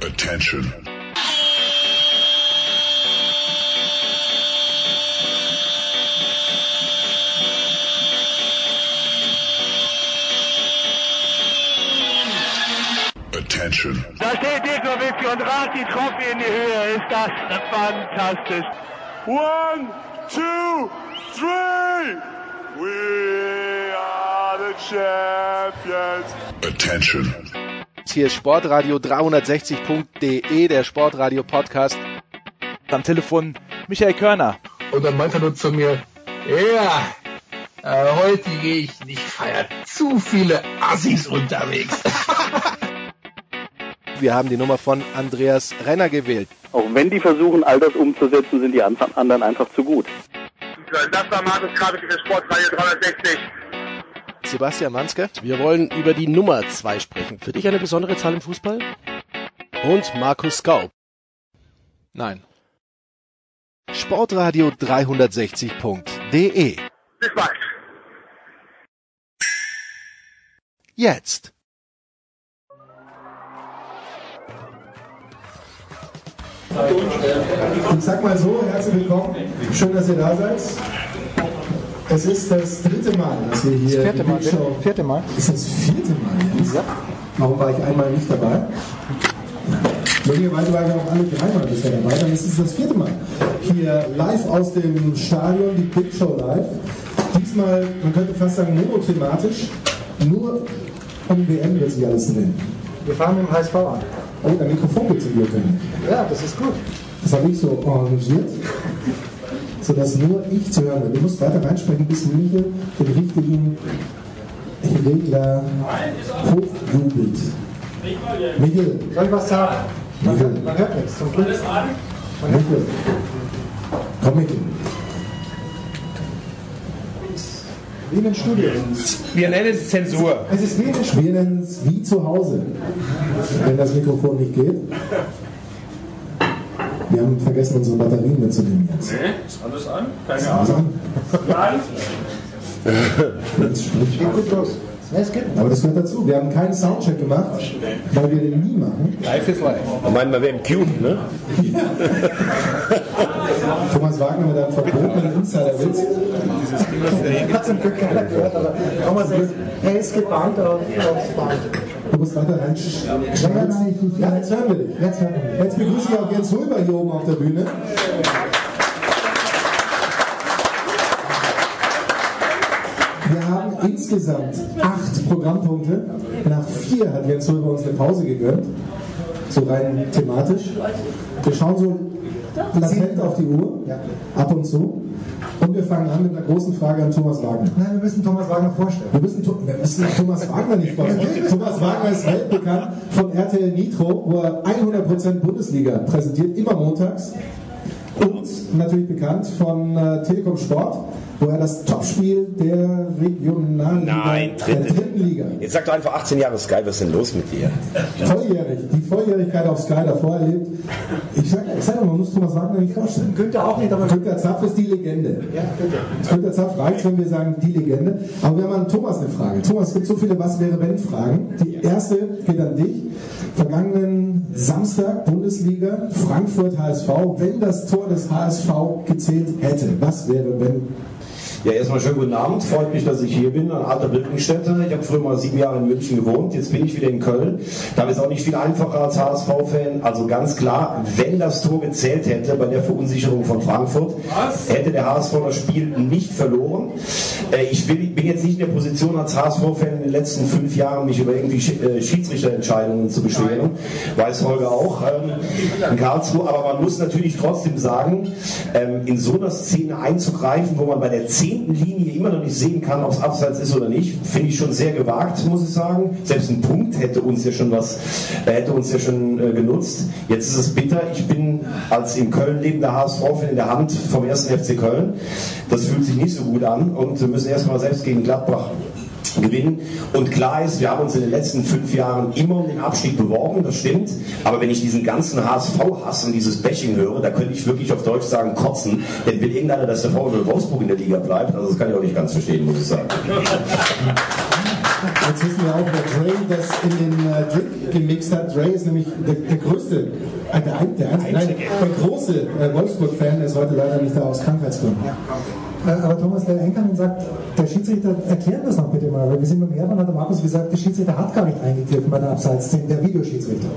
Attention. Attention. Da steht Djokovic und Trophy in die Höhe. Ist das fantastisch. One, two, three. We are the champions. Attention. Hier ist Sportradio 360.de, der Sportradio Podcast. Am Telefon Michael Körner. Und dann meinte er nur zu mir, ja, äh, heute gehe ich nicht feiern. Zu viele Assis unterwegs. Wir haben die Nummer von Andreas Renner gewählt. Auch wenn die versuchen, all das umzusetzen, sind die anderen einfach zu gut. Das war Markus Krabe für Sportradio 360. Sebastian Manske. Wir wollen über die Nummer 2 sprechen. Für dich eine besondere Zahl im Fußball? Und Markus Skaub. Nein. Sportradio 360.de. Bis bald. Jetzt. Ich sag mal so, herzlich willkommen. Schön, dass ihr da seid. Es ist das dritte Mal, dass wir hier. Das vierte die Mal, Big Show. Vierte Mal. Ist das vierte Mal jetzt? Ja. Warum war ich einmal nicht dabei? Möglicherweise war ich auch alle dreimal bisher dabei, dann ist es das vierte Mal. Hier live aus dem Stadion, die Big Show live. Diesmal, man könnte fast sagen, monothematisch. Nur um WM wird sich alles drehen. Wir fahren mit dem HSV an. Oh, der Mikrofon dir können. Ja, das ist gut. Das habe ich so arrangiert, sodass nur ich zu hören bin. Du musst weiter reinsprechen, bis Michael den richtigen Regler hochjubelt. Michael, Soll ich was sagen? Man Michael, hört, man hört nichts, zum Glück. Michael. Komm, Michael. Wie in einem Studio. Wir nennen es Zensur. Es ist wie in einem Studio. Wir nennen es wie zu Hause, wenn das Mikrofon nicht geht. Wir haben vergessen, unsere Batterien mitzunehmen jetzt. Ist alles an? Keine Ahnung. Ja, jetzt sprich. Geht gut los. Ja, es geht. Aber das gehört dazu. Wir haben keinen Soundcheck gemacht, weil wir den nie machen. live ist live. Ich meine, wir werden cute, ne? Thomas Wagner mit einem verbotenen Insiderwitz. Hat zum Glück keiner gehört, aber Thomas ist, er ist gebannt auf, aufs Band. Du musst weiter rein. Ja, jetzt hören wir dich. Jetzt begrüße ich auch Jens Hulber hier oben auf der Bühne. Wir haben insgesamt acht Programmpunkte. Nach vier hat Jens Hulber uns eine Pause gegönnt. So rein thematisch. Wir schauen so latent auf die Uhr, ab und zu. Und wir fangen an mit einer großen Frage an Thomas Wagner. Nein, wir müssen Thomas Wagner vorstellen. Wir müssen, wir müssen Thomas Wagner nicht vorstellen. Thomas Wagner ist weltbekannt von RTL Nitro, wo er 100% Bundesliga präsentiert, immer montags. Und natürlich bekannt von äh, Telekom Sport, wo er das Topspiel der Regionalliga, Nein, der dritte. dritten Liga, Jetzt sag doch einfach 18 Jahre Sky, was ist denn los mit dir? volljährig, die Volljährigkeit auf Sky davor erlebt. Ich sag, ich sag mal, man muss Thomas Wagner nicht vorstellen. Günther auch nicht, aber Günter Zapf ist die Legende. ja, Günther. Günter Zapf reicht, wenn wir sagen, die Legende. Aber wir haben an Thomas eine Frage. Thomas, es gibt so viele Was wäre wenn Fragen. Die erste geht an dich. Vergangenen Samstag, Bundesliga, Frankfurt HSV. Wenn das Tor des HSV gezählt hätte, was wäre wenn? Ja, erstmal schönen guten Abend. Freut mich, dass ich hier bin, an alter Birkenstätte. Ich habe früher mal sieben Jahre in München gewohnt. Jetzt bin ich wieder in Köln. Da ist auch nicht viel einfacher als HSV-Fan. Also ganz klar, wenn das Tor gezählt hätte bei der Verunsicherung von Frankfurt, hätte der HSV das Spiel nicht verloren. Äh, Ich will, bin jetzt nicht in der Position als HSV-Fan in den letzten fünf Jahren mich über irgendwie äh, Schiedsrichterentscheidungen zu beschweren. Weiß Holger auch ähm, in Karlsruhe. Aber man muss natürlich trotzdem sagen, ähm, in so einer Szene einzugreifen, wo man bei der zehnten Linie immer noch nicht sehen kann, ob es abseits ist oder nicht, finde ich schon sehr gewagt, muss ich sagen. Selbst ein Punkt hätte uns ja schon was, äh, hätte uns ja schon äh, genutzt. Jetzt ist es bitter. Ich bin als in Köln lebender HSV-Fan in der Hand vom ersten FC Köln. Das fühlt sich nicht so gut an und wir müssen erstmal selbst gegen Gladbach gewinnen. Und klar ist, wir haben uns in den letzten fünf Jahren immer um den Abstieg beworben, das stimmt. Aber wenn ich diesen ganzen HSV-Hass und dieses Bashing höre, da könnte ich wirklich auf Deutsch sagen, kotzen. Denn will irgendeiner, dass der VfL Wolfsburg in der Liga bleibt? Also das kann ich auch nicht ganz verstehen, muss ich sagen. Jetzt wissen wir auch, wer Dre das in den äh, Drink gemixt hat. Dre ist nämlich der, der größte, äh, der, ein- der, einzige, nein, der große äh, Wolfsburg-Fan, der ist heute leider nicht da aus Krankheitsgründen. Äh, Aber Thomas, der Einkommen sagt, der Schiedsrichter, erklärt das noch bitte mal, weil wir sind beim Hermann, hat der Markus gesagt, der Schiedsrichter hat gar nicht eingegriffen bei der Abseitsszene, der Videoschiedsrichter.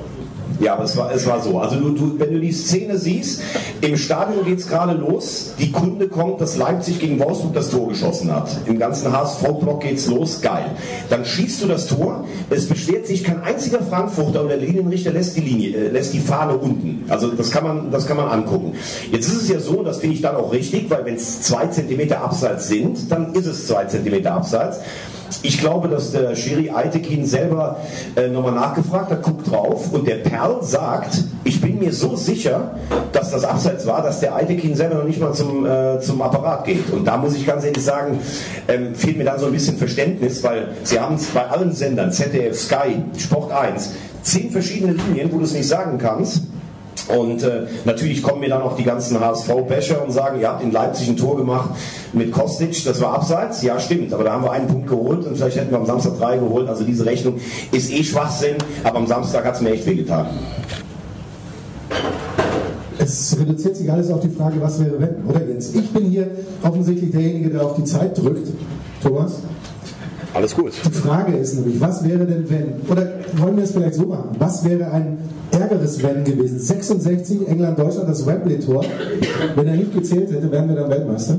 Ja, aber es war, es war so. Also du, du, wenn du die Szene siehst, im Stadion geht es gerade los, die Kunde kommt, dass Leipzig gegen Wolfsburg das Tor geschossen hat. Im ganzen HSV-Block geht's los, geil. Dann schießt du das Tor, es beschwert sich kein einziger Frankfurter und der Linienrichter lässt die Linie, äh, lässt die Fahne unten. Also das kann man, das kann man angucken. Jetzt ist es ja so, das finde ich dann auch richtig, weil wenn es zwei Zentimeter Abseits sind, dann ist es zwei Zentimeter Abseits. Ich glaube, dass der Schiri Altekin selber äh, nochmal nachgefragt hat, guckt drauf und der Perl sagt, ich bin mir so sicher, dass das Abseits war, dass der Altekin selber noch nicht mal zum, äh, zum Apparat geht. Und da muss ich ganz ehrlich sagen, ähm, fehlt mir dann so ein bisschen Verständnis, weil sie haben es bei allen Sendern, ZDF, Sky, Sport 1, zehn verschiedene Linien, wo du es nicht sagen kannst. Und äh, natürlich kommen mir dann auch die ganzen HSV-Becher und sagen, ihr habt in Leipzig ein Tor gemacht mit Kostic, das war abseits. Ja, stimmt, aber da haben wir einen Punkt geholt und vielleicht hätten wir am Samstag drei geholt. Also diese Rechnung ist eh Schwachsinn, aber am Samstag hat es mir echt wehgetan. Es reduziert sich alles auf die Frage, was wäre wenn, oder Jens? Ich bin hier offensichtlich derjenige, der auf die Zeit drückt. Thomas? Alles gut. Die Frage ist nämlich, was wäre denn wenn? Oder wollen wir es vielleicht so machen? Was wäre ein ärgeres Wenn gewesen? 66, England, Deutschland, das Wembley-Tor. Wenn er nicht gezählt hätte, wären wir dann Weltmeister.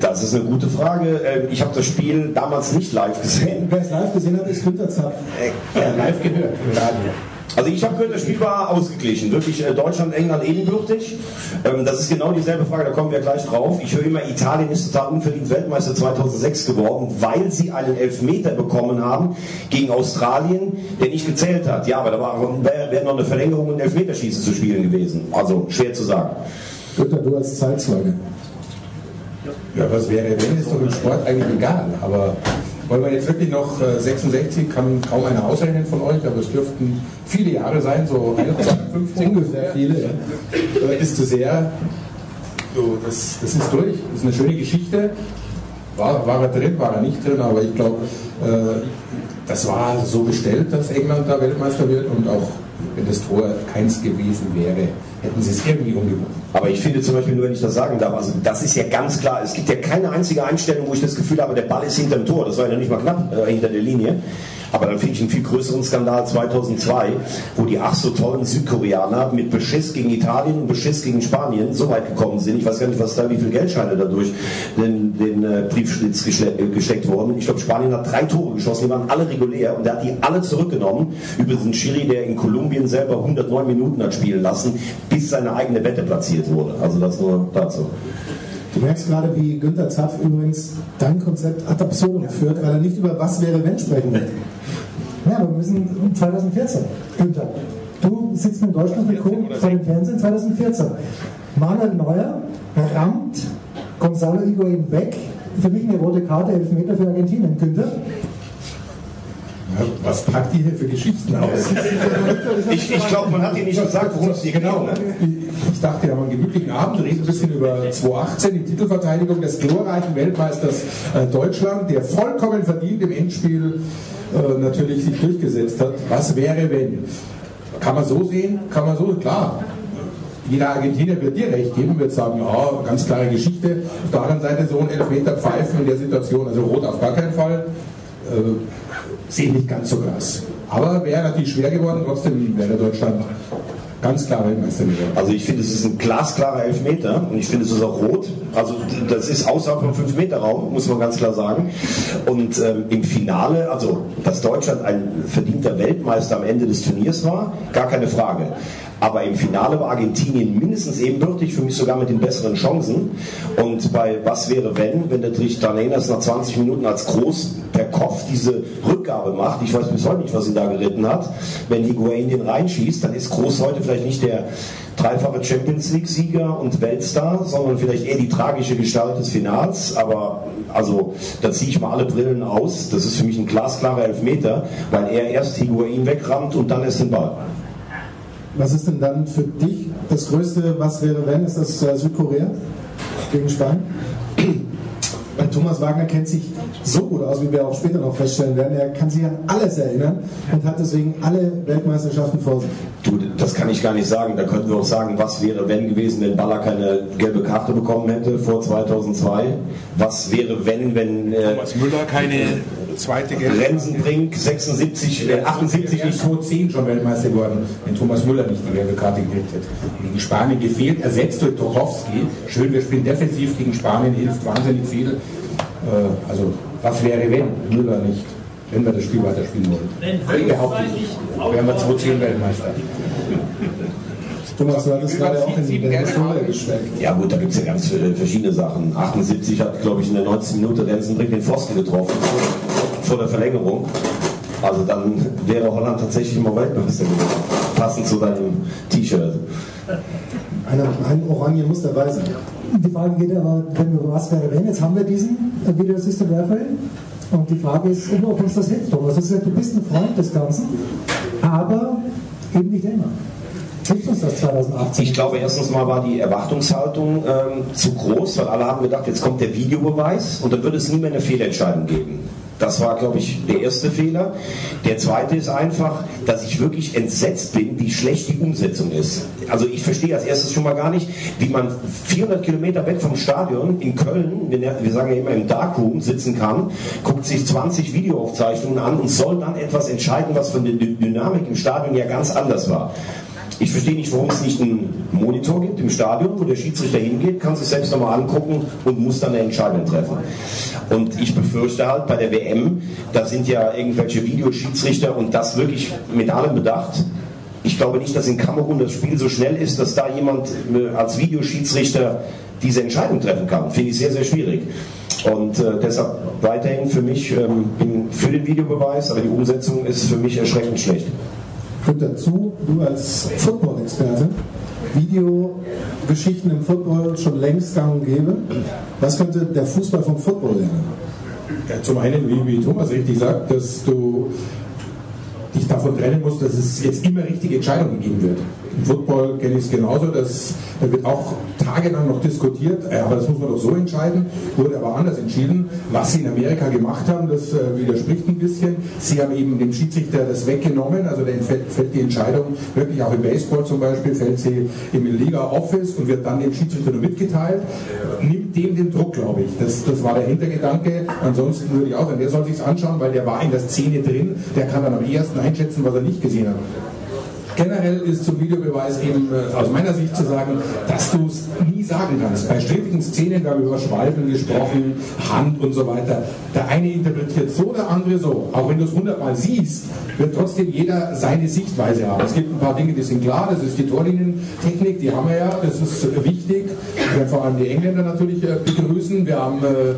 Das ist eine gute Frage. Äh, Ich habe das Spiel damals nicht live gesehen. Wer es live gesehen hat, ist Günther Zapf. Ja, live gehört. Also ich habe gehört, das Spiel war ausgeglichen. Wirklich äh, Deutschland, England ebenbürtig. Ähm, das ist genau dieselbe Frage, da kommen wir gleich drauf. Ich höre immer, Italien ist total unverdient Weltmeister 2006 geworden, weil sie einen Elfmeter bekommen haben gegen Australien, der nicht gezählt hat. Ja, aber da war, wäre wär noch eine Verlängerung und Elfmeterschießen zu spielen gewesen. Also schwer zu sagen. Günther, du als Zeitzeuge. Ja, was wäre, wenn, ist doch im Sport eigentlich egal. Aber wollen wir jetzt wirklich noch äh, 66, kann kaum einer ausrechnen von euch, aber es dürften viele Jahre sein, so 21, 15. Ungefähr viele, ja. Äh, ist zu sehr, so, das, das ist durch, das ist eine schöne Geschichte. War, war er drin, war er nicht drin, aber ich glaube, äh, das war so bestellt, dass England da Weltmeister wird und auch wenn das Tor keins gewesen wäre, hätten sie es irgendwie umgebunden. Aber ich finde zum Beispiel, nur wenn ich das sagen darf, also das ist ja ganz klar, es gibt ja keine einzige Einstellung, wo ich das Gefühl habe, der Ball ist hinter dem Tor, das war ja nicht mal knapp äh, hinter der Linie. Aber dann finde ich einen viel größeren Skandal 2002, wo die ach so tollen Südkoreaner mit Beschiss gegen Italien und Beschiss gegen Spanien so weit gekommen sind. Ich weiß gar nicht, was da, wie viele Geldscheine dadurch den, den äh, Briefschlitz äh, gesteckt wurden. Ich glaube, Spanien hat drei Tore geschossen, die waren alle regulär und der hat die alle zurückgenommen über den Schiri, der in Kolumbien selber 109 Minuten hat spielen lassen, bis seine eigene Wette platziert wurde. Also das nur dazu. Du merkst gerade, wie Günther Zapf übrigens dein Konzept ad absurdum führt, weil er nicht über was wäre, wenn sprechen will. Ja, aber wir müssen 2014. Günther, du sitzt in Deutschland und guckst vor dem Fernsehen 2014. Manuel Neuer rammt Gonzalo Higuain weg. Für mich eine rote Karte, Elfmeter für Argentinien. Günther? Was packt ihr hier für Geschichten aus? Ich, ich glaube, man hat ihnen nicht gesagt, worum es hier Genau. Ne? Ich dachte, wir haben einen gemütlichen Abend, reden ein bisschen über 2018, die Titelverteidigung des glorreichen Weltmeisters äh, Deutschland, der vollkommen verdient im Endspiel äh, natürlich sich durchgesetzt hat. Was wäre, wenn? Kann man so sehen? Kann man so? Klar. Jeder Argentinier wird dir recht geben, wird sagen, ja, ganz klare Geschichte. Auf der anderen Seite so ein Elfmeter pfeifen in der Situation, also rot auf gar keinen Fall. Äh, sehe ich nicht ganz so krass. Aber wäre natürlich schwer geworden, trotzdem wäre Deutschland ganz klar geworden. Also ich finde, es ist ein glasklarer Elfmeter und ich finde, es ist auch rot. Also das ist außerhalb vom 5-Meter-Raum, muss man ganz klar sagen. Und ähm, im Finale, also dass Deutschland ein verdienter Weltmeister am Ende des Turniers war, gar keine Frage. Aber im Finale war Argentinien mindestens ebenbürtig, für mich sogar mit den besseren Chancen. Und bei Was wäre wenn, wenn der Trichtanenas nach 20 Minuten als groß per Kopf diese Rückgabe macht, ich weiß bis heute nicht, was ihn da geritten hat, wenn Higuain den reinschießt, dann ist Groß heute vielleicht nicht der dreifache Champions League-Sieger und Weltstar, sondern vielleicht eher die tragische Gestalt des Finals. Aber also da ziehe ich mal alle Brillen aus. Das ist für mich ein glasklarer Elfmeter, weil er erst Higuain wegrammt und dann erst den Ball. Was ist denn dann für dich das größte, was wäre wenn? Ist das äh, Südkorea gegen Spanien? Weil Thomas Wagner kennt sich so gut aus, wie wir auch später noch feststellen werden. Er kann sich an alles erinnern und hat deswegen alle Weltmeisterschaften vor sich. Du, das kann ich gar nicht sagen. Da könnten wir auch sagen, was wäre, wenn gewesen, wenn Baller keine gelbe Karte bekommen hätte vor 2002? Was wäre, wenn, wenn äh, Thomas Müller keine zweite gelbe Rensenbrink 76, äh, 78 nicht 2010 schon Weltmeister geworden, wenn Thomas Müller nicht die gelbe Karte gekriegt hätte. Gegen Spanien gefehlt, ersetzt durch Tuchowski. Schön, wir spielen defensiv gegen Spanien, hilft wahnsinnig viel. Äh, also, was wäre, wenn Müller nicht, wenn wir das Spiel weiterspielen wollen? Behaupte ich, wären wir 2010 Weltmeister. Thomas, du hattest gerade auch in die Stunde geschmeckt. Ja gut, da gibt es ja ganz äh, verschiedene Sachen. 78 hat, glaube ich, in der 19 Minute Rensenbrink den Pfosten getroffen vor, der Verlängerung. Also dann wäre Holland tatsächlich immer Weltmeister geworden. Passend zu deinem T-Shirt. Einer, ein Orange muss dabei sein. Die Frage geht aber, wenn wir über was wäre wenn, jetzt haben wir diesen Video Assistant Referee und die Frage ist, ob uns das hilft, Thomas. Ist, du bist ein Freund des Ganzen, aber eben nicht immer. Hilft uns das 2018? Ich glaube, erstens mal war die Erwartungshaltung ähm, zu groß, weil alle haben gedacht, jetzt kommt der Videobeweis und dann wird es nie mehr eine Fehlentscheidung geben. Das war, glaube ich, der erste Fehler. Der zweite ist einfach, dass ich wirklich entsetzt bin, wie schlecht die Umsetzung ist. Also ich verstehe als erstes schon mal gar nicht, wie man 400 Kilometer weg vom Stadion in Köln, wir sagen ja immer im Darkroom, sitzen kann, guckt sich 20 Videoaufzeichnungen an und soll dann etwas entscheiden, was von der Dynamik im Stadion ja ganz anders war. Ich verstehe nicht, warum es nicht einen Monitor gibt im Stadion, wo der Schiedsrichter hingeht, kann sich selbst nochmal angucken und muss dann eine Entscheidung treffen. Und ich befürchte halt bei der WM, da sind ja irgendwelche Videoschiedsrichter und das wirklich mit allem bedacht. Ich glaube nicht, dass in Kamerun das Spiel so schnell ist, dass da jemand äh, als Videoschiedsrichter diese Entscheidung treffen kann. Finde ich sehr, sehr schwierig. Und äh, deshalb weiterhin für mich, ähm, für den Videobeweis, aber die Umsetzung ist für mich erschreckend schlecht. Und dazu, du als Football-Experte, Videogeschichten im Football schon längst gang und gäbe. Was könnte der Fußball vom Football lernen? Ja, zum einen, wie, wie Thomas richtig sagt, dass du dich davon trennen musst, dass es jetzt immer richtige Entscheidungen geben wird. Football kenne ich es genauso, dass, da wird auch tagelang noch diskutiert, äh, aber das muss man doch so entscheiden, wurde aber anders entschieden. Was sie in Amerika gemacht haben, das äh, widerspricht ein bisschen. Sie haben eben dem Schiedsrichter das weggenommen, also dann fällt, fällt die Entscheidung wirklich auch im Baseball zum Beispiel, fällt sie im Liga Office und wird dann dem Schiedsrichter nur mitgeteilt, nimmt dem den Druck, glaube ich. Das, das war der Hintergedanke. Ansonsten würde ich auch sagen, der soll sich anschauen, weil der war in der Szene drin, der kann dann am ehesten einschätzen, was er nicht gesehen hat. Generell ist zum Videobeweis eben äh, aus meiner Sicht zu sagen, dass du es nie sagen kannst. Bei strittigen Szenen, wir haben über Schwalben gesprochen, Hand und so weiter. Der eine interpretiert so, der andere so. Auch wenn du es hundertmal siehst, wird trotzdem jeder seine Sichtweise haben. Es gibt ein paar Dinge, die sind klar. Das ist die Torlinientechnik, die haben wir ja. Das ist wichtig. Wir werden vor allem die Engländer natürlich äh, begrüßen. Wir haben äh,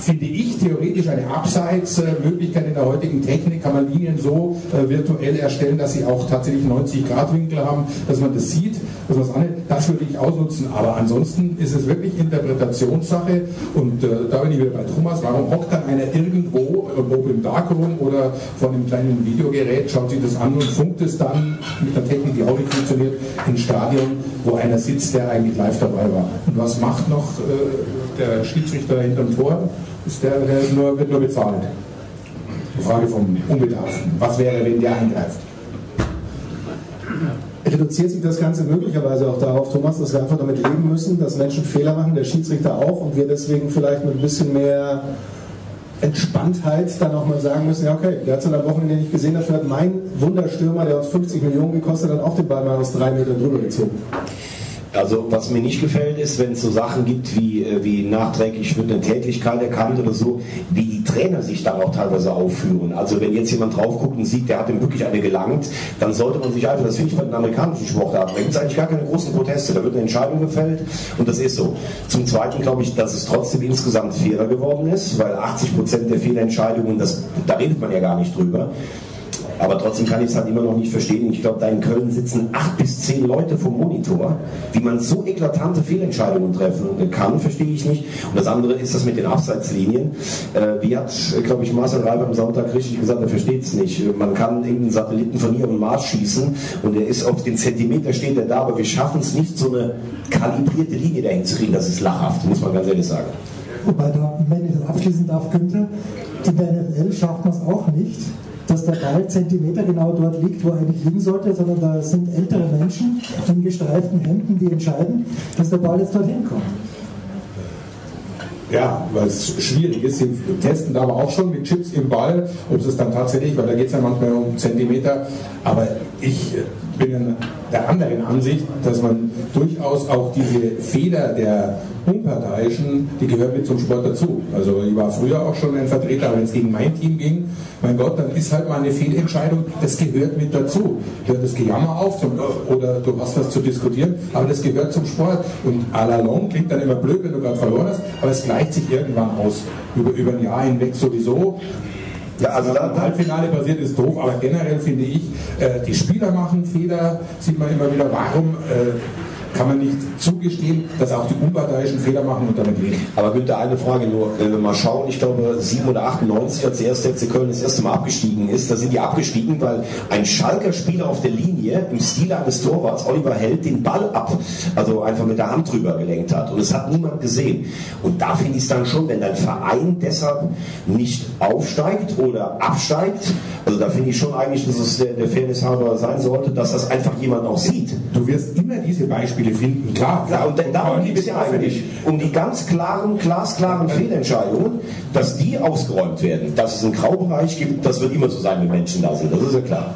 finde ich theoretisch eine Abseitsmöglichkeit in der heutigen Technik, kann man Linien so äh, virtuell erstellen, dass sie auch tatsächlich 90 Grad Winkel haben, dass man das sieht. Das, was andere, das würde ich ausnutzen, aber ansonsten ist es wirklich Interpretationssache und äh, da bin ich wieder bei Thomas, warum hockt dann einer irgendwo, ob im Darkroom oder von einem kleinen Videogerät, schaut sich das an und funkt es dann mit einer Technik, die auch nicht funktioniert, ins Stadion, wo einer sitzt, der eigentlich live dabei war. Und was macht noch äh, der Schiedsrichter hinterm Tor? Ist der, der ist nur, wird nur bezahlt. Die Frage vom Unbedarften. Was wäre, wenn der eingreift? Reduziert sich das Ganze möglicherweise auch darauf, Thomas, dass wir einfach damit leben müssen, dass Menschen Fehler machen, der Schiedsrichter auch, und wir deswegen vielleicht mit ein bisschen mehr Entspanntheit dann auch mal sagen müssen, ja okay, der hat es der Wochenende nicht gesehen, dafür hat mein Wunderstürmer, der uns 50 Millionen gekostet hat, auch den Ball mal aus drei Metern drüber gezogen. Also was mir nicht gefällt ist, wenn es so Sachen gibt wie, äh, wie nachträglich wird eine Tätigkeit erkannt oder so, wie die Trainer sich dann auch teilweise aufführen. Also wenn jetzt jemand drauf guckt und sieht, der hat ihm wirklich eine gelangt, dann sollte man sich einfach, das finde ich bei den amerikanischen Sportarten, da gibt es eigentlich gar keine großen Proteste, da wird eine Entscheidung gefällt und das ist so. Zum Zweiten glaube ich, dass es trotzdem insgesamt fairer geworden ist, weil 80 Prozent der Fehlentscheidungen, das, da redet man ja gar nicht drüber, aber trotzdem kann ich es halt immer noch nicht verstehen. Ich glaube, da in Köln sitzen acht bis zehn Leute vom Monitor. Wie man so eklatante Fehlentscheidungen treffen kann, verstehe ich nicht. Und das andere ist das mit den Abseitslinien. Äh, wie hat, glaube ich, Marcel Reif am Sonntag richtig gesagt, er versteht es nicht. Man kann irgendeinen Satelliten von hier und Mars schießen und er ist auf den Zentimeter steht er da, aber wir schaffen es nicht, so eine kalibrierte Linie dahin zu kriegen. Das ist lachhaft, muss man ganz ehrlich sagen. Wobei da, wenn ich das abschließen darf, Günther, in der NFL schafft man es auch nicht, dass der Ball Zentimeter genau dort liegt, wo er eigentlich liegen sollte, sondern da sind ältere Menschen in gestreiften Hemden, die entscheiden, dass der Ball jetzt dorthin kommt. Ja, weil es schwierig ist. Sie testen da aber auch schon mit Chips im Ball, ob es dann tatsächlich, weil da geht es ja manchmal um Zentimeter. Aber ich bin der anderen Ansicht, dass man durchaus auch diese Fehler der Unparteiischen, die gehören mit zum Sport dazu. Also ich war früher auch schon ein Vertreter, wenn es gegen mein Team ging, mein Gott, dann ist halt mal eine Fehlentscheidung, das gehört mit dazu. Hört das Gejammer auf zum, oder du hast was zu diskutieren, aber das gehört zum Sport. Und à la longue klingt dann immer blöd, wenn du gerade verloren hast, aber es gleicht sich irgendwann aus. Über, über ein Jahr hinweg sowieso. Ja, also dann Halbfinale passiert ist doof, aber generell finde ich, äh, die Spieler machen Fehler, sieht man immer wieder, warum äh, kann man nicht zugestehen, dass auch die Unparteiischen Fehler machen und damit leben. Aber Günther, eine Frage nur. Wenn wir mal schauen, ich glaube 7 oder 98, als der erste FC Köln das erste Mal abgestiegen ist, da sind die abgestiegen, weil ein Schalker Spieler auf der Linie im Stil eines Torwarts, Oliver Held, den Ball ab, also einfach mit der Hand drüber gelenkt hat. Und es hat niemand gesehen. Und da finde ich es dann schon, wenn dein Verein deshalb nicht aufsteigt oder absteigt, also da finde ich schon eigentlich, dass es der, der Fairness halber sein sollte, dass das einfach jemand auch sieht. Du wirst immer diese Beispiele finden, klar. Ja, und darum geht es ja eigentlich. Um die ganz klaren, glasklaren Fehlentscheidungen, dass die ausgeräumt werden. Dass es einen Graubereich gibt, das wird immer so sein, wenn Menschen da sind. Das ist ja klar.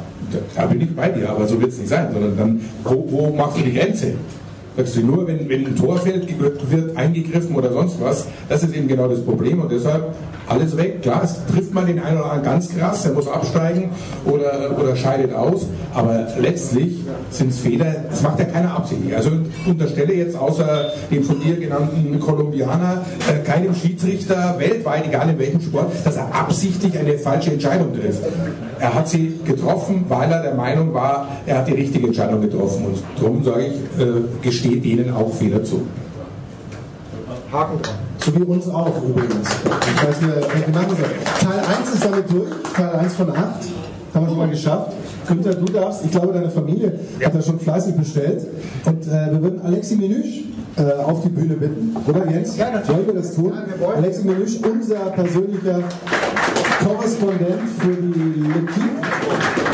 Da bin ich bei dir, aber so wird es nicht sein, sondern dann, wo, wo machst du die Grenze? Du nur, wenn, wenn ein Tor fällt, wird eingegriffen oder sonst was. Das ist eben genau das Problem und deshalb alles weg. Klar, es trifft man den einen oder anderen ganz krass, der muss absteigen oder, oder scheidet aus, aber letztlich sind es Fehler, das macht ja keiner absichtlich. Also unterstelle jetzt außer dem von dir genannten Kolumbianer äh, keinem Schiedsrichter weltweit, egal in welchem Sport, dass er absichtlich eine falsche Entscheidung trifft. Er hat sie getroffen, weil er der Meinung war, er hat die richtige Entscheidung getroffen und darum sage ich, äh, gesteht denen auch Fehler zu. Haken dran. So wie uns auch übrigens. Ich weiß nicht, das. Teil 1 ist damit durch, Teil 1 von 8. Haben wir schon mal geschafft. Günther, du darfst, ich glaube, deine Familie ja. hat das schon fleißig bestellt. Und äh, wir würden Alexi Menüsch äh, auf die Bühne bitten. Oder Jens? Ja, Wollen wir das tun? Ja, wir Alexi Menüsch, unser persönlicher Korrespondent für die Lektiv.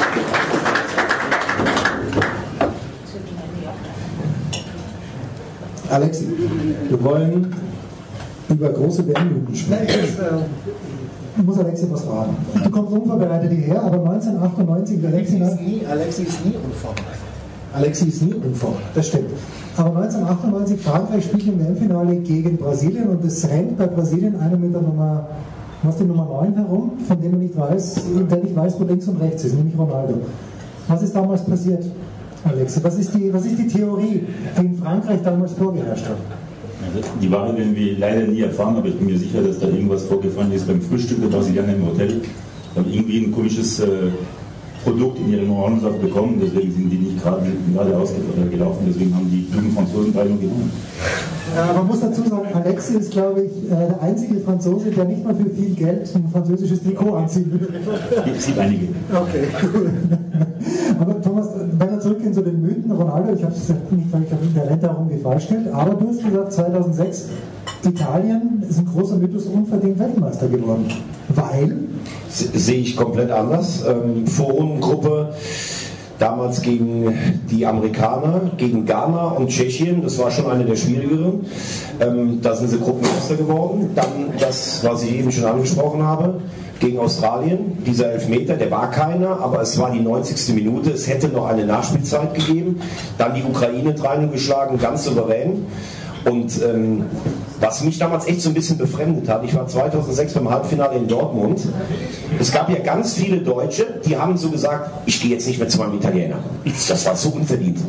Alexi, wir wollen über große WM-Mythen sprechen. Ich muss Alexi was fragen. Du kommst unvorbereitet hierher, aber 1998 Alexi, ist nie, Alexi ist nie unvorbereitet. Alexi ist nie unvorbereitet, das stimmt. Aber 1998 Frankreich spielt im WM-Finale gegen Brasilien und es rennt bei Brasilien einer mit der Nummer, was die Nummer 9 herum, von dem man nicht weiß, der nicht weiß, wo links und rechts ist, nämlich Ronaldo. Was ist damals passiert, Alexi? Was ist die, was ist die Theorie, die in Frankreich damals vorgeherrscht hat? Die Wahrheit werden wir leider nie erfahren, aber ich bin mir sicher, dass da irgendwas vorgefallen ist beim Frühstück der Brasilianer im Hotel. Haben irgendwie ein komisches äh, Produkt in ihren Orangensaft bekommen, deswegen sind die nicht gerade ausgelaufen, deswegen haben die drüben Franzosen drei gewonnen. Ja, man muss dazu sagen, Alexi ist, glaube ich, äh, der einzige Franzose, der nicht mal für viel Geld ein französisches Trikot anziehen würde. Es gibt einige. Okay, cool. Aber Thomas, wenn wir zurückgehen zu den Mythen, Ronaldo, ich habe es nicht, weil ich der Rente herum die Frage stellt, aber du hast gesagt, 2006, Italien ist ein großer Mythos unverdient Weltmeister geworden. Weil? Sehe ich komplett anders. Ähm, Vorrundengruppe damals gegen die Amerikaner, gegen Ghana und Tschechien, das war schon eine der schwierigeren. Ähm, da sind sie Gruppenmeister geworden. Dann das, was ich eben schon angesprochen habe, gegen Australien, dieser Elfmeter, der war keiner, aber es war die 90. Minute, es hätte noch eine Nachspielzeit gegeben. Dann die Ukraine 3 geschlagen, ganz souverän. Und ähm, was mich damals echt so ein bisschen befremdet hat, ich war 2006 beim Halbfinale in Dortmund. Es gab ja ganz viele Deutsche, die haben so gesagt, ich gehe jetzt nicht mehr zu meinem Italiener. Das war so unverdient.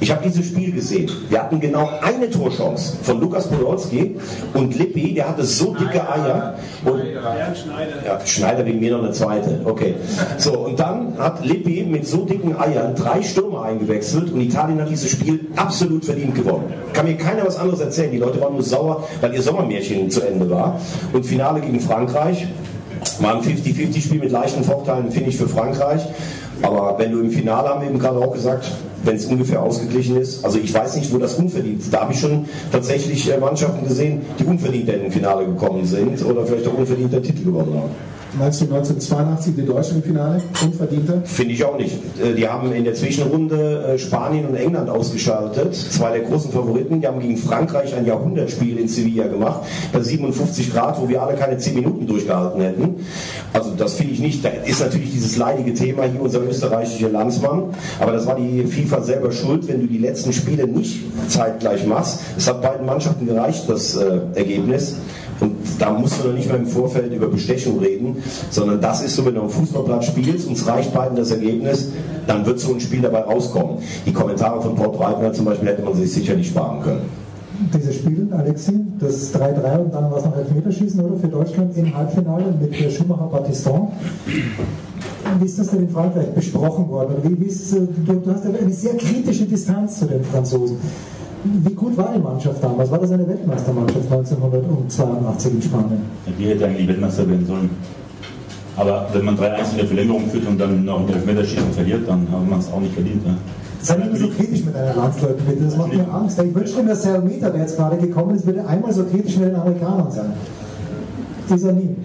Ich habe dieses Spiel gesehen. Wir hatten genau eine Torchance von Lukas Podolski und Lippi, der hatte so dicke Eier. Und, ja, Schneider wegen mir noch eine zweite. Okay. So, und dann hat Lippi mit so dicken Eiern drei Stürmer eingewechselt und Italien hat dieses Spiel absolut verdient gewonnen. Kann mir keiner was anderes erzählen. Die Leute waren nur sauer, weil ihr Sommermärchen zu Ende war. Und Finale gegen Frankreich. Mal ein 50-50-Spiel mit leichten Vorteilen finde ich für Frankreich. Aber wenn du im Finale haben wir eben gerade auch gesagt, wenn es ungefähr ausgeglichen ist, also ich weiß nicht, wo das unverdient ist. Da habe ich schon tatsächlich äh, Mannschaften gesehen, die unverdient in den Finale gekommen sind oder vielleicht auch unverdient den Titel gewonnen haben. Meinst du 1982 die Deutschen im Finale? Unverdienter? Finde ich auch nicht. Äh, Die haben in der Zwischenrunde äh, Spanien und England ausgeschaltet. Zwei der großen Favoriten. Die haben gegen Frankreich ein Jahrhundertspiel in Sevilla gemacht. Bei 57 Grad, wo wir alle keine 10 Minuten durchgehalten hätten. Also das finde ich nicht. Da ist natürlich dieses leidige Thema hier unser österreichischer Landsmann. Aber das war die FIFA selber schuld, wenn du die letzten Spiele nicht zeitgleich machst. Es hat beiden Mannschaften gereicht, das äh, Ergebnis. Und da musst du noch nicht mal im Vorfeld über Bestechung reden, sondern das ist so, wenn du am Fußballplatz spielst und es reicht beiden das Ergebnis, dann wird so ein Spiel dabei rauskommen. Die Kommentare von Port Breitner zum Beispiel hätte man sich sicherlich sparen können. Dieses Spiel, Alexi, das 3-3 und dann war es noch Elfmeterschießen, oder? Für Deutschland im Halbfinale mit der Schumacher-Battiston. Wie ist das denn in Frankreich besprochen worden? Wie, wie ist, äh, du, du hast eine sehr kritische Distanz zu den Franzosen. Wie gut war die Mannschaft damals? War das eine Weltmeistermannschaft 1982 in Spanien? Wir hätten eigentlich Weltmeister werden sollen. Aber wenn man 3-1 in der Verlängerung führt und dann noch ein Elfmeterschießen verliert, dann hat man es auch nicht verdient. Ne? Sei nicht so kritisch mit deinen Landsleuten, bitte. Das macht mir Angst. Ich wünschte mir, dass der Elfmeter, der jetzt gerade gekommen ist, würde einmal so kritisch mit den Amerikanern sein. Ist er nie.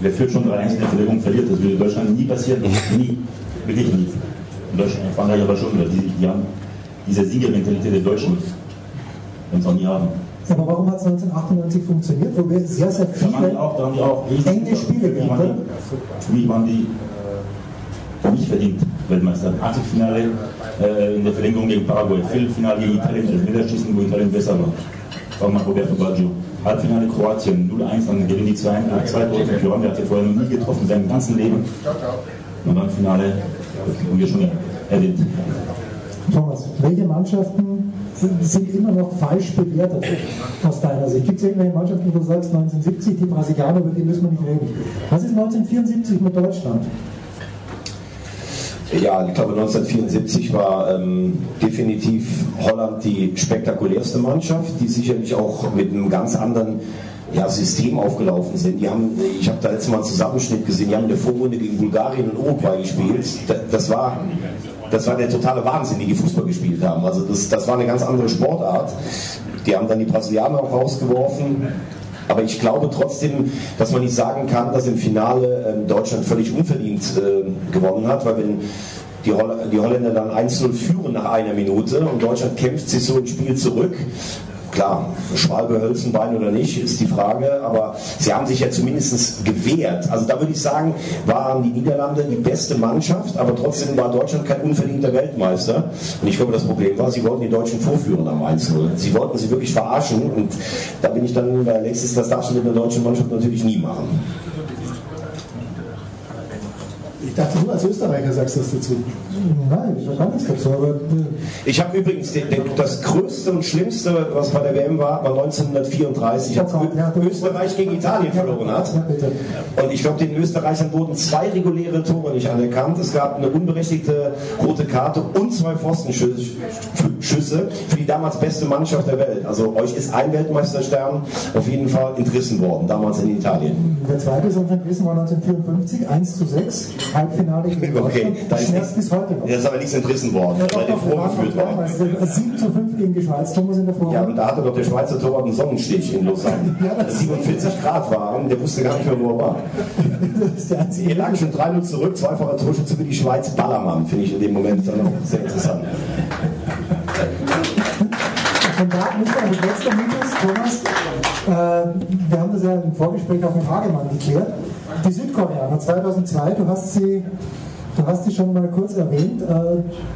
Wer führt schon 3-1 in der Verlängerung verliert, das würde in Deutschland nie passieren. Nie. Wirklich nie. In Deutschland, in Frankreich aber schon. Die, die haben diese Siegermentalität der Deutschen. Wenn es auch nie haben. Aber warum hat es 1998 funktioniert, wo wir sehr, sehr Da haben die viele auch, da haben die auch enge Spiele für mich waren gehabt die, für mich waren die nicht verdient Weltmeister. Achtelfinale äh, in der Verlängerung gegen Paraguay, Viertelfinale gegen Italien, Elfmeterschießen, wo Italien besser war. War mal Roberto Baggio. Halbfinale Kroatien, 0-1, dann gewinnen die 2 äh, zwei Tore von Piron, der hat ja vorher noch nie getroffen in seinem ganzen Leben. Und dann Finale, haben wir schon erwähnt. Thomas, welche Mannschaften sind immer noch falsch bewertet aus deiner Sicht? Gibt es irgendwelche Mannschaften, wo du sagst, 1970, die Brasilianer, über die müssen wir nicht reden? Was ist 1974 mit Deutschland? Ja, ich glaube 1974 war ähm, definitiv Holland die spektakulärste Mannschaft, die sicherlich auch mit einem ganz anderen ja, System aufgelaufen sind. Die haben, ich habe da letztes Mal einen Zusammenschnitt gesehen, die haben in der Vorrunde gegen Bulgarien und Uruguay gespielt. Da- Das war, das war der totale Wahnsinn, wie die Fußball gespielt haben. Also das, das war eine ganz andere Sportart. Die haben dann die Brasilianer auch rausgeworfen. Aber ich glaube trotzdem, dass man nicht sagen kann, dass im Finale ähm, Deutschland völlig unverdient äh, gewonnen hat, weil wenn die, die Holländer dann 1-0 führen nach einer Minute und Deutschland kämpft sich so ins Spiel zurück, Klar, Schwalbe, Hölzenbein oder nicht, ist die Frage, aber sie haben sich ja zumindest gewehrt. Also da würde ich sagen, waren die Niederlande die beste Mannschaft, aber trotzdem war Deutschland kein unverdienter Weltmeister. Und ich glaube, das Problem war, sie wollten die Deutschen vorführen am 1-0. Sie wollten sie wirklich verarschen und da bin ich dann bei Alexis, das darfst du mit einer deutschen Mannschaft natürlich nie machen. Ich dachte, du als Österreicher sagst das dazu. Nein, ich sage gar nichts dazu, aber äh, Ich habe übrigens den, den, das Größte und Schlimmste, was bei der WM war, war 1934, als Ö- Österreich gegen Italien verloren hat. Und ich glaube, den Österreichern wurden zwei reguläre Tore nicht anerkannt. Es gab eine unberechtigte rote Karte und zwei Pfostenschüsse Schüsse für die damals beste Mannschaft der Welt. Also euch ist ein Weltmeisterstern auf jeden Fall entrissen worden, damals in Italien. der zweite ist unser Gewissen war 1954, 1 zu 6, Halbfinale gegen Okay, Deutschland. da ist, Schmerzt bis heute noch. da ist aber nichts entrissen worden, Ja, weil der vorgeführt worden. damals. 7 zu 5 gegen die Schweiz, Thomas in der Vorrunde. Ja, und da hatte doch der Schweizer Torwart einen Sonnenstich in Lausanne. Als 47 Grad waren, der wusste gar nicht mehr, wo er war. Er lag schon 3-0 zurück, zweifacher Torschütze für die Schweiz, Ballermann, finde ich in dem Moment dann auch sehr interessant. Muss man als letzter Mythos, Thomas, äh, wir haben das ja im Vorgespräch auch mit Hagemann geklärt. Die Südkoreaner 2002, du hast sie, du hast sie schon mal kurz erwähnt, äh,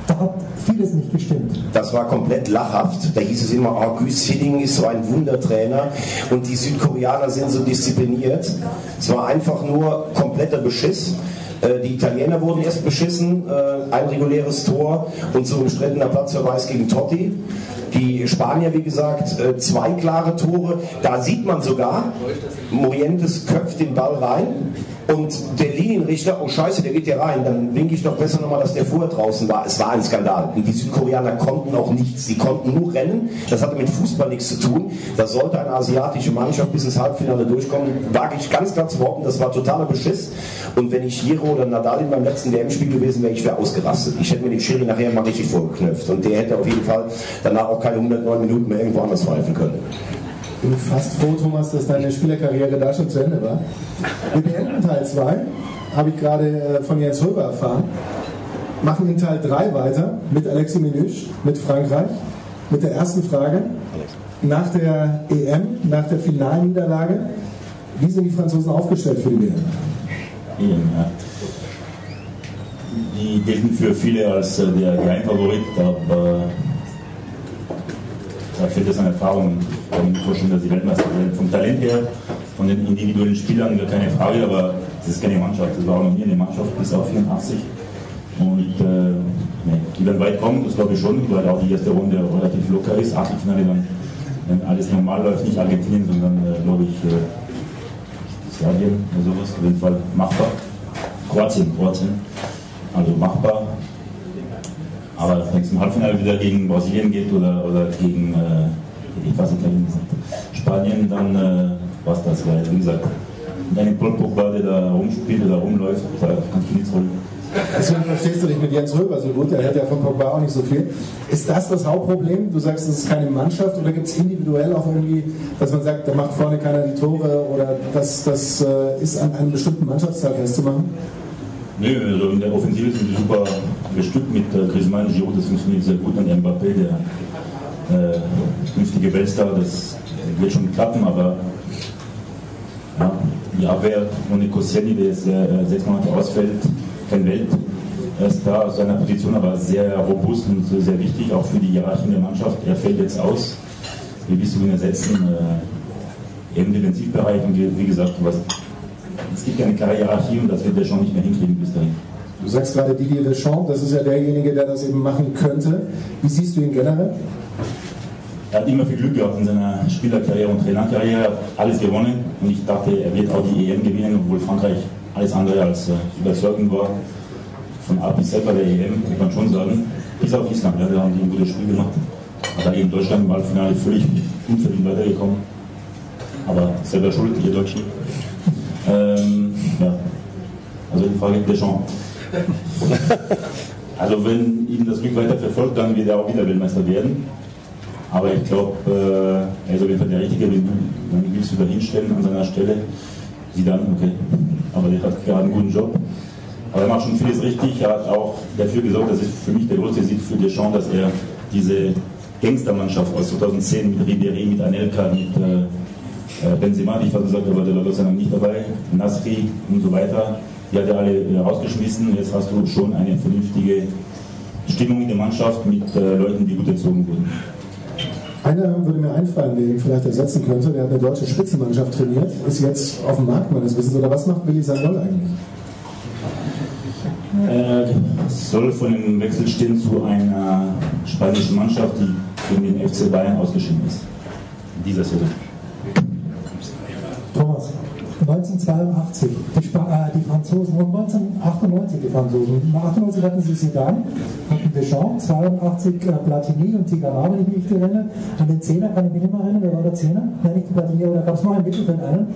da hat vieles nicht gestimmt. Das war komplett lachhaft. Da hieß es immer, Güs Hidding ist so ein Wundertrainer und die Südkoreaner sind so diszipliniert. Es war einfach nur kompletter Beschiss. Äh, Die Italiener wurden erst beschissen, äh, ein reguläres Tor und so umstrittener Platzverweis gegen Totti. Die Spanier, wie gesagt, äh, zwei klare Tore. Da sieht man sogar, Morientes köpft den Ball rein. Und der Linienrichter, oh scheiße, der geht hier rein, dann winke ich doch besser nochmal, dass der vorher draußen war. Es war ein Skandal. Und die Südkoreaner konnten auch nichts. Sie konnten nur rennen. Das hatte mit Fußball nichts zu tun. Da sollte eine asiatische Mannschaft bis ins Halbfinale durchkommen. Wage ich ganz klar zu behaupten, das war totaler Beschiss. Und wenn ich Hiro oder Nadal in meinem letzten WM-Spiel gewesen wäre, ich wäre ausgerastet. Ich hätte mir den Schiri nachher mal richtig vorgeknöpft. Und der hätte auf jeden Fall danach auch keine 109 Minuten mehr irgendwo anders pfeifen können. Bin fast froh, Thomas, dass deine Spielerkarriere da schon zu Ende war. Wir beenden Teil 2, habe ich gerade äh, von Jens Röber erfahren. Machen in Teil 3 weiter mit Alexis Menüsch, mit Frankreich, mit der ersten Frage. Nach der EM, nach der Finalniederlage, wie sind die Franzosen aufgestellt für die? EM, ja. Die gelten für viele als äh, der Geheimfavorit, aber da fehlt es an Erfahrung. Mir vorstellen, dass die Weltmeister werden. Vom Talent her, von den individuellen Spielern, keine Frage, aber das ist keine Mannschaft. Das war auch noch nie eine Mannschaft bis auf 84. Und äh, nee, die werden weit kommen, das glaube ich schon, weil auch die erste Runde relativ locker ist. Achtelfinale dann, wenn alles normal läuft, nicht Argentinien, sondern äh, glaube ich äh, Serbien oder sowas. Auf jeden Fall machbar. Kroatien, Kroatien. Also machbar. Aber wenn es im Halbfinale wieder gegen Brasilien geht oder, oder gegen, äh, ich weiß nicht, Spanien, dann äh, war es das. Weil, wie gesagt, mit einem Paul der da rumspielt oder rumläuft, da kannst du nichts holen. Deswegen verstehst du dich mit Jens Röber so gut, der hat ja von Pogba auch nicht so viel. Ist das das Hauptproblem? Du sagst, es ist keine Mannschaft oder gibt es individuell auch irgendwie, dass man sagt, da macht vorne keiner die Tore oder das, das äh, ist an einem bestimmten Mannschaftsteil festzumachen? Nö, also in der Offensive sind wir super bestückt mit äh, Griezmann, Giroud, das funktioniert sehr gut. Und Mbappé, der äh, künftige Weltstar, das wird schon klappen, aber ja, die Abwehr ohne Koscielny, der jetzt äh, sechs Monate ausfällt, kein Welt. Er ist da aus seiner Position, aber sehr robust und sehr wichtig, auch für die Hierarchie der Mannschaft. Er fällt jetzt aus. Wie willst du ihn ersetzen? Äh, Im Defensivbereich und wie gesagt, was, es gibt ja eine klare Hierarchie und das wird er schon nicht mehr hinkriegen bis dahin. Du sagst gerade Didier Deschamps, das ist ja derjenige, der das eben machen könnte. Wie siehst du ihn generell? Er hat immer viel Glück gehabt in seiner Spielerkarriere und Trainerkarriere, hat alles gewonnen und ich dachte, er wird auch die EM gewinnen, obwohl Frankreich alles andere als äh, überzeugend war. Von A bis Z bei der EM, muss man schon sagen. Bis auf Island, ja, da haben die ein gutes Spiel gemacht. Aber eben Deutschland im Halbfinale völlig unverdient weitergekommen. Aber selber schuld, ihr Deutschen. Ähm, ja, also die Frage Deschamps. Also wenn ihn das Glück weiter verfolgt, dann wird er auch wieder Weltmeister werden. Aber ich glaube, äh, er ist auf jeden Fall der Richtige, wenn du willst du da hinstellen an seiner Stelle. Sie dann, okay. Aber der hat gerade einen guten Job. Aber er macht schon vieles richtig. Er hat auch dafür gesorgt, das ist für mich der große Sieg für Deschamps, dass er diese Gangstermannschaft aus 2010 mit Ribéry, mit Anelka, mit äh, Benzema, die ich fast gesagt habe, der war Gott sei Dank nicht dabei, Nasri und so weiter. Die hat er alle äh, rausgeschmissen. Jetzt hast du schon eine vernünftige Stimmung in der Mannschaft mit äh, Leuten, die gut erzogen wurden. Einer würde mir einfallen, der ihn vielleicht ersetzen könnte, der hat eine deutsche Spitzenmannschaft trainiert, ist jetzt auf dem Markt meines Wissens. Oder was macht Willi Sandol eigentlich? Er soll von dem Wechsel stehen zu einer spanischen Mannschaft, die gegen den FC Bayern ausgeschieden ist. In dieser Saison. Thomas, 1982, die, Sp äh, die Franzosen, und 1998 die Franzosen. 1998 hatten sie Zidane, hatten Deschamps, 82 äh, Platini und Tigana, wenn ich mich erinnere. An den Zehner kann ich mich nicht mehr erinnern, wer war der Zehner? Nein, nicht Platini, oder gab es noch im Mittelfeld einen?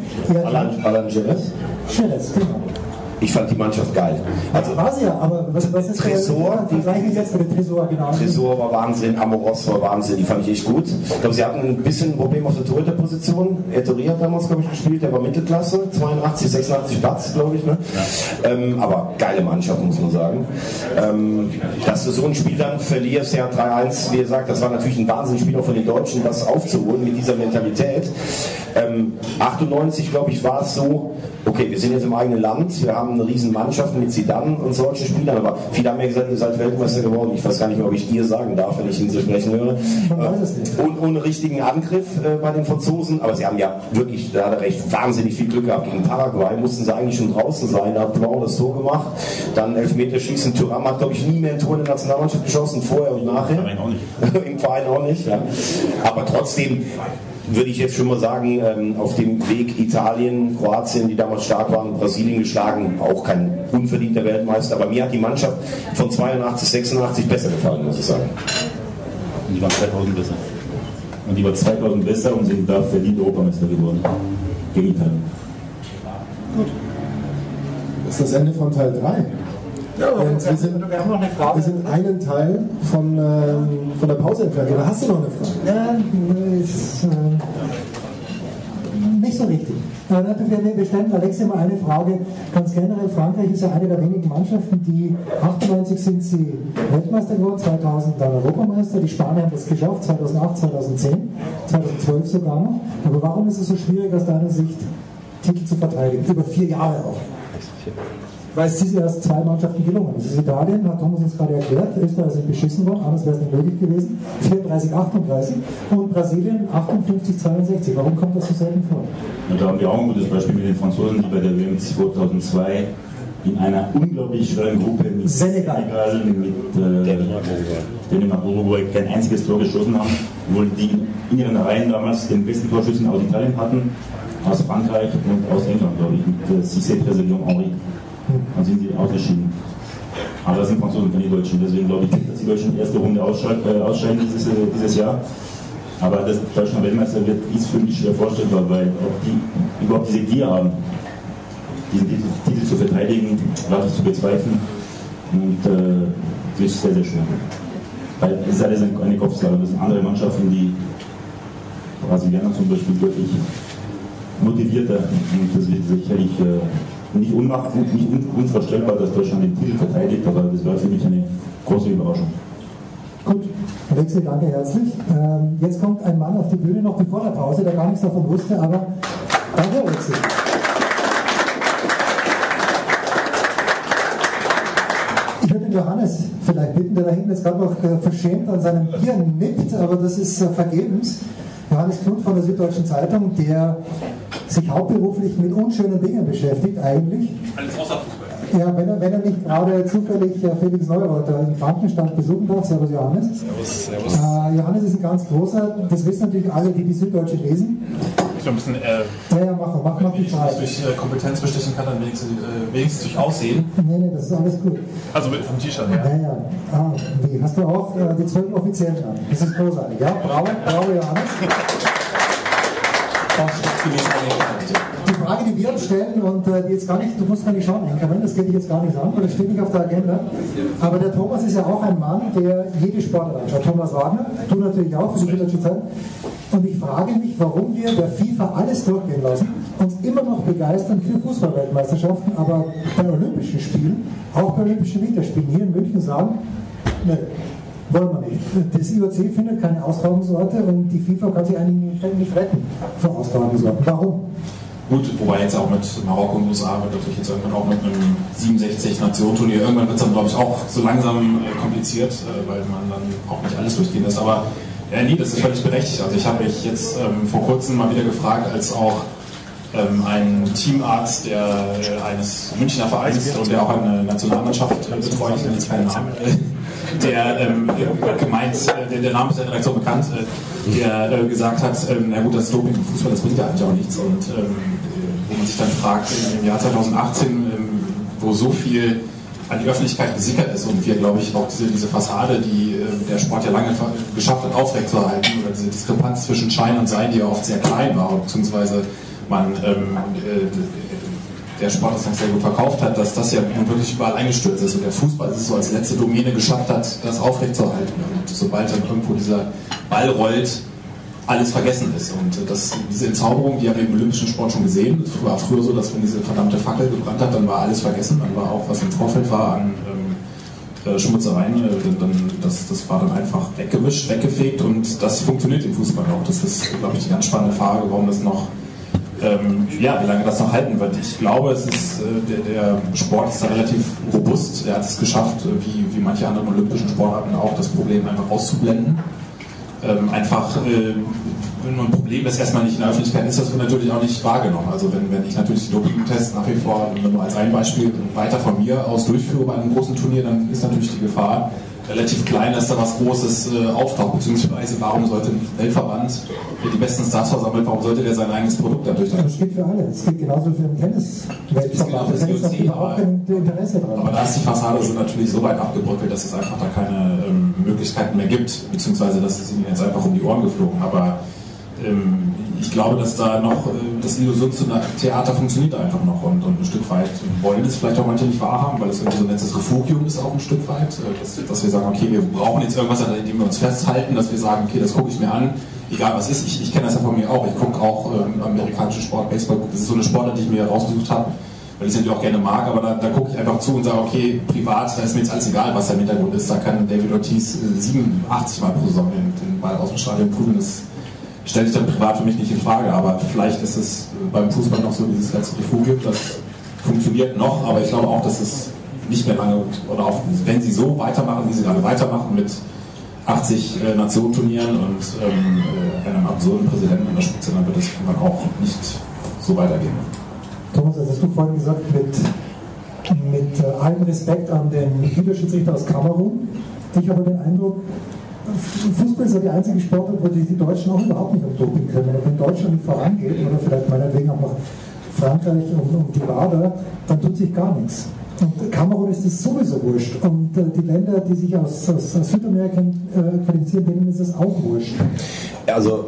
Alan, Alan Jerez? Jerez, genau. Ich fand die Mannschaft geil. Also, war sie ja, aber was, was ist Tresor, die vergleichen jetzt mit dem Tresor, genau. Tresor war Wahnsinn, Amoros war Wahnsinn, die fand ich echt gut. Ich glaube, sie hatten ein bisschen ein Problem auf der Torhüterposition. Etori hat damals, glaube ich, gespielt, der war Mittelklasse, 82, 86 Platz, glaube ich. Ne? Ja. Ähm, aber geile Mannschaft, muss man sagen. Ähm, dass du so ein Spiel dann verlierst, ja 3-1, wie gesagt, das war natürlich ein Wahnsinnsspiel auch von den Deutschen, das aufzuholen mit dieser Mentalität. Ähm, 98, glaube ich, war es so, okay, wir sind jetzt im eigenen Land, wir haben eine riesen Mannschaft mit Zidane und solchen Spielern, aber viele haben ja gesagt, ihr seid Weltmeister geworden. Ich weiß gar nicht mehr, ob ich ihr sagen darf, wenn ich ihn so sprechen höre. Äh, und ohne richtigen Angriff äh, bei den Franzosen, aber sie haben ja wirklich, da hat er recht, wahnsinnig viel Glück gehabt. Gegen Paraguay mussten sie eigentlich schon draußen sein, da hat Blanc das Tor gemacht, dann Elfmeterschießen, Thuram hat, glaube ich, nie mehr ein Tor in der Nationalmannschaft geschossen, vorher und nachher. Im Verein auch nicht. Im Verein auch nicht, ja. Aber trotzdem, würde ich jetzt schon mal sagen, ähm, auf dem Weg Italien, Kroatien, die damals stark waren, Brasilien geschlagen, auch kein unverdienter Weltmeister. Aber mir hat die Mannschaft von 82, 86 besser gefallen, muss ich sagen. Und die waren 2000 besser. Und die waren 2000 besser und sind da verdient Europameister geworden. Gegen Italien. Gut. Das ist das Ende von Teil 3. Ja, Und wir, sind, wir haben noch eine Frage. wir sind einen Teil von, ähm, von der Pause entfernt. Oder hast du noch eine Frage? Ja, ist, äh, nicht so richtig. Äh, wir, wir stellen Alexia mal eine Frage. Ganz generell, Frankreich ist ja eine der wenigen Mannschaften, die 98 sind sie Weltmeister geworden, 2000 dann Europameister. Die Spanier haben das geschafft, 2008, 2010, 2012 sogar noch. Aber warum ist es so schwierig aus deiner Sicht, Titel zu verteidigen? Über vier Jahre auch. Weil es ist erst zwei Mannschaften gelungen. Das ist Italien, hat Thomas uns gerade erklärt. Österreich sind beschissen worden, anders wäre es nicht möglich gewesen. 34, 38. Und Brasilien 58, 62. Warum kommt das so selten vor? Und da haben wir auch ein gutes Beispiel mit den Franzosen, die bei der WM 2002 in einer unglaublich schweren Gruppe mit Senegal, Senegal mit äh, Dänemark, Uruguay kein einziges Tor geschossen haben, obwohl die in ihren Reihen damals den besten Torschützen aus Italien hatten, aus Frankreich und aus England, glaube ich, mit äh, Cissé, Henri. Dann sind sie ausgeschieden. Aber das sind Franzosen, keine Deutschen. Deswegen glaube ich nicht, dass die Deutschen die erste Runde ausscheiden, äh, ausscheiden dieses, äh, dieses Jahr. Aber dass Deutschland Weltmeister wird, ist für mich schwer vorstellbar, weil auch die überhaupt diese Gier haben, diesen Titel, Titel zu verteidigen, ich zu bezweifeln. Und äh, das ist sehr, sehr schwer. Weil es ist alles eine Kopfsache. Das sind andere Mannschaften, die Brasilianer zum Beispiel deutlich motivierter und das wird sicherlich äh, nicht, unmach, nicht un, unvorstellbar, dass Deutschland den Titel verteidigt, aber das war für mich eine große Überraschung. Gut, Alexi, danke herzlich. Ähm, jetzt kommt ein Mann auf die Bühne noch bevor der Pause, der gar nichts davon wusste, aber danke, Alexi. Ich würde den Johannes vielleicht bitten, der da hinten jetzt gerade noch verschämt an seinem Bier nippt, aber das ist äh, vergebens. Johannes Knut von der Süddeutschen Zeitung, der sich hauptberuflich mit unschönen Dingen beschäftigt, eigentlich. Alles außer Fußball. Ja, wenn er, wenn er nicht gerade zufällig äh, Felix Neureuter im Krankenstand besuchen darf. Servus Johannes. Servus, servus. Äh, Johannes ist ein ganz großer, das wissen natürlich alle, die die Süddeutsche lesen. Ich ein bisschen, äh, Ja, ja, mach, mach, mach die Zeit. durch äh, Kompetenz bestechen kann, dann wenigstens, äh, wenigstens durch Aussehen. Nee, nee, das ist alles gut. Also mit, vom T-Shirt her. Ja, ja. Ah, wie, hast du auch äh, die zwölf Offiziellen an? Das ist großartig. Ja, bravo, bravo Johannes. Die Frage, die wir uns stellen und äh, die jetzt gar nicht, du musst gar nicht schauen, Enkermann, das geht dich jetzt gar nicht an, weil das steht nicht auf der Agenda. Aber der Thomas ist ja auch ein Mann, der jede Sportart anschaut. Thomas Wagner, du natürlich auch für die Zeit. Und ich frage mich, warum wir der FIFA alles durchgehen lassen, uns immer noch begeistern für Fußballweltmeisterschaften, aber bei Olympischen Spielen, auch bei Olympischen Winterspielen hier in München sagen, ne, wollen wir nicht. Das IOC findet keine Austragungsorte und die FIFA kann sich eigentlich nicht- retten vor Austragungsorten. Warum? Gut, wobei jetzt auch mit Marokko und USA wird natürlich jetzt irgendwann auch mit einem 67-Nation-Turnier, irgendwann wird es dann glaube ich auch so langsam äh, kompliziert, äh, weil man dann auch nicht alles durchgehen lässt. Aber ja, nee, das ist völlig berechtigt. Also ich habe mich jetzt ähm, vor kurzem mal wieder gefragt, als auch ähm, ein Teamarzt der, äh, eines Münchner Vereins und der auch eine Nationalmannschaft äh, betreut, ich nenne jetzt keinen Namen, äh, der ähm, gemeint, äh, der, der Name ist ja direkt so bekannt, äh, der äh, gesagt hat, ähm, na gut, das Doping im Fußball, das bringt ja eigentlich auch nichts. Und ähm, äh, wo man sich dann fragt, im- Jahr 2018, ähm, wo so viel an die Öffentlichkeit gesickert ist und wir, glaube ich, auch diese, diese Fassade, die äh, der Sport ja lange geschafft hat, aufrechtzuerhalten, oder diese Diskrepanz zwischen Schein und Sein, die ja oft sehr klein war, beziehungsweise man ähm, äh, der Sport das noch sehr gut verkauft hat, dass das ja nun wirklich überall eingestürzt ist und der Fußball es so als letzte Domäne geschafft hat, das aufrechtzuerhalten. Und sobald dann irgendwo dieser Ball rollt, alles vergessen ist. Und äh, das, diese Entzauberung, die haben wir im olympischen Sport schon gesehen. Es war früher so, dass wenn diese verdammte Fackel gebrannt hat, dann war alles vergessen. Dann war auch, was im Vorfeld war an ähm, äh, Schmutzereien, äh, dann, das, das war dann einfach weggewischt, weggefegt und das funktioniert im Fußball auch. Das ist, glaube ich, die ganz spannende Frage, warum das noch ähm, ja, wie lange das noch halten wird. Ich glaube, es ist, äh, der, der Sport ist da relativ robust. Er hat es geschafft, äh, wie, wie manche anderen olympischen Sportarten auch, das Problem einfach auszublenden. Ähm, einfach, äh, nur ein Problem, das erstmal nicht in der Öffentlichkeit ist, das wird natürlich auch nicht wahrgenommen. Also wenn, wenn ich natürlich die Dopingtests nach wie vor nur als ein Beispiel weiter von mir aus durchführe bei einem großen Turnier, dann ist natürlich die Gefahr, relativ klein, dass da was Großes äh, auftaucht, beziehungsweise warum sollte ein Weltverband, der die besten Stars versammelt, warum sollte der sein eigenes Produkt dadurch dann? Das gilt für alle. Das gilt genauso für den Tennis-Weltverband. Ist auch für überhaupt kein Interesse. Aber da ist die Fassade so natürlich so weit abgebröckelt, dass es einfach da keine ähm, Möglichkeiten mehr gibt, beziehungsweise das ist ihnen jetzt einfach um die Ohren geflogen. Aber ähm, glaube, dass da noch äh, das Illusionstheater funktioniert einfach noch und, und ein Stück weit wollen es vielleicht auch manche nicht wahrhaben, weil es irgendwie so ein letztes Refugium ist auch ein Stück weit, äh, dass, dass wir sagen, okay, wir brauchen jetzt irgendwas, an dem wir uns festhalten, dass wir sagen, okay, das gucke ich mir an, egal was ist. Ich, ich kenne das ja von mir auch. Ich gucke auch ähm, amerikanische Sport, Baseball. Das ist so eine Sportart, die ich mir rausgesucht habe, weil ich es natürlich auch gerne mag. Aber da, da gucke ich einfach zu und sage, okay, privat, da ist mir jetzt alles egal, was im Hintergrund ist. Da kann David Ortiz äh, 87 Mal pro Saison den, den Ball aus dem Stadion prügeln. Das stelle ich dann privat für mich nicht in Frage. Aber vielleicht ist es beim Fußball noch so dieses letzte Refugium. Das funktioniert noch, aber ich glaube auch, dass es nicht mehr lange oder auch, wenn sie so weitermachen, wie sie gerade weitermachen mit 80 äh, Nationenturnieren und ähm, äh, einem absurden Präsidenten an der Spitze, dann wird es irgendwann auch nicht so weitergehen. Thomas, das hast du vorhin gesagt, mit, mit äh, allem Respekt an den Videoschiedsrichter aus Kamerun. Ich habe den Eindruck, Fußball ist ja die einzige Sportart, wo die, die Deutschen auch überhaupt nicht Doping können. Wenn Deutschland vorangeht, oder vielleicht meinetwegen auch noch Frankreich und, und die WADA, dann tut sich gar nichts. Und Kamerun ist es sowieso wurscht. Und äh, die Länder, die sich aus, aus, aus Südamerika äh, qualifizieren, denen ist es auch wurscht. Also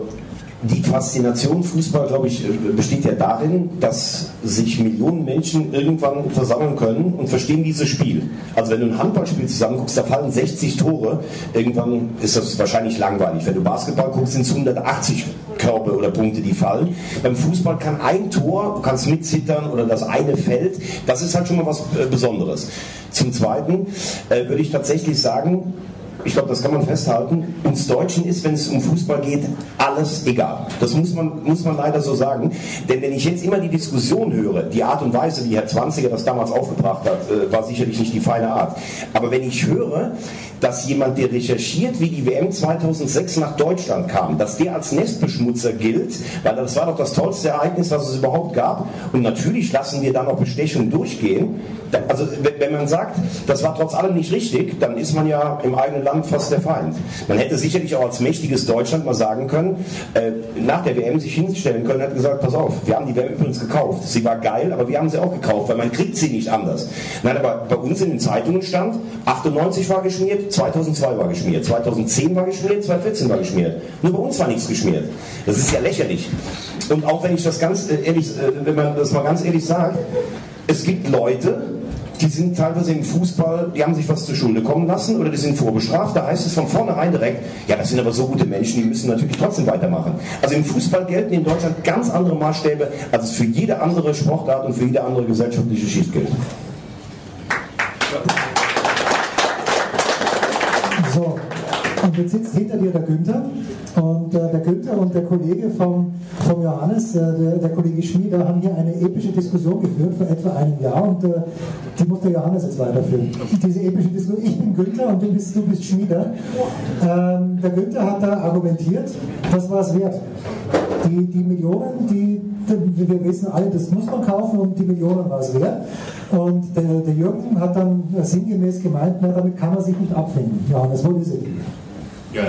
die Faszination Fußball, glaube ich, besteht ja darin, dass sich Millionen Menschen irgendwann versammeln können und verstehen dieses Spiel. Also wenn du ein Handballspiel zusammen guckst, da fallen 60 Tore, irgendwann ist das wahrscheinlich langweilig. Wenn du Basketball guckst, sind es 180 Körbe oder Punkte, die fallen. Beim Fußball kann ein Tor, du kannst mitzittern oder das eine fällt, das ist halt schon mal was äh, Besonderes. Zum Zweiten äh, würde ich tatsächlich sagen, ich glaube, das kann man festhalten, uns Deutschen ist, wenn es um Fußball geht, alles egal. Das muss man, muss man leider so sagen. Denn wenn ich jetzt immer die Diskussion höre, die Art und Weise, wie Herr Zwanziger das damals aufgebracht hat, äh, war sicherlich nicht die feine Art. Aber wenn ich höre, dass jemand, der recherchiert, wie die WM 2006 nach Deutschland kam, dass der als Nestbeschmutzer gilt, weil das war doch das tollste Ereignis, was es überhaupt gab. Und natürlich lassen wir da noch Bestechungen durchgehen. Also wenn man sagt, das war trotz allem nicht richtig, dann ist man ja im eigenen Land fast der Feind. Man hätte sicherlich auch als mächtiges Deutschland mal sagen können, äh, nach der WM sich hinstellen können hat gesagt, pass auf, wir haben die WM übrigens gekauft. Sie war geil, aber wir haben sie auch gekauft, weil man kriegt sie nicht anders. Nein, aber bei uns in den Zeitungen stand, 98 war geschmiert, 2002 war geschmiert, 2010 war geschmiert, 2014 war geschmiert. Nur bei uns war nichts geschmiert. Das ist ja lächerlich. Und auch wenn ich das ganz äh, ehrlich, äh, wenn man das mal ganz ehrlich sagt, es gibt Leute, die sind teilweise im Fußball, die haben sich was zur Schulde kommen lassen oder die sind vorbestraft. Da heißt es von vornherein direkt, ja, das sind aber so gute Menschen, die müssen natürlich trotzdem weitermachen. Also im Fußball gelten in Deutschland ganz andere Maßstäbe, als es für jede andere Sportart und für jede andere gesellschaftliche Schicht gilt. So, und jetzt sitzt hinter dir der Günther und äh, der Günther und der Kollege vom, vom Johannes, äh, der, der Kollege Schmieder, haben hier eine epische Diskussion geführt vor etwa einem Jahr und äh, die muss der Johannes jetzt weiterführen. Diese epische Diskussion, ich bin Günther und du bist, du bist Schmieder. Ähm, der Günther hat da argumentiert, das war es wert. Die, die Millionen, die, die, wir wissen alle, das muss man kaufen und die Millionen war es wert. Und der, der Jürgen hat dann sinngemäß gemeint, na, damit kann man sich nicht abfinden. Johannes, wo ist er? Ja,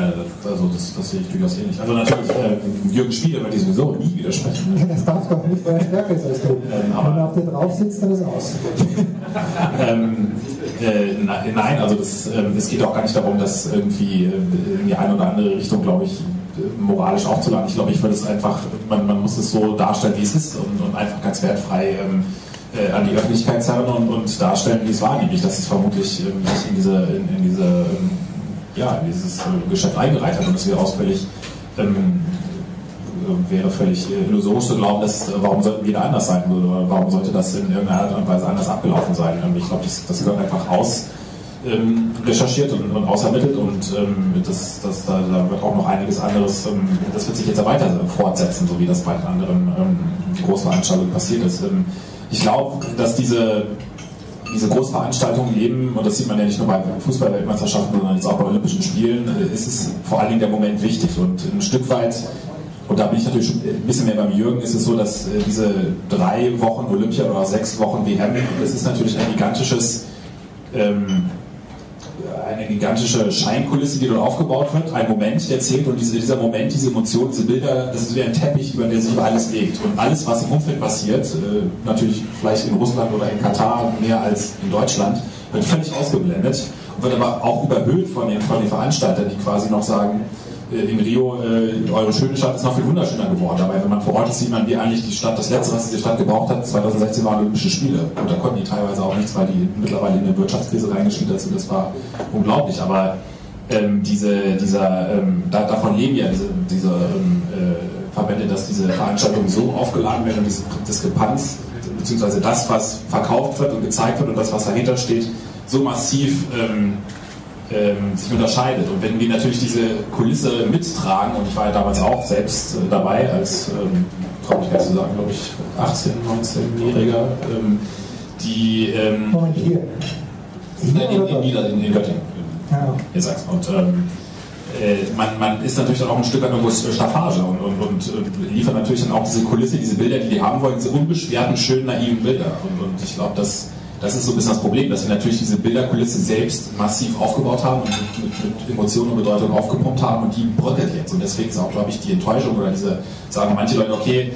also das, das sehe ich durchaus ähnlich. Also natürlich, äh, Jürgen Spieler wird die sowieso nie widersprechen. Das darf doch nicht, weil er stärker ist als du. Wenn er auf dir drauf sitzt, dann ist er aus. ähm, äh, nein, also das, äh, es geht auch gar nicht darum, dass irgendwie äh, in die eine oder andere Richtung, glaube ich, moralisch aufzuladen. Ich glaube, ich würde es einfach, man, man muss es so darstellen, wie es ist und, und einfach ganz wertfrei ähm, äh, an die Öffentlichkeit zerren und, und darstellen, wie es war, nämlich dass es vermutlich ähm, sich in diese, in, in diese ähm, ja, in dieses äh, Geschäft eingereiht hat und es wäre auch völlig ähm, wäre völlig illusorisch zu glauben, dass warum sollten wir da anders sein oder warum sollte das in irgendeiner Art und Weise anders abgelaufen sein. Ähm, ich glaube, das, das gehört einfach aus ähm, recherchiert und, und ausermittelt und ähm, das, das, da, da, wird auch noch einiges anderes, ähm, das wird sich jetzt weiter fortsetzen, so wie das bei anderen ähm, Großveranstaltungen passiert ist. Ähm, ich glaube, dass diese diese Großveranstaltungen eben, und das sieht man ja nicht nur bei Fußball-Weltmeisterschaften, sondern jetzt auch bei Olympischen Spielen, äh, ist es vor allen Dingen der Moment wichtig. Und ein Stück weit, und da bin ich natürlich ein bisschen mehr beim Jürgen, ist es so, dass äh, diese drei Wochen Olympia oder sechs Wochen WM, das ist natürlich ein gigantisches ähm, eine gigantische Scheinkulisse, die dort aufgebaut wird, ein Moment, der zählt und diese, dieser Moment, diese Emotionen, diese Bilder, das ist wie ein Teppich, über den sich alles legt. Und alles, was im Umfeld passiert, äh, natürlich vielleicht in Russland oder in Katar mehr als in Deutschland, wird völlig ausgeblendet und wird aber auch überhöht von den, von den Veranstaltern, die quasi noch sagen, in Rio, äh, eure schöne Stadt ist noch viel wunderschöner geworden. Dabei, wenn man vor Ort ist, sieht man, wie eigentlich die Stadt, das letzte, was diese Stadt gebraucht hat, 2016 waren Olympische Spiele. Und da konnten die teilweise auch nichts, weil die mittlerweile in eine Wirtschaftskrise reingeschlittert sind. Das war unglaublich. Aber ähm, diese, dieser, ähm, da, davon leben ja diese, diese ähm, äh, Verbände, dass diese Veranstaltungen so aufgeladen werden und diese Diskrepanz, beziehungsweise das, was verkauft wird und gezeigt wird und das, was dahinter steht, so massiv ähm, sich unterscheidet. Und wenn wir natürlich diese Kulisse mittragen, und ich war ja damals auch selbst äh, dabei, als, ähm, traue ich gar nicht zu sagen, glaube ich, 18-, 19-Jähriger, ähm, die. Ähm, hier. Hier in, in, in, in Göttingen. Ja. Ihr sagt's. Und ähm, äh, man, man ist natürlich dann auch ein Stück weit irgendwo Staffage und, und, und äh, liefert natürlich dann auch diese Kulisse, diese Bilder, die die haben wollen, diese unbeschwerten, schönen, naiven Bilder. Und, und ich glaube, das das ist so ein bisschen das Problem, dass wir natürlich diese Bilderkulisse selbst massiv aufgebaut haben und mit, mit, mit Emotionen und Bedeutung aufgepumpt haben und die bröckelt jetzt. Und deswegen ist auch, glaube ich, die Enttäuschung oder diese, sagen manche Leute, okay,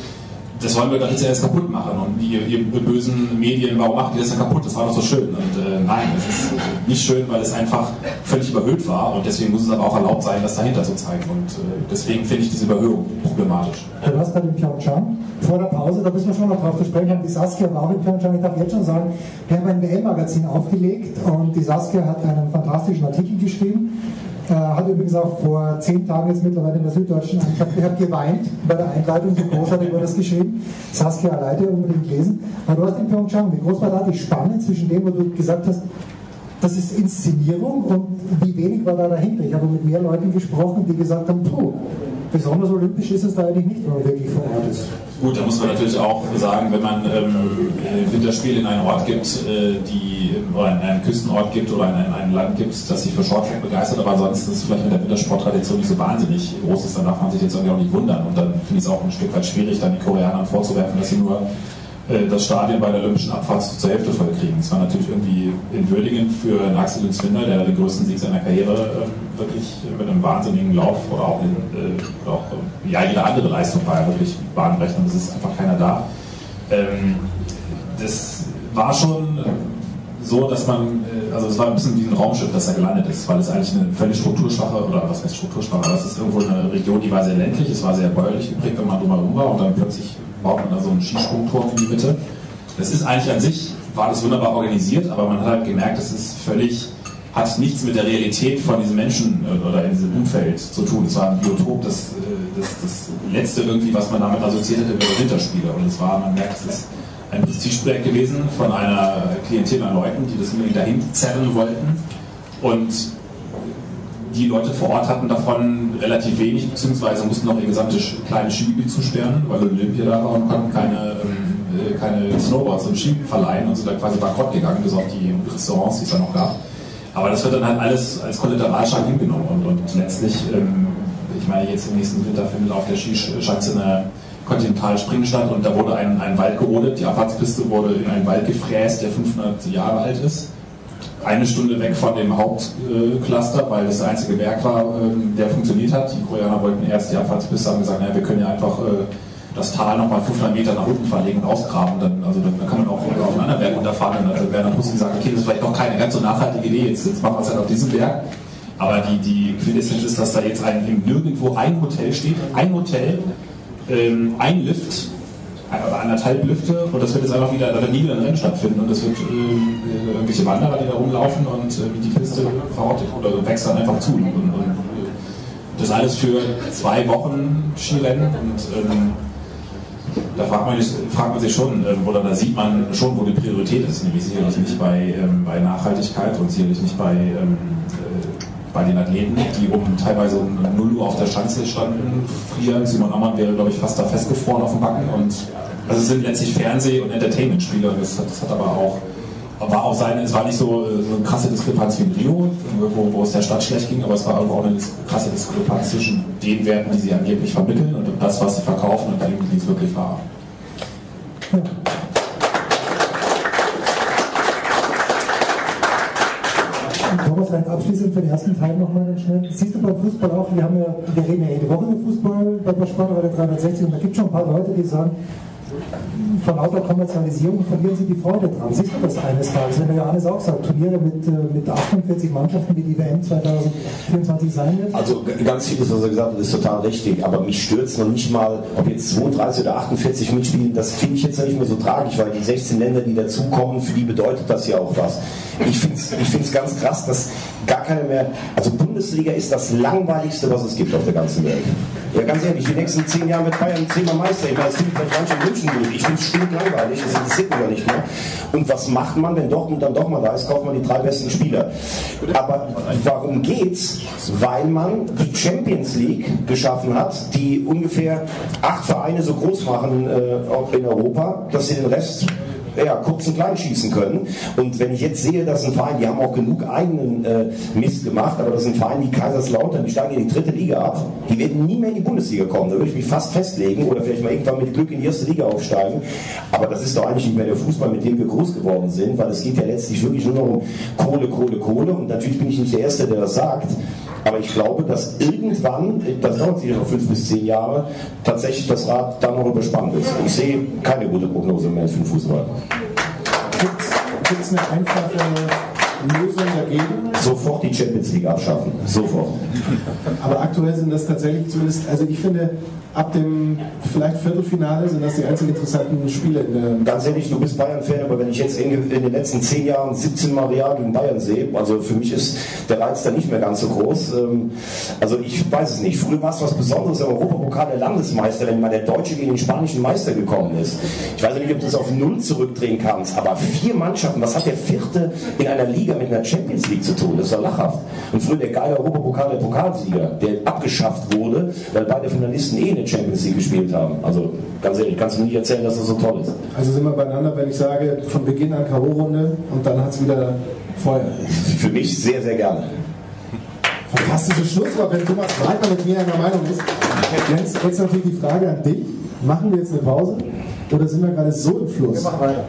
das wollen wir doch jetzt erst kaputt machen. Und ihr, ihr bösen Medien, warum macht ihr das denn kaputt? Das war doch so schön. Und äh, nein, es ist nicht schön, weil es einfach völlig überhöht war. Und deswegen muss es aber auch erlaubt sein, das dahinter zu zeigen. Und äh, deswegen finde ich diese Überhöhung problematisch. Du warst bei dem Pyeongchang vor der Pause, da müssen wir schon noch drauf zu sprechen haben. Die Saskia war auch in Pyeongchang. Ich darf jetzt schon sagen, wir haben ein WM-Magazin aufgelegt und die Saskia hat einen fantastischen Artikel geschrieben äh, hat übrigens auch vor zehn Tagen jetzt mittlerweile in der Süddeutschen, ich habe hab geweint bei der Einleitung, so großartig war das geschrieben. Saskia Leite unbedingt lesen. Aber du hast in Pyeongchang, wie groß war da die Spanne zwischen dem, wo du gesagt hast, das ist Inszenierung und wie wenig war da dahinter? Ich habe mit mehr Leuten gesprochen, die gesagt haben, puh, besonders olympisch ist es da eigentlich nicht, wenn man wirklich vor Ort ist. Gut, da muss man natürlich auch sagen, wenn man ähm, Winterspiele in einen Ort gibt, äh, die, oder in einen Küstenort gibt oder in ein, ein Land gibt, das sich für Shorttrack begeistert, aber ansonsten ist es vielleicht mit der Wintersporttradition nicht so wahnsinnig groß ist, dann darf man sich jetzt irgendwie auch nicht wundern. Und dann finde ich es auch ein Stück weit schwierig, dann die Koreanern vorzuwerfen, dass sie nur äh, das Stadion bei der Olympischen Abfahrt zur Hälfte voll kriegen. Es war natürlich irgendwie in Würdigen für Axel Lünzwinder, der den größten Sieg seiner Karriere äh, wirklich mit einem wahnsinnigen Lauf oder auch, in, äh, auch äh, ja, jede andere Leistung war ja wirklich bahnbrechend es ist einfach keiner da. Ähm, das war schon so, dass man, äh, also es war ein bisschen wie ein Raumschiff, das da gelandet ist, weil es eigentlich eine völlig strukturschwache, oder was heißt strukturschwache, aber es ist irgendwo eine Region, die war sehr ländlich, es war sehr bäuerlich geprägt, wenn man drumherum war und dann plötzlich baut man da so einen Skisprungturm in die Mitte. Das ist eigentlich an sich, war das wunderbar organisiert, aber man hat halt gemerkt, es ist völlig, hat nichts mit der Realität von diesen Menschen äh, oder in diesem Umfeld zu tun. Es war ein Biotop, das, äh, das, das letzte irgendwie, was man damit assoziiert hätte, wäre Winterspiele. Und es war, man merkt, es ist ein Prestigeprojekt gewesen von einer Klientel an Leuten, die das irgendwie dahin zerren wollten. Und die Leute vor Ort hatten davon relativ wenig, beziehungsweise mussten noch ihr gesamtes kleine Skigebiet zusperren, weil Olympia da war und konnten keine, ähm, äh, keine Snowboards und Ski verleihen und sind da quasi bankrott gegangen, bis auf die Restaurants, die es da noch gab. Aber das wird dann halt alles als Kollateralschaden hingenommen und, und letztlich, ähm, ich meine, jetzt im nächsten Winter findet auf der Skischanze eine Kontinentalspringen statt und da wurde ein, ein Wald gerodet, die Abfahrtspiste wurde in einen Wald gefräst, der 500 Jahre alt ist eine Stunde weg von dem Hauptcluster, weil das der einzige Berg war, ähm, der funktioniert hat. Die Koreaner wollten erst die Abfahrtspiste haben gesagt, naja, wir können ja einfach äh, das Tal nochmal 500 Meter nach unten verlegen und ausgraben. Dann, also dann, kann man auch auf einen anderen Berg runterfahren. Dann wäre dann Pussy gesagt, okay, das ist vielleicht doch keine ganz so nachhaltige Idee, jetzt, jetzt machen wir es halt auf diesem Berg. Aber die, die Quintessenz ist, dass da jetzt ein, Nirgendwo ein Hotel steht, ein Hotel, ähm, ein Lift, oder anderthalb Lüfte und das wird jetzt einfach wieder, da wird nie wieder ein Rennen stattfinden und es wird äh, irgendwelche Wanderer, die da rumlaufen und äh, die Piste verrottet oder wächst dann einfach zu. Und, und, das alles für zwei Wochen Skirennen und ähm, da fragt man, fragt man, sich schon, äh, oder da sieht man schon, wo die Priorität ist, nämlich sicherlich nicht bei, ähm, bei Nachhaltigkeit und sicherlich nicht bei ähm, bei den Athleten, die um teilweise um 0 Uhr auf der Schanze standen, frieren. Simon Ammann wäre, glaube ich, fast da festgefroren auf dem Backen. Und also es sind letztlich Fernseh- und Entertainment-Spiele. Das, das hat aber auch war auch seine, es war nicht so, so eine krasse Diskrepanz wie in Rio, wo, wo es der Stadt schlecht ging, aber es war auch eine krasse Diskrepanz zwischen den Werten, die sie angeblich vermitteln und das, was sie verkaufen und dem, wie es wirklich war. Thomas, vielleicht abschließend für den ersten Teil nochmal ganz schnell. Siehst du beim Fußball auch, wir, haben ja, wir reden ja jede Woche über Fußball bei der Sportradio 360 und da gibt es schon ein paar Leute, die sagen, von lauter Kommerzialisierung verlieren sie die Freude dran. Du das eines Tages, wenn der Johannes auch sagt, Turniere mit, äh, mit 48 Mannschaften, wie die WM 2024 sein wird? Also ganz vieles, was er gesagt hat, ist total richtig, aber mich es noch nicht mal, ob jetzt 32 oder 48 mitspielen, das finde ich jetzt nicht mehr so tragisch, weil die 16 Länder, die dazukommen, für die bedeutet das ja auch was. Ich finde es ich ganz krass, dass gar keiner mehr, also Bundesliga ist das langweiligste, was es gibt auf der ganzen Welt. Ja, ganz ehrlich, die nächsten 10 Jahre wird Bayern zehnmal Meister. Ich meine, das finde vielleicht manche in München gut. Ich finde es stinklangweilig, das interessiert mich ja nicht mehr. Und was macht man, wenn Dortmund dann doch mal da ist, kauft man die drei besten Spieler. Aber warum geht's? Weil man die Champions League geschaffen hat, die ungefähr acht Vereine so groß machen äh, in Europa, dass sie den Rest ja, kurz und klein schießen können. Und wenn ich jetzt sehe, dass ein Verein, die haben auch genug eigenen äh, Mist gemacht, aber das sind Vereine wie Kaiserslautern, die steigen in die dritte Liga ab, die werden nie mehr in die Bundesliga kommen. Da würde ich mich fast festlegen oder vielleicht mal irgendwann mit Glück in die erste Liga aufsteigen. Aber das ist doch eigentlich nicht mehr der Fußball, mit dem wir groß geworden sind, weil es geht ja letztlich wirklich nur noch um Kohle, Kohle, Kohle. Und natürlich bin ich nicht der Erste, der das sagt. Aber ich glaube, dass irgendwann, das dauert sicher noch fünf bis zehn Jahre, tatsächlich das Rad dann noch überspannt ist. Ich sehe keine gute Prognose mehr für den Fußball. Gibt es eine einfache Lösung dagegen? Sofort die Champions League abschaffen. Sofort. Aber aktuell sind das tatsächlich zumindest, also ich finde, ab dem vielleicht Viertelfinale sind das die einzigen interessanten Spiele in der Ganz ehrlich, du bist Bayern-Fan, aber wenn ich jetzt in, in den letzten zehn Jahren 17 Mal Real gegen Bayern sehe, also für mich ist der Reiz da nicht mehr ganz so groß. Ähm, Also ich weiß es nicht. Früher war es was Besonderes im Europapokal der Landesmeister, wenn mal der Deutsche gegen den spanischen Meister gekommen ist. Ich weiß nicht, ob du das auf Null zurückdrehen kannst, aber vier Mannschaften, was hat der vierte in einer Liga mit einer Champions League zu tun? Das ist doch lachhaft. Und früher der geile Europapokal der Pokalsieger, der abgeschafft wurde, weil beide Finalisten eh in der Champions League gespielt haben. Also ganz ehrlich, kannst du mir nicht erzählen, dass das so toll ist. Also sind wir beieinander, wenn ich sage, von Beginn an K.O.-Runde und dann hat es wieder Feuer. Für mich sehr, sehr gerne. Fantastisches Schlusswort, wenn Thomas Breitner mit mir einer Meinung ist. Jens, jetzt natürlich die Frage an dich. Machen wir jetzt eine Pause oder sind wir gerade so im Fluss? Wir machen weiter.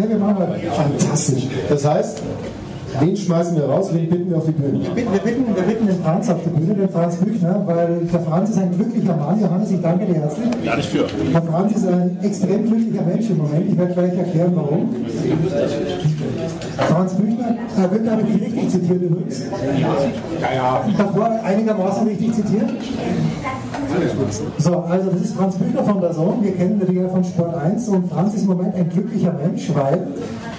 Ja, wir machen weiter. Fantastisch. Das heißt, wen schmeißen wir raus, wen bitten wir auf die Bühne? Wir bitten, wir bitten, wir bitten den Franz auf die Bühne, den Franz Büchner, weil der Franz ist ein glücklicher Mann. Johannes, ich danke dir herzlich. Ja, nicht für. Der Franz ist ein extrem glücklicher Mensch im Moment. Ich werde gleich erklären, warum. Franz Büchner, Herr Büchner, habe ich dich richtig zitiert übrigens. Ja, ja. Davor einigermaßen richtig zitiert. So, also das ist Franz Büchner von der Sohn. Wir kennen ihn ja von Sport 1 und Franz ist im Moment ein glücklicher Mensch, weil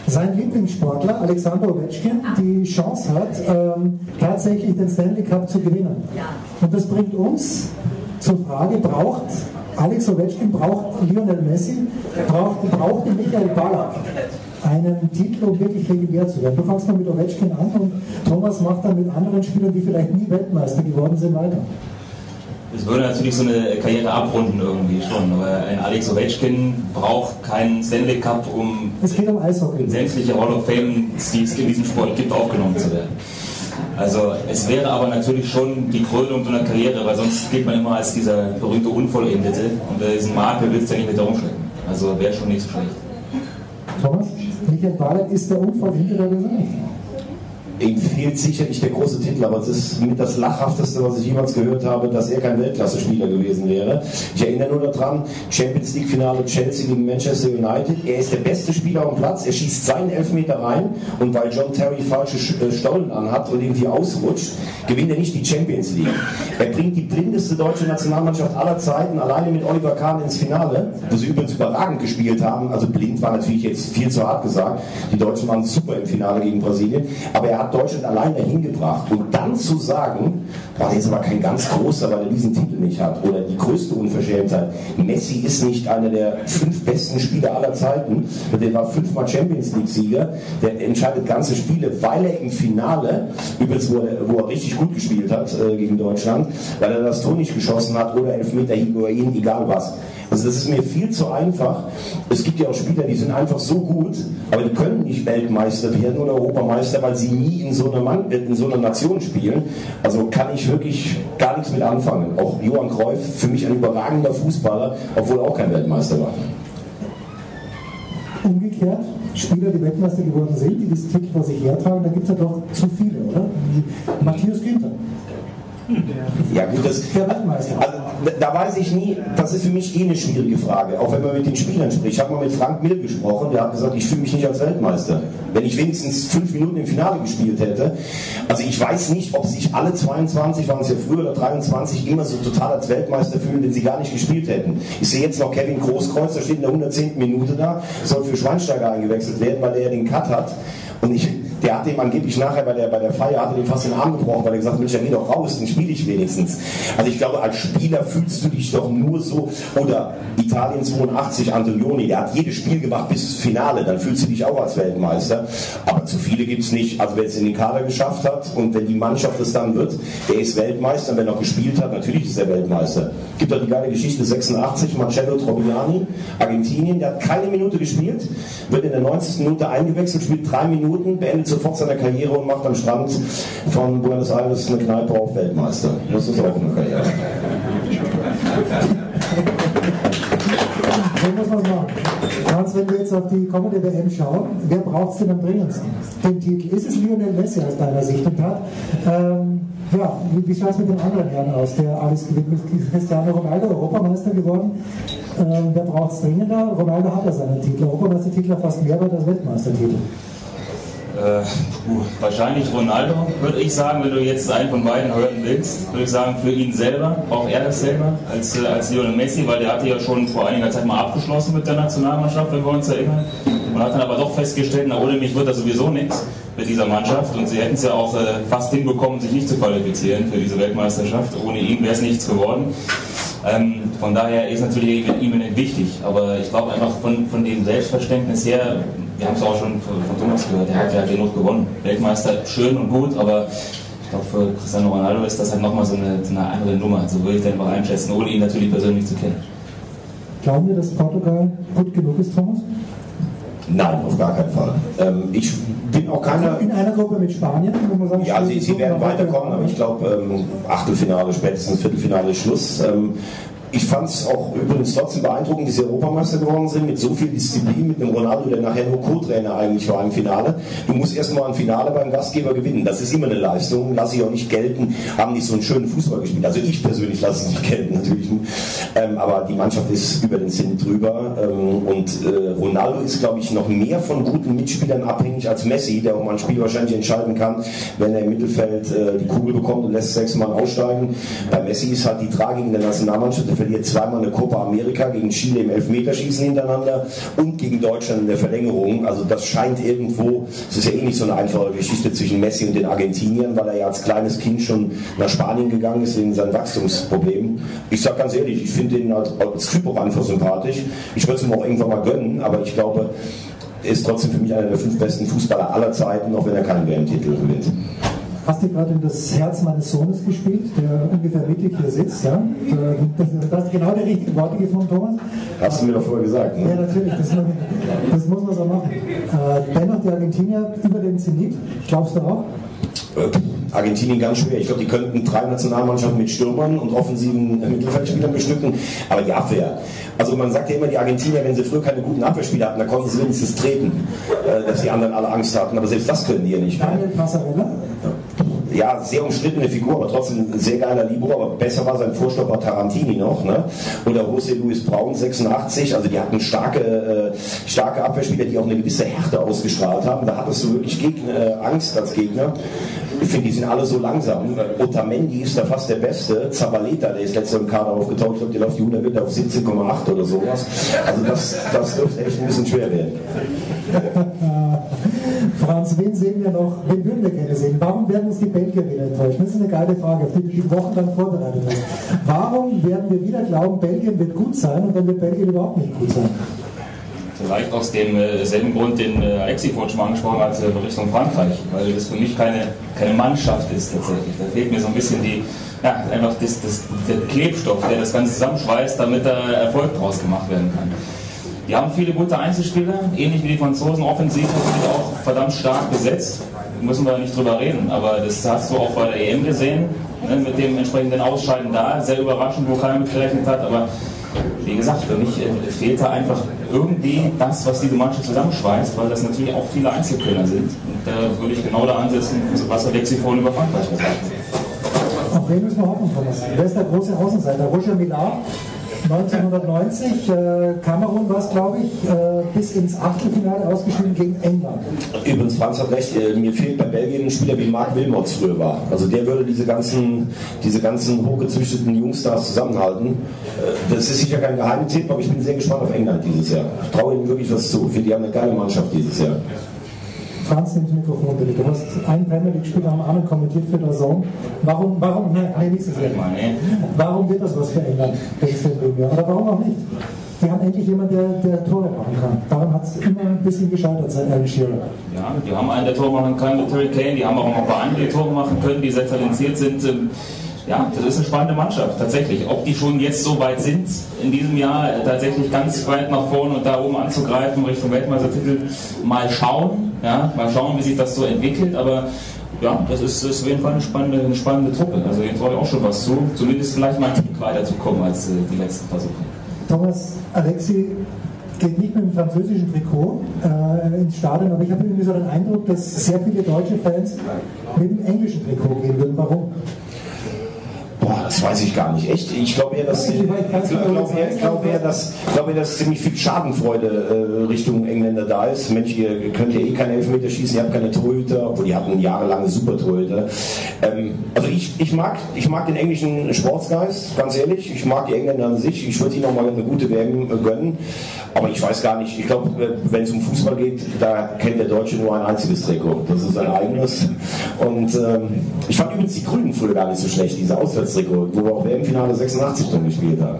sein Lieblingssportler Alexander Ovechkin die Chance hat, ähm, tatsächlich den Stanley Cup zu gewinnen. Und das bringt uns zur Frage, braucht Alex Ovechkin, braucht Lionel Messi, braucht, braucht Michael Ballack einen Titel, um wirklich legendär zu werden. Du fangst mal mit Ovechkin an und Thomas macht dann mit anderen Spielern, die vielleicht nie Weltmeister geworden sind, weiter. Es würde natürlich so eine Karriere abrunden irgendwie schon, aber ein Alex Ovechkin braucht keinen Stanley Cup, um Es geht um Eishockey. sämtliche Hall of Fame, die es in diesem Sport gibt, aufgenommen zu werden. Also es wäre aber natürlich schon die Krönung so einer Karriere, weil sonst gilt man immer als dieser berühmte Unvollendete und diesen Makel willst du ja nicht mit herumschleppen. Also wäre schon nicht so schlecht. Thomas, Michael Ballack ist der Unvollendete oder nicht? Ihm fehlt sicherlich der große Titel, aber es ist mit das Lachhafteste, was ich jemals gehört habe, dass er kein Weltklasse-Spieler gewesen wäre. Ich erinnere nur daran, Champions League-Finale Chelsea gegen Manchester United. Er ist der beste Spieler am Platz, er schießt seinen Elfmeter rein und weil John Terry falsche Sch- äh, Stollen anhat und irgendwie ausrutscht, gewinnt er nicht die Champions League. Er bringt die blindeste deutsche Nationalmannschaft aller Zeiten alleine mit Oliver Kahn ins Finale, wo sie übrigens überragend gespielt haben. Also blind war natürlich jetzt viel zu hart gesagt. Die Deutschen waren super im Finale gegen Brasilien, aber er hat Deutschland allein dahin gebracht. Und dann zu sagen, der ist aber kein ganz großer, weil er diesen Titel nicht hat, oder die größte Unverschämtheit, Messi ist nicht einer der fünf besten Spieler aller Zeiten, der war fünfmal Champions League-Sieger, der entscheidet ganze Spiele, weil er im Finale, übrigens wo er, wo er richtig gut gespielt hat äh, gegen Deutschland, weil er das Tor nicht geschossen hat oder Elfmeter über ihn, egal was. Also das ist mir viel zu einfach. Es gibt ja auch Spieler, die sind einfach so gut, aber die können nicht Weltmeister werden oder Europameister, weil sie nie in so einer, Mann, in so einer Nation spielen. Also kann ich wirklich gar nichts mit anfangen. Auch Johann Cruyff, für mich ein überragender Fußballer, obwohl er auch kein Weltmeister war. Umgekehrt, Spieler, die Weltmeister geworden sind, die diesen Titel vor sich hertragen, da gibt es ja doch zu viele, oder? Matthias Ginter. Ja gut, das, Der Weltmeister. also, da weiß ich nie, das ist für mich eh eine schwierige Frage, auch wenn man mit den Spielern spricht. Ich habe mal mit Frank Mill gesprochen, der hat gesagt, ich fühle mich nicht als Weltmeister. Wenn ich wenigstens fünf Minuten im Finale gespielt hätte. Also ich weiß nicht, ob sich alle 22, waren es ja früher oder 23, immer so total als Weltmeister fühlen, wenn sie gar nicht gespielt hätten. Ich sehe jetzt noch Kevin Großkreuz, der steht in der 110. Minute da, soll für Schweinsteiger eingewechselt werden, weil er ja den Cut hat. Und ich, der hat dem angeblich nachher bei der, bei der Feier, hat er dem fast den Arm gebrochen, weil er gesagt hat, Mensch, dann geh doch raus, dann spiele ich wenigstens. Also ich glaube, als Spieler fühlst du dich doch nur so, oder Italien 82, Antonioni, der hat jedes Spiel gemacht bis ins Finale, dann fühlst du dich auch als Weltmeister. Aber zu viele gibt's nicht. Also wer es in den Kader geschafft hat und wenn die Mannschaft es dann wird, der ist Weltmeister, und wenn er noch gespielt hat, natürlich ist er Weltmeister. Gibt doch die geile Geschichte 86, Marcello Troviani, Argentinien, der hat keine Minute gespielt, wird in der 90. Minute eingewechselt, spielt drei Minuten, beendet sofort seine Karriere und macht am Strand von Buenos Aires eine Kneipe auf Weltmeister. Das ist auch eine Karriere. So muss man es machen. Franz, wenn wir jetzt auf die kommende WM schauen, wer braucht es denn am dringendsten? Den Titel. Ist es Lionel Messi aus deiner Sicht? Und hat, ähm, ja, wie, wie schaut es mit dem anderen Herrn aus, der alles gewinnt? Mit Cristiano Ronaldo, Europameister geworden. Ähm, wer braucht es dringender? Ronaldo hat ja seinen Titel. Europameistertitel fast mehr als Weltmeistertitel. Äh, wahrscheinlich Ronaldo, würde ich sagen, wenn du jetzt einen von beiden hören willst, würde ich sagen, für ihn selber, braucht er das selber, als, äh, als Lionel Messi, weil der hatte ja schon vor einiger Zeit mal abgeschlossen mit der Nationalmannschaft, wenn wir uns erinnern, und hat dann aber doch festgestellt, na, ohne mich wird das sowieso nichts mit dieser Mannschaft, und sie hätten es ja auch äh, fast hinbekommen, sich nicht zu qualifizieren für diese Weltmeisterschaft, ohne ihn wäre es nichts geworden. Ähm, von daher ist natürlich nicht wichtig, aber ich glaube einfach von, von dem Selbstverständnis her, wir haben es auch schon von, von Thomas gehört, der hat ja genug gewonnen. Weltmeister schön und gut, aber ich glaube für Cristiano Ronaldo ist das halt nochmal so eine, eine andere Nummer. So würde ich den einfach einschätzen, ohne ihn natürlich persönlich zu kennen. Glauben wir, dass Portugal gut genug ist, Thomas? Nein, auf gar keinen Fall. Ähm, ich bin auch keiner. In einer Gruppe mit Spanien, wo man sagen, Ja, sie, sie werden weiterkommen, aber ich glaube, ähm, Achtelfinale, spätestens Viertelfinale ist Schluss. Ähm, ich fand es auch übrigens trotzdem beeindruckend, dass sie Europameister geworden sind, mit so viel Disziplin, mit einem Ronaldo, der nachher nur Co-Trainer eigentlich war im Finale. Du musst erstmal ein Finale beim Gastgeber gewinnen. Das ist immer eine Leistung, lasse ich auch nicht gelten, haben nicht so einen schönen Fußball gespielt. Also ich persönlich lasse es nicht gelten, natürlich. Ähm, aber die Mannschaft ist über den Sinn drüber. Ähm, und äh, Ronaldo ist, glaube ich, noch mehr von guten Mitspielern abhängig als Messi, der auch mal ein Spiel wahrscheinlich entscheiden kann, wenn er im Mittelfeld äh, die Kugel bekommt und lässt sechs Mann aussteigen. Bei Messi ist halt die Tragik in der Nationalmannschaft, der verliert zweimal eine Copa America gegen Chile im Elfmeterschießen hintereinander und gegen Deutschland in der Verlängerung. Also das scheint irgendwo, es ist ja eh nicht so eine einfache Geschichte zwischen Messi und den Argentiniern, weil er ja als kleines Kind schon nach Spanien gegangen ist wegen seinen Wachstumsproblemen. Ich sage ganz ehrlich, ich finde ihn als, als Typ auch einfach sympathisch. Ich würde es ihm auch irgendwann mal gönnen, aber ich glaube, er ist trotzdem für mich einer der fünf besten Fußballer aller Zeiten, auch wenn er keinen WM-Titel gewinnt. Hast du gerade in das Herz meines Sohnes gespielt, der ungefähr mittig hier sitzt, ja? Du hast genau die richtigen Worte gefunden, Thomas. Hast du mir doch vorher gesagt, ne? Ja, natürlich, das, das muss man so machen. Äh, dennoch die Argentinier über den Zenit, glaubst du auch? Äh, Argentinien ganz schwer. Ich glaube, die könnten drei Nationalmannschaften mit Stürmern und offensiven Mittelfeldspielern bestücken. Aber die Abwehr. Also man sagt ja immer, die Argentinier, wenn sie früher keine guten Abwehrspieler hatten, da konnten sie wenigstens treten, äh, dass die anderen alle Angst hatten. Aber selbst das können die ja nicht. Daniel Passarella? ja, sehr umstrittene Figur, aber trotzdem ein sehr geiler Libro, aber besser war sein Vorstopper Tarantini noch, ne? Oder José Luis Braun, 86, also die hatten starke, äh, starke Abwehrspieler, die auch eine gewisse Härte ausgestrahlt haben. Da hattest du wirklich Gegner, äh, Angst als Gegner. Ich finde, die sind alle so langsam. Otamendi ist da fast der Beste. Zabaleta, der ist letztes Jahr im Kader aufgetaucht, ich glaube, der läuft die 100 Meter auf 17,8 oder sowas. Also das, das dürfte echt ein bisschen schwer werden. Franz, wen sehen wir noch, wen würden wir gerne sehen? Warum werden uns die Belgier wieder enttäuschen? Das ist eine geile Frage, auf die du die Wochen lang vorbereitet hast. Warum werden wir wieder glauben, Belgien wird gut sein und dann wird Belgien überhaupt nicht gut sein? Vielleicht aus demselben Grund, den äh, Alexi vorhin schon mal angesprochen hat, äh, Richtung Frankreich, weil das für mich keine, keine Mannschaft ist tatsächlich. Da fehlt mir so ein bisschen die, ja, einfach das, das, der Klebstoff, der das Ganze zusammenschweißt, damit da Erfolg draus gemacht werden kann. Die haben viele gute Einzelspieler, ähnlich wie die Franzosen, offensiv natürlich auch verdammt stark besetzt. Müssen wir nicht drüber reden, aber das hast du auch bei der EM gesehen, ne, mit dem entsprechenden Ausscheiden da. Sehr überraschend, wo keiner mit gerechnet hat, aber wie gesagt, für mich äh, fehlt da einfach irgendwie das, was diese Mannschaft zusammenschweißt, weil das natürlich auch viele Einzelkönner sind. Und da würde ich genau da ansetzen, was Alexi vorhin über Frankreich gesagt hat. Auf wen müssen wir hoffen, Thomas? Wer ist der große Außenseiter? Roger Millar, 1990, äh, Kamerun war es, glaube ich, äh, bis ins Achtelfinale ausgeschieden gegen England. Übrigens, Franz hat recht, äh, mir fehlt bei Belgien ein Spieler wie Marc Wilmots früher war. Also der würde diese ganzen, diese ganzen hochgezüchteten Jungstars zusammenhalten. Äh, das ist sicher kein Geheimtipp, aber ich bin sehr gespannt auf England dieses Jahr. Ich traue ihnen wirklich was zu. Finde, die haben eine geile Mannschaft dieses Jahr. Franz, nimm das Mikrofon bitte. Du hast einen Premier League-Spieler am Abend kommentiert für der Zone. Warum, warum, nein, nein, nichts ist Warum wird das was Premier? Oder warum auch nicht? Die haben endlich jemanden, der, der Tore machen kann. Daran hat es immer ein bisschen gescheitert seit Alan Shearer. Ja, die haben einen, der Tore machen kann mit Terry Kane, die haben auch noch ein paar andere, die Tore machen können, die sehr talentiert sind. Ähm, ja, das ist eine spannende Mannschaft, tatsächlich. Ob die schon jetzt so weit sind, in diesem Jahr tatsächlich ganz weit nach vorne und da oben anzugreifen Richtung Weltmeistertitel, mal schauen. Ja, mal schauen, wie sich das so entwickelt. Aber ja, das ist, ist auf jeden Fall eine spannende, eine spannende Truppe. Also ich traue auch schon was zu. Zumindest vielleicht mal ein Tick weiterzukommen als äh, die letzten Versuche. Thomas, Alexi geht nicht mit dem französischen Trikot äh, ins Stadion, aber ich habe irgendwie so den Eindruck, dass sehr viele deutsche Fans mit dem englischen Trikot gehen würden. Warum? Boah, das weiß ich gar nicht. Echt? Ich glaube eher, dass, ich glaube eher, glaub eher, dass, glaub eher, dass ziemlich viel Schadenfreude äh, Richtung Engländer da ist. Mensch, ihr könnt ja eh keine Elfmeter schießen, ihr habt keine Torhüter, obwohl die hatten jahrelange super Torhüter. Ähm, also ich, ich, mag, ich mag den englischen Sportsgeist, ganz ehrlich. Ich mag die Engländer an sich. Ich würde ihnen mal eine gute WM gönnen. Aber ich weiß gar nicht, ich glaube, wenn es um Fußball geht, da kennt der Deutsche nur ein einziges Trikot. Das ist sein eigenes. Und ähm, ich fand übrigens die Grünen früher gar nicht so schlecht, diese Auswärtstrikot, wo wir auch WM-Finale 86 drin gespielt haben.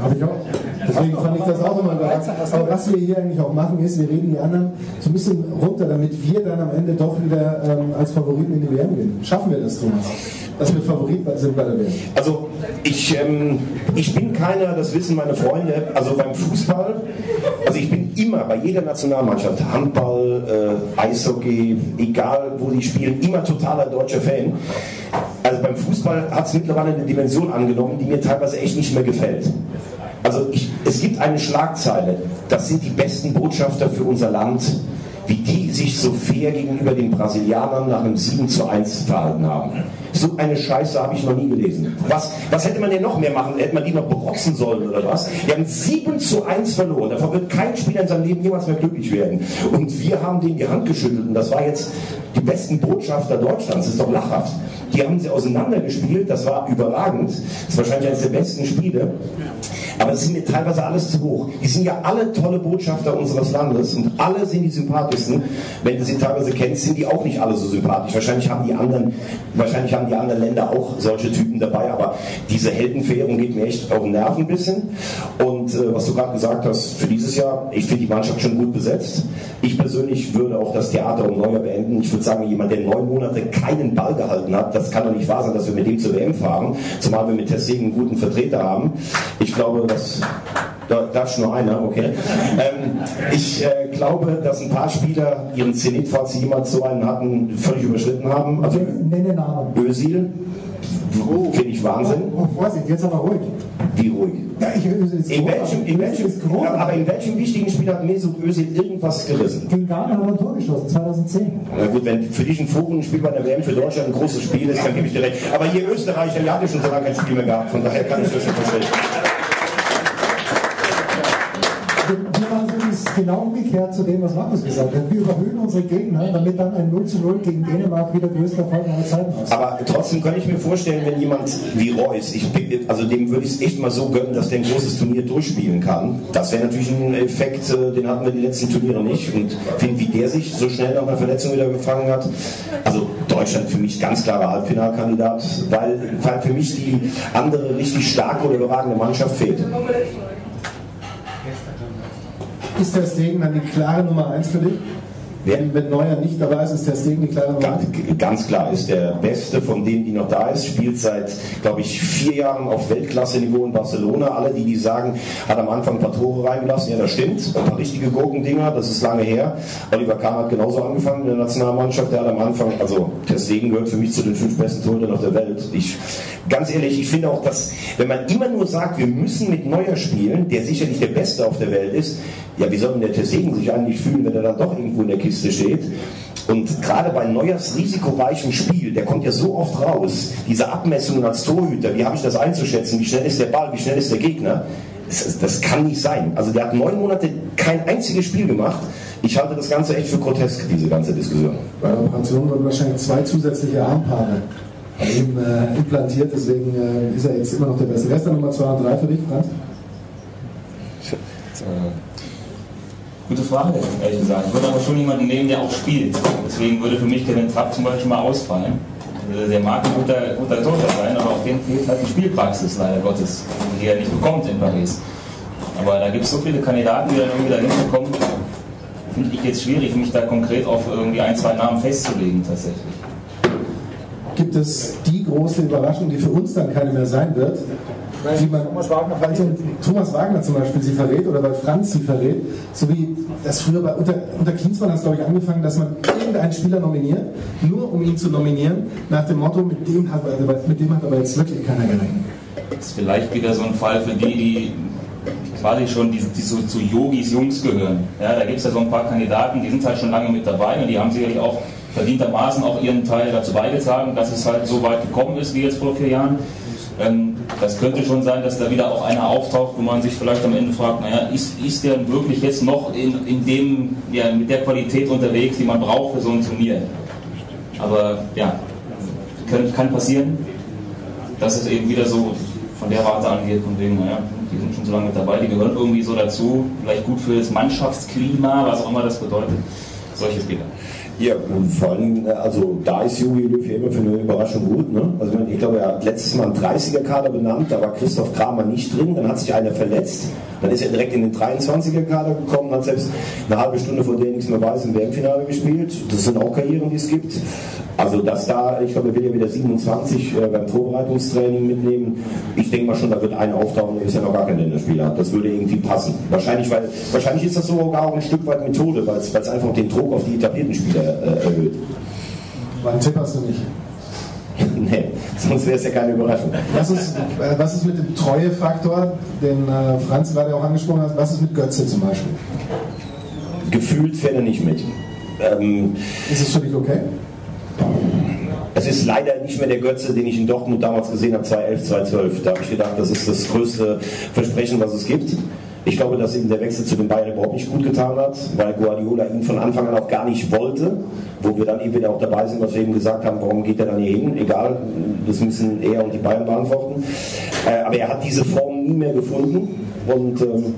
Habe ich auch. Deswegen fand ich das auch immer geil. Aber was wir hier eigentlich auch machen, ist, wir reden die anderen so ein bisschen runter, damit wir dann am Ende doch wieder ähm, als Favoriten in die WM gehen. Schaffen wir das, Thomas? Dass wir Favorit sind bei der WM? Also ich, ähm, ich bin keiner, das wissen meine Freunde, also beim Fußball, also ich bin immer bei jeder Nationalmannschaft, Handball, äh, Eishockey, egal wo die spielen, immer totaler deutscher Fan. Also beim Fußball hat es mittlerweile eine Dimension angenommen, die mir teilweise echt nicht mehr gefällt. Also ich, es gibt eine Schlagzeile, das sind die besten Botschafter für unser Land, wie die sich so fair gegenüber den Brasilianern nach einem 7 zu 1 verhalten haben. So eine Scheiße habe ich noch nie gelesen. Was, was hätte man denn noch mehr machen? Hätte man die noch berotzen sollen oder was? Die haben 7 zu 1 verloren. Davon wird kein Spieler in seinem Leben jemals mehr glücklich werden. Und wir haben denen die Hand geschüttelt. Und das war jetzt die besten Botschafter Deutschlands. Das ist doch lachhaft. Die haben sie auseinandergespielt. Das war überragend. Das ist wahrscheinlich eines der besten Spiele. Aber es sind mir teilweise alles zu hoch. Die sind ja alle tolle Botschafter unseres Landes und alle sind die sympathischsten. Wenn du sie teilweise kennst, sind die auch nicht alle so sympathisch. Wahrscheinlich haben die anderen, wahrscheinlich haben die anderen Länder auch solche Typen dabei, aber diese Heldenverehrung geht mir echt auf den Nerv ein bisschen. Und äh, was du gerade gesagt hast, für dieses Jahr, ich finde die Mannschaft schon gut besetzt. Ich persönlich würde auch das Theater um Neuer beenden. Ich würde sagen, jemand, der neun Monate keinen Ball gehalten hat, das kann doch nicht wahr sein, dass wir mit dem zur WM fahren, zumal wir mit Tessegen einen guten Vertreter haben. Ich glaube, dass da darf nur einer, okay. Ähm, ich äh, glaube, dass ein paar Spieler ihren Zenit, falls sie jemals so einen hatten, völlig überschritten haben. Also Nenne Namen. Özil, finde ich Wahnsinn. Oh, Vorsicht, jetzt aber ruhig. Wie ruhig? Ja, ich, ist In welchem, in welchem, ja, aber in welchem wichtigen Spiel hat Mesut Özil irgendwas gerissen? Gegen Ghana hat er ein Tor geschossen, 2010. Na gut, wenn für dich ein Forenspiel bei der WM für Deutschland ein großes Spiel ist, dann gebe ich dir recht. Aber hier Österreich, der hat ja schon so lange kein Spiel mehr gehabt, von daher kann ich das schon verstehen. genau umgekehrt zu dem, was Markus gesagt hat. Wir überhöhen unsere Gegner, damit dann ein 0 zu 0 gegen Dänemark wieder größter Erfolg aller Zeiten aussieht. Aber trotzdem kann ich mir vorstellen, wenn jemand wie Reus, ich, also dem würde ich es echt mal so gönnen, dass der ein großes Turnier durchspielen kann. Das wäre natürlich ein Effekt, äh, den hatten wir die letzten Turniere nicht. Und wie der sich so schnell nach einer Verletzung wieder gefangen hat. Also Deutschland für mich ganz klarer Halbfinalkandidat, weil, weil für mich die andere richtig starke oder überragende Mannschaft fehlt. Ist der Stegen dann die klare Nummer 1 für dich? Wenn, wenn Neuer nicht dabei ist, ist der Stegen die klare Ganz, ganz klar ist der Beste von denen, die noch da ist, spielt seit, glaube ich, vier Jahren auf Weltklasse-Niveau in Barcelona. Alle, die die sagen, hat am Anfang ein paar Tore reingelassen, ja, das stimmt. Ein paar richtige Gurkendinger, das ist lange her. Oliver Kahn hat genauso angefangen in der Nationalmannschaft. Der hat am Anfang, also der Stegen gehört für mich zu den fünf besten Torhütern auf der Welt. Ich, ganz ehrlich, ich finde auch, dass, wenn man immer nur sagt, wir müssen mit Neuer spielen, der sicherlich der Beste auf der Welt ist, ja, wie soll denn der Tessegen sich eigentlich fühlen, wenn er dann doch irgendwo in der Kiste steht? Und gerade bei Neuers risikoreichem Spiel, der kommt ja so oft raus, diese Abmessungen als Torhüter, wie habe ich das einzuschätzen, wie schnell ist der Ball, wie schnell ist der Gegner, das, das kann nicht sein. Also der hat neun Monate kein einziges Spiel gemacht. Ich halte das Ganze echt für grotesk, diese ganze Diskussion. Bei der Operation wurden wahrscheinlich zwei zusätzliche Armpaare ihm äh, implantiert, deswegen äh, ist er jetzt immer noch der Beste. Wer ist der Nummer 2 und 3 für dich, Franz? Gute Frage, ehrlich gesagt. Ich würde aber schon jemanden nehmen, der auch spielt. Deswegen würde für mich Kevin Trapp zum Beispiel mal ausfallen. Der mag ein guter, guter Torhüter sein, aber auch dem fehlt halt die Spielpraxis, leider Gottes, die er nicht bekommt in Paris. Aber da gibt es so viele Kandidaten, die dann irgendwie dahin kommen. Finde ich jetzt schwierig, mich da konkret auf irgendwie ein, zwei Namen festzulegen, tatsächlich. Gibt es die große Überraschung, die für uns dann keine mehr sein wird? Wie man, Thomas Wagner, weil so Thomas Wagner zum Beispiel sie verrät oder weil Franz sie verrät, so wie das früher bei unter, unter Klinsmann hat es glaube ich angefangen, dass man irgendeinen Spieler nominiert, nur um ihn zu nominieren, nach dem Motto, mit dem hat, mit dem hat aber jetzt wirklich keiner gerechnet. Das ist vielleicht wieder so ein Fall für die, die quasi schon die, die so zu Yogis Jungs gehören. Ja, da gibt es ja so ein paar Kandidaten, die sind halt schon lange mit dabei und die haben sicherlich auch verdientermaßen auch ihren Teil dazu beigetragen, dass es halt so weit gekommen ist wie jetzt vor vier Jahren. Ähm, das könnte schon sein, dass da wieder auch einer auftaucht, wo man sich vielleicht am Ende fragt, naja, ist, ist der wirklich jetzt noch in, in dem, ja, mit der Qualität unterwegs, die man braucht für so ein Turnier? Aber ja, kann, kann passieren, dass es eben wieder so von der Warte angeht, von wegen, naja, die sind schon so lange mit dabei, die gehören irgendwie so dazu, vielleicht gut für das Mannschaftsklima, was auch immer das bedeutet. Solche Spieler. Ja, vor allem, also da ist Jogi Löw ja immer für eine Überraschung gut. Ne? Also ich glaube, er hat letztes Mal einen 30er-Kader benannt, da war Christoph Kramer nicht drin, dann hat sich einer verletzt, dann ist er direkt in den 23er-Kader gekommen, hat selbst eine halbe Stunde vor der nichts mehr weiß im WM-Finale gespielt. Das sind auch Karrieren, die es gibt. Also dass da, ich glaube, er will ja wieder 27 äh, beim Vorbereitungstraining mitnehmen. Ich denke mal schon, da wird einer auftauchen, der bisher noch gar kein Länderspieler. Das würde irgendwie passen. Wahrscheinlich, weil, wahrscheinlich ist das sogar auch ein Stück weit Methode, weil es einfach den Druck auf die etablierten Spieler äh, erhöht. Wann Tipp hast du nicht? nee, sonst wäre es ja keine Überraschung. Was ist, äh, was ist mit dem Treuefaktor, den äh, Franz gerade auch angesprochen hat? Was ist mit Götze zum Beispiel? Gefühlt fährt er nicht mit. Ähm, ist es für dich okay? Es ist leider nicht mehr der Götze, den ich in Dortmund damals gesehen habe, 2011, 2012. Da habe ich gedacht, das ist das größte Versprechen, was es gibt. Ich glaube, dass ihm der Wechsel zu den Bayern überhaupt nicht gut getan hat, weil Guardiola ihn von Anfang an auch gar nicht wollte, wo wir dann eben wieder auch dabei sind, was wir eben gesagt haben, warum geht er dann hier hin? Egal, das müssen er und die Bayern beantworten. Äh, aber er hat diese Form nie mehr gefunden und ähm,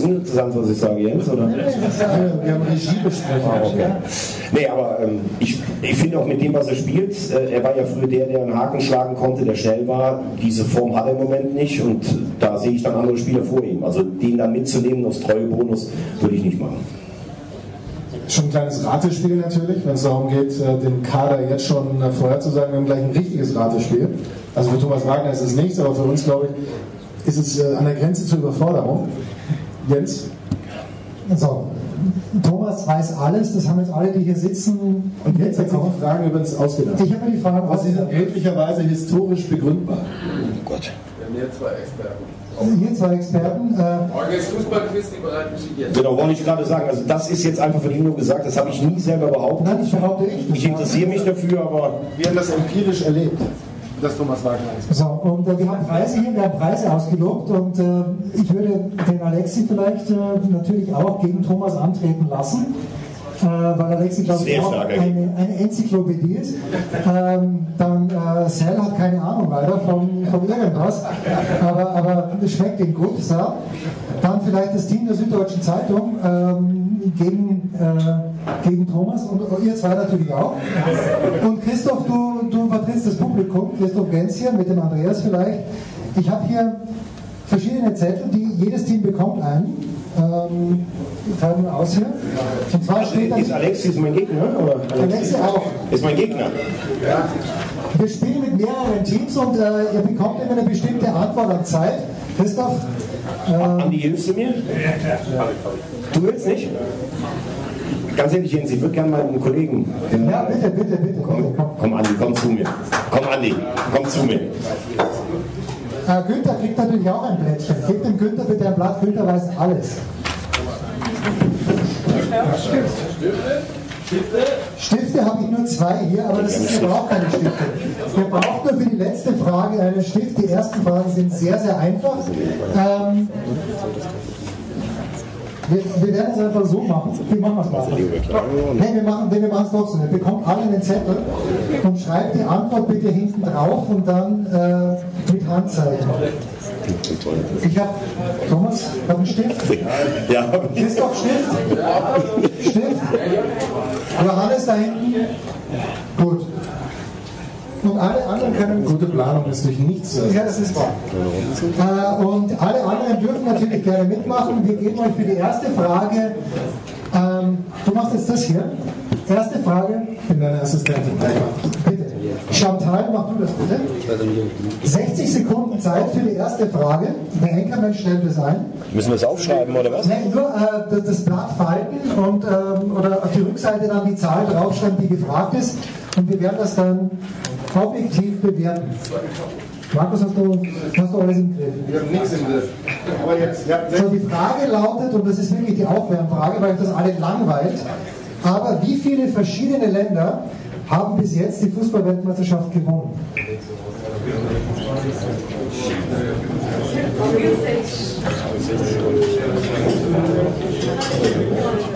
es uninteressant, was ich sage, Jens, oder? Wir haben Regiebesprechung. Ah, okay. Nee, aber ähm, ich, ich finde auch mit dem, was er spielt, äh, er war ja früher der, der einen Haken schlagen konnte, der schnell war. Diese Form hat er im Moment nicht und da sehe ich dann andere Spieler vor ihm. Also den dann mitzunehmen aus Treuebonus würde ich nicht machen. Schon ein kleines Ratespiel natürlich, wenn es darum geht, äh, den Kader jetzt schon äh, vorherzusagen. Wir haben gleich ein richtiges Ratespiel. Also für Thomas Wagner ist es nichts, aber für uns, glaube ich, ist es äh, an der Grenze zur Überforderung. Jens? So, Thomas weiß alles, das haben jetzt alle, die hier sitzen. Und jetzt hat sich die Fragen übrigens ausgedacht. Ich habe mir die Fragen Was ist ausgedacht. möglicherweise historisch begründbar? Oh Gott. Wir haben hier zwei Experten. Hier zwei Experten. Äh, Morgen ist Fußballquiz, die bereiten sich jetzt. Genau, wollte ich gerade sagen. Also das ist jetzt einfach von ihm nur gesagt, das habe ich nie selber behauptet. nein, ich behaupte ich. Ich interessiere mich dafür, aber Wir haben das empirisch erlebt, dass Thomas Wagner ist. So, und äh, wir haben Preise hier, wir haben Preise ausgelobt und äh, ich würde den Alexi vielleicht äh, natürlich auch gegen Thomas antreten lassen. Äh, weil Alexi, glaube ich, auch eine, eine Enzyklopädie ist. Ähm, dann äh, Sal hat keine Ahnung weiter von, von irgendwas, aber, aber es schmeckt ihm gut. So. Dann vielleicht das Team der Süddeutschen Zeitung ähm, gegen, äh, gegen Thomas und ihr zwei natürlich auch. Und Christoph, du, du vertrittst das Publikum, Christoph Gens hier mit dem Andreas vielleicht. Ich habe hier verschiedene Zettel, die jedes Team bekommt einen. Ähm, teilen wir aus hier. Und zwar steht Ist Alexis mein Gegner? Oder? Alexis auch. Ist mein Gegner. Wir spielen mit mehreren Teams und äh, ihr bekommt immer eine bestimmte Antwort an Zeit. Christoph? Äh, Andi, hilfst du mir? Du willst nicht? Ganz ehrlich, Jens, ich würde gerne meinen Kollegen. äh, ja, bitte, bitte, bitte. Komm, komm, Andi, komm zu mir. Komm, Andi, komm zu mir. Äh, Günther kriegt natürlich auch ein Blättchen. Gebt dem Günther bitte ein Blatt, Günther weiß alles. Stifte habe ich nur zwei hier, aber das ist, ihr braucht keine Stifte. Ihr braucht nur für die letzte Frage einen Stift. Die ersten Fragen sind sehr, sehr einfach. Ähm, wir, wir werden es einfach so machen. Wie machen wir es mal? Nee, wir machen wir es trotzdem. Ihr bekommt alle einen Zettel und schreibt die Antwort bitte hinten drauf und dann äh, mit Handzeichen. Ich habe, Thomas, habe einen Stift. Ja. Christoph, Stift. Stift. Johannes da hinten. Gut. Und alle anderen können. Gute Planung ist durch nichts. Ja, das ist wahr. Äh, und alle anderen dürfen natürlich gerne mitmachen. Wir geben euch für die erste Frage. Ähm, du machst jetzt das hier. Erste Frage. Ich bin deine Assistentin. Bitte. Chantal, mach du das bitte. 60 Sekunden Zeit für die erste Frage. Der Enkermensch stellt es ein. Müssen wir es aufschreiben, oder was? Nein, nur äh, das Blatt falten und ähm, oder auf die Rückseite dann die Zahl draufschreiben, die gefragt ist. Und wir werden das dann objektiv bewerten. Markus, hast du, hast du alles im Griff? Wir haben nichts im Griff. Aber jetzt, ja, So, die Frage lautet, und das ist wirklich die Aufwärmfrage, weil euch das alle langweilt, aber wie viele verschiedene Länder haben bis jetzt die Fußballweltmeisterschaft gewonnen?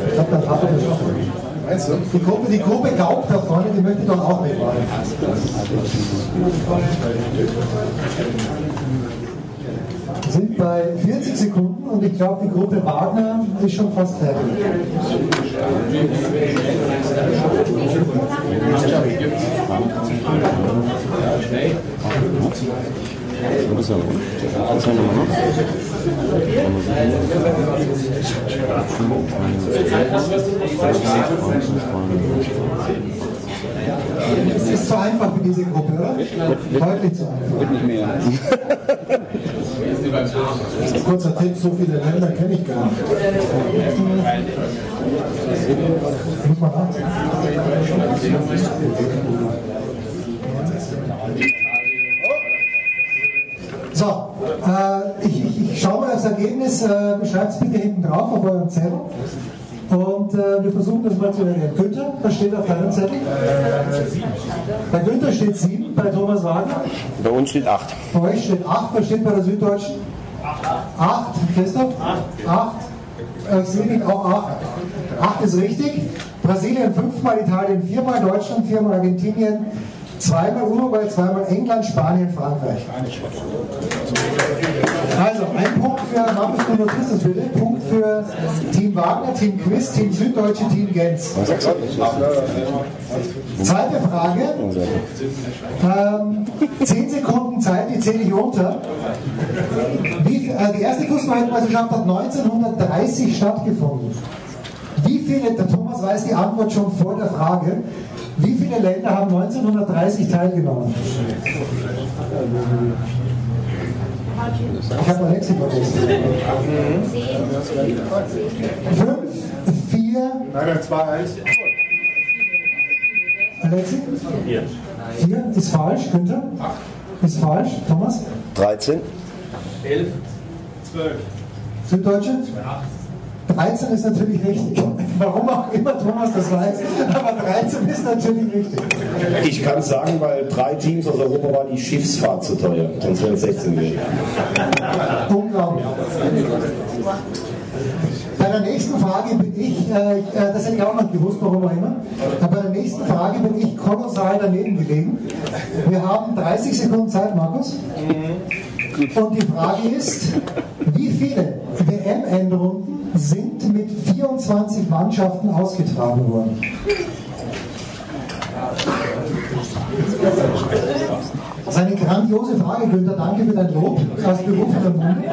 Ich glaube, dann hat er das schon. Meinst du? Die Gruppe, die Gruppe Gaub da vorne, die möchte doch auch mitmachen. Wir sind bei 40 Sekunden und ich glaube, die Gruppe Wagner ist schon fast fertig. Es ist zu einfach für diese Gruppe, oder? Deutlich zu einfach. Wird nicht mehr. Kurzer Tipp, so viele Länder kenne ich gar nicht. Muss man nachdenken. So, äh, ich, ich, ich schaue mal das Ergebnis, äh, schreibt es bitte hinten drauf auf euren Zettel. Und äh, wir versuchen das mal zu erklären. Günther, was steht auf deinem Zettel? Bei Günther steht 7, bei Thomas Wagner. Bei uns steht 8. Bei euch steht 8, was steht bei der Süddeutschen? 8. Christoph? 8. Ich sehe nicht auch 8. 8 ist richtig. Brasilien fünfmal, Italien viermal, Deutschland viermal, Argentinien zweimal, Uruguay zweimal, England, Spanien, Frankreich. Also, ein Punkt für Markus, notierst das bitte. Punkt für Team Wagner, Team Quiz, Team Süddeutsche, Team Gens. Zweite Frage. Ähm, zehn Sekunden Zeit, die zähle ich runter. Wie, äh, die erste Fußballweltmeisterschaft hat 1930 stattgefunden. Wie viele, der Thomas weiß die Antwort schon vor der Frage, wie viele Länder haben 1930 teilgenommen? Ich habe Alexi vergessen. Fünf, vier. Nein, nein, 2, 1. Alexi? Vier. Vier ist falsch, Günther? Ist falsch, Thomas? 13. 11, 12. Süddeutsche? 13 ist natürlich richtig. Warum auch immer Thomas das weiß, aber 13 ist natürlich richtig. Ich kann es sagen, weil drei Teams aus Europa war die Schiffsfahrt zu teuer. Sonst wären es 16 gewesen. Unglaublich. Bei der nächsten Frage bin ich, äh, ich, äh, das hätte ich auch noch gewusst, warum auch immer, aber bei der nächsten Frage bin ich kolossal daneben gelegen. Wir haben 30 Sekunden Zeit, Markus. Und die Frage ist, wie viele WM-Endrunden sind mit 24 Mannschaften ausgetragen worden? Das ist eine Grandiose Frage, Günther. Danke für dein Lob aus berufenem Munde.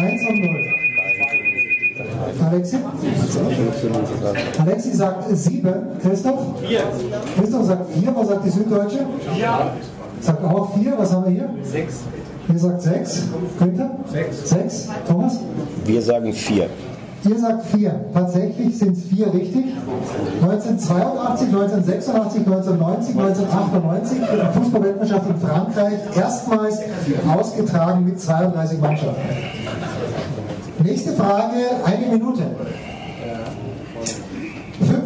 Eins und null. Alexi? Sagt sieben. Christoph? Vier. Christoph sagt vier. Was sagt die Süddeutsche? Ja. Sagt auch vier. Was haben wir hier? Sechs. Ihr sagt sechs. Günther? Sechs. Sechs. Thomas? Wir sagen vier. Ihr sagt vier. Tatsächlich sind es vier richtig. 1982, 1986, 1990, 1998 die Fußballweltmeisterschaft in Frankreich erstmals ausgetragen mit 32 Mannschaften. Nächste Frage, eine Minute.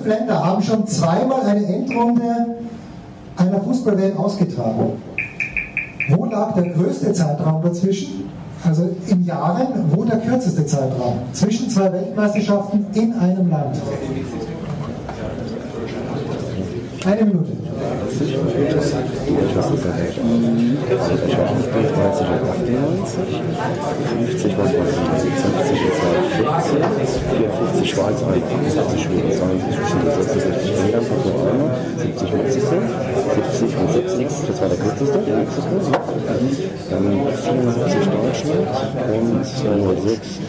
Fünf Länder haben schon zweimal eine Endrunde einer Fußball-WM ausgetragen. Wo lag der größte Zeitraum dazwischen? Also in Jahren, wo der kürzeste Zeitraum? Zwischen zwei Weltmeisterschaften in einem Land. Eine Minute. Schweiz 71, Schweden 62, 66 England, Portugal 70 Mexiko, 70 und 70, das war der kürzeste, Mexiko. Dann 74 Deutschland und 206.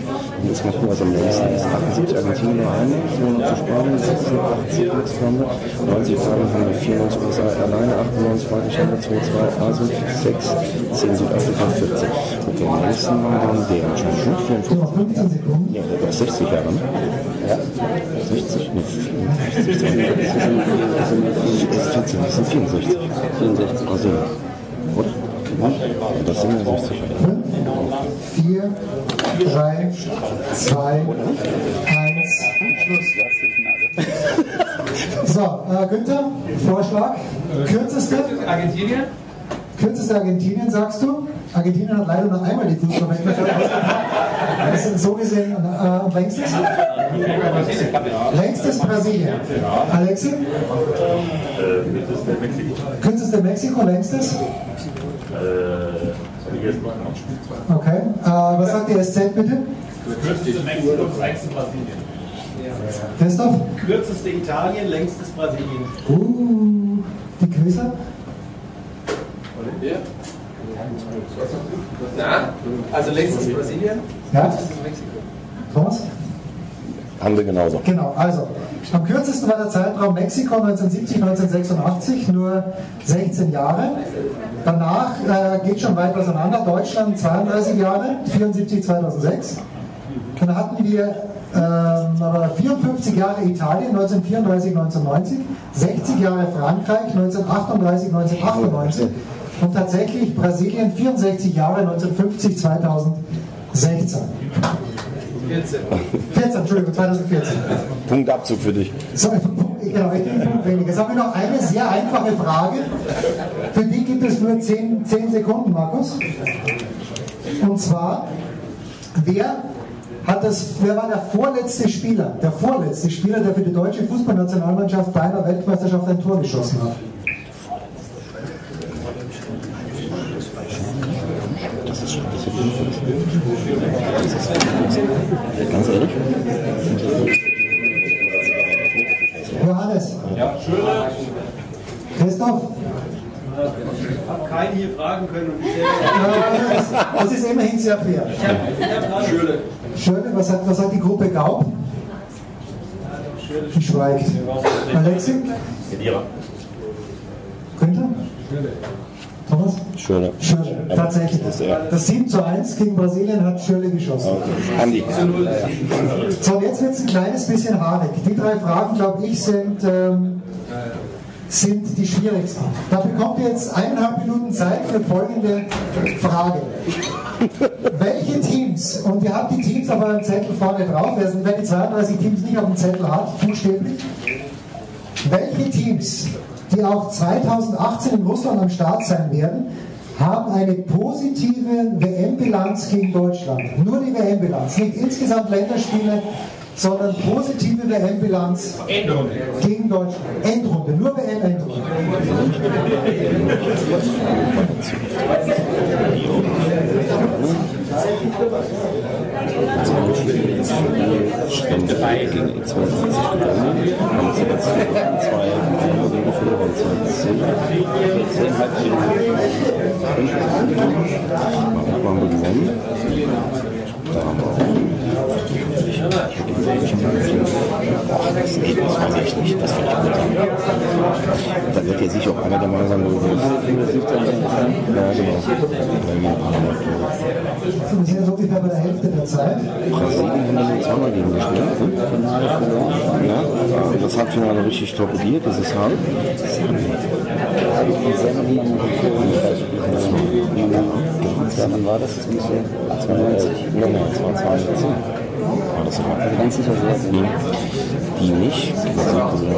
Und jetzt mal gucken, was am längsten ist. 78 Argentinien nur eine, 200 zu Spanien, 86 Axtwande, 90 Italien haben wir 94 USA alleine, 98 Frankreich, 202 Asien, 6, 10 Südafrika, 14. Okay, am längsten war dann der anscheinend schon 54. Ja, der ist 60 Jahre, ne? Ja. 60? Nee, 60, 42, das sind 14, das sind 64. 64. Brasilien. Oder? Das sind ja 60 Jahre. 4, 3, 2, 1, Schluss. So, äh, Günther, Vorschlag. Kürzeste? Argentinien? Kürzeste Argentinien, sagst du? Argentinien hat leider nur einmal die Fußballweltmeisterschaft. Das ist so gesehen äh, und längstes? Längstes Brasilien. Alexi? Kürzeste Mexiko, längstes? Okay. Äh, was sagt die SZ bitte? Kürzeste Mexiko, längstes Brasilien. Christoph? Kürzeste Italien, längstes Brasilien. Uh, die Quizzer? Na? Also längstes Brasilien? Ja? Kürzestes Mexiko. Thomas? Haben wir genauso. Genau, also am kürzesten war der Zeitraum Mexiko 1970, 1986, nur 16 Jahre. Danach äh, geht schon weit auseinander. Deutschland 32 Jahre, 74, 2006. Dann hatten wir ähm, aber 54 Jahre Italien, 1934, 1990, 60 Jahre Frankreich, 1938, 1998 und tatsächlich Brasilien 64 Jahre, 1950, 2016. 14. 14, Entschuldigung, 2014. Punktabzug für dich. So, genau, weniger. Jetzt habe ich noch eine sehr einfache Frage. Für die gibt es nur 10, 10 Sekunden, Markus. Und zwar, wer hat das, wer war der vorletzte Spieler, der vorletzte Spieler, der für die deutsche Fußballnationalmannschaft bei einer Weltmeisterschaft ein Tor geschossen hat? Das ist schon ein bisschen Ganz ehrlich? Johannes. Ja, Schöne. Christoph? Ich habe keinen hier fragen können und ich das, ist immerhin sehr fair. Schöne. Schöne, was sagt, was sagt die Gruppe Gaub? Die schweigt. Alexi? Kedira. Günther? Thomas? Schöne. Schöne, tatsächlich. Das ist er. Das 7 zu 1 gegen Brasilien hat Schöle geschossen. Andi. So, jetzt wird es ein kleines bisschen haarig. Die drei Fragen, glaube ich, sind, ähm, sind die schwierigsten. Da bekommt ihr jetzt eineinhalb Minuten Zeit für folgende Frage. Welche Teams, und ihr habt die Teams auf eurem Zettel vorne drauf, wer wer die 32 Teams nicht auf dem Zettel hat, buchstäblich, welche Teams, die auch 2018 in Russland am Start sein werden, haben eine positive WM-Bilanz gegen Deutschland. Nur die WM-Bilanz, nicht insgesamt Länderspiele, sondern positive WM-Bilanz gegen Deutschland. Endrunde, nur WM-Endrunde. Schwende gegen X72 gewonnen. Haben sie jetzt zwei Spiele gegen Verlierer 2010. 10 Halbfinale. Haben wir gewonnen. Da haben wir auch. Das geht, das weiß ich nicht. Das finde ich gut. Da wird ja sicher auch einer gemeinsam gewesen. Ja, genau. Sind jetzt ungefähr bei der Hälfte der Zeit. Brasilien haben wir zweimal gegen gespielt. Ja, und das Halbfinale richtig torpediert, dieses Halb. Wann war das? Das müsste 92. Nein, nein, das war 2010. War das überhaupt? Also ganz sicher sehr. Die, die nicht. Die versuchte sie.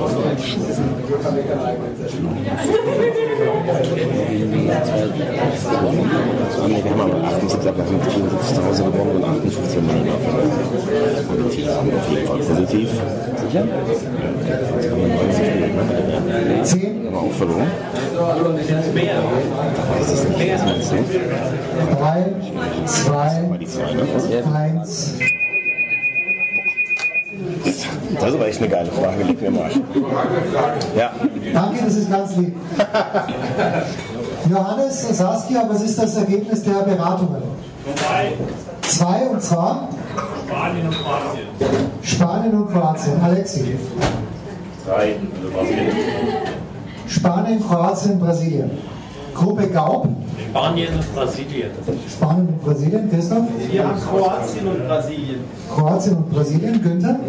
Wir haben aber 78, wir haben 74 zu Hause gewonnen und 58 Millionen verloren. Positiv, auf jeden Fall positiv. Sicher? 10. Aber auch verloren. Das ist nicht, was meinst du? 3, 2, 1. Das ist aber echt eine geile Frage, leg mir mal. Ja. Danke, das ist ganz lieb. Johannes Saskia, was ist das Ergebnis der Beratungen? Zwei und zwar Spanien und Kroatien. Spanien und Kroatien. Alexi. Drei, also Brasilien. Spanien, Kroatien, Brasilien. Gruppe Gaub. Spanien und Brasilien. Spanien und Brasilien. Christoph. Wir haben Kroatien und Brasilien. Kroatien und Brasilien. Günther.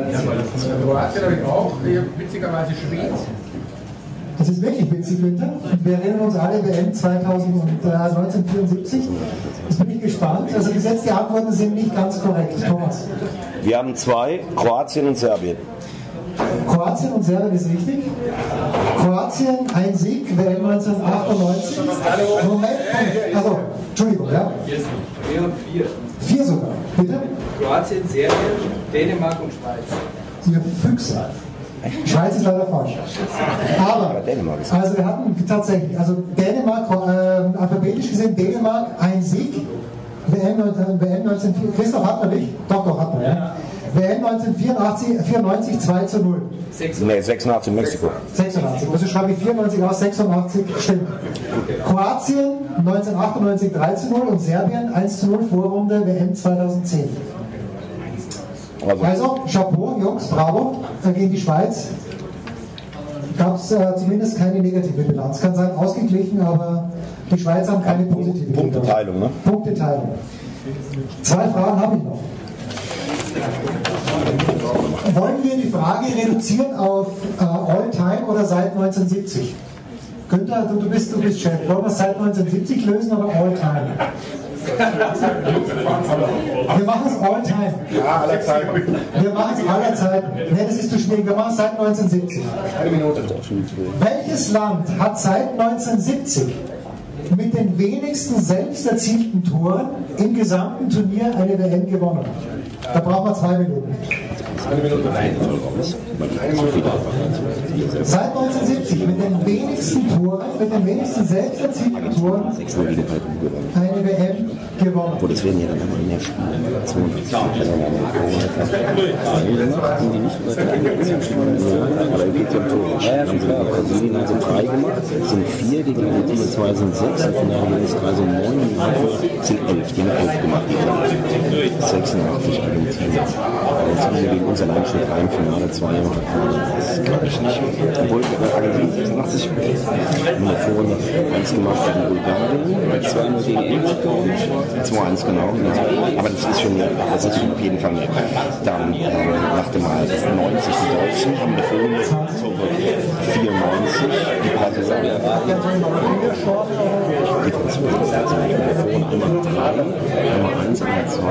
Kroatien habe ich auch, witzigerweise Schweden. Das ist wirklich witzig, Günther. Wir erinnern uns alle WM 2000 und, äh, 1974. Jetzt bin ich gespannt. Also bis jetzt die Antworten sind nicht ganz korrekt. Thomas. Wir haben zwei, Kroatien und Serbien. Kroatien und Serbien ist richtig. Kroatien ein Sieg, WM 1998. Moment, also, Entschuldigung, ja. Wir haben vier. Vier sogar, bitte. Kroatien, Serbien, Dänemark und Schweiz. Ihr Füchse. Schweiz ist leider falsch. Aber, Dänemark ist also wir hatten tatsächlich, also Dänemark, äh, alphabetisch gesehen, Dänemark ein Sieg. WM, 19 WM 1994, Christoph hat man nicht? Doch, doch, hat man, ja. WM 1994, 94, 2 zu 0. Nee, 86 in Mexiko. 86. Also schreibe ich 94 aus, 86 stimmt. Kroatien 1998 3 zu 0 und Serbien 1 zu 0 Vorrunde WM 2010. Also, Chapeau, Jungs, bravo, äh, gegen die Schweiz. Gab es äh, zumindest keine negative Bilanz. Kann sein ausgeglichen, aber die Schweiz haben keine positive Bilanz. Punkteteilung, ne? Punkteteilung. Zwei Fragen habe ich noch. Wollen wir die Frage reduzieren auf äh, All-Time oder seit 1970? Günther, du, du, bist, du bist Chef. Wollen wir es seit 1970 lösen oder All-Time? Wir machen es All-Time. Ja, aller Zeiten. Wir machen es aller Zeiten. Ne, das ist zu schwierig. Wir machen es seit 1970. Eine Minute. Welches Land hat seit 1970 mit den wenigsten selbst erzielten Toren im gesamten Turnier eine WM gewonnen? Da brauchen wir zwei Minuten. Eine Minute. Seit 1970 mit den wenigsten Toren, mit den wenigsten selbst erzielten Toren eine WM gewonnen. Obwohl, das werden ja dann immer mehr Spiele. 42 also haben die nicht aber es geht ja um Tore. Haben sie gegen Brasilien also drei gemacht, sind vier, gegen Argentinien zwei sind sechs, im Finale gegen es drei sind neun, sind elf, die haben elf gemacht. Die 86 Argentinien. Gegen uns allein steht drei im Finale, zwei im Halbfinale. Das glaube ich nicht. Obwohl, Argentinien 86 haben wir vorhin eins gemacht gegen Bulgarien, zweimal gegen England gewonnen. 2-1 genau. Aber das ist schon, das ist auf jeden Fall mehr. Dann äh, dachte mal 90 die Deutschen haben eine Vorrunde 94 die Brasilianer. Die Franzosen sind also nicht mehr vorne einmal 3, einmal 1, einmal 2,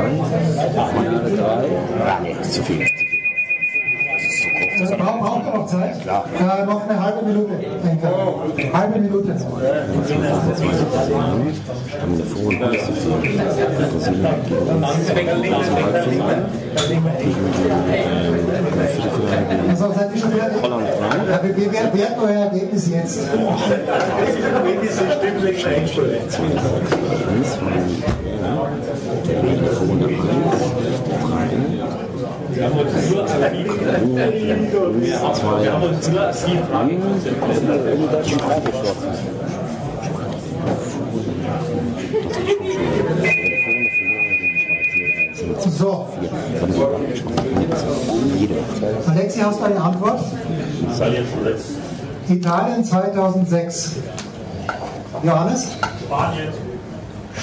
einmal 3. Ah, nee, das ist zu viel. Das ist zu kurz. Äh, braucht braucht ihr noch Zeit? Äh, noch eine halbe Minute. Ein halbe Minute. Also seid ihr schon dran. Ja, wir, wir werten euer Ergebnis jetzt. Eins war die äh, Runde 1, So. Alexi, hast du eine Antwort? Italien 2006. Johannes? Spanien.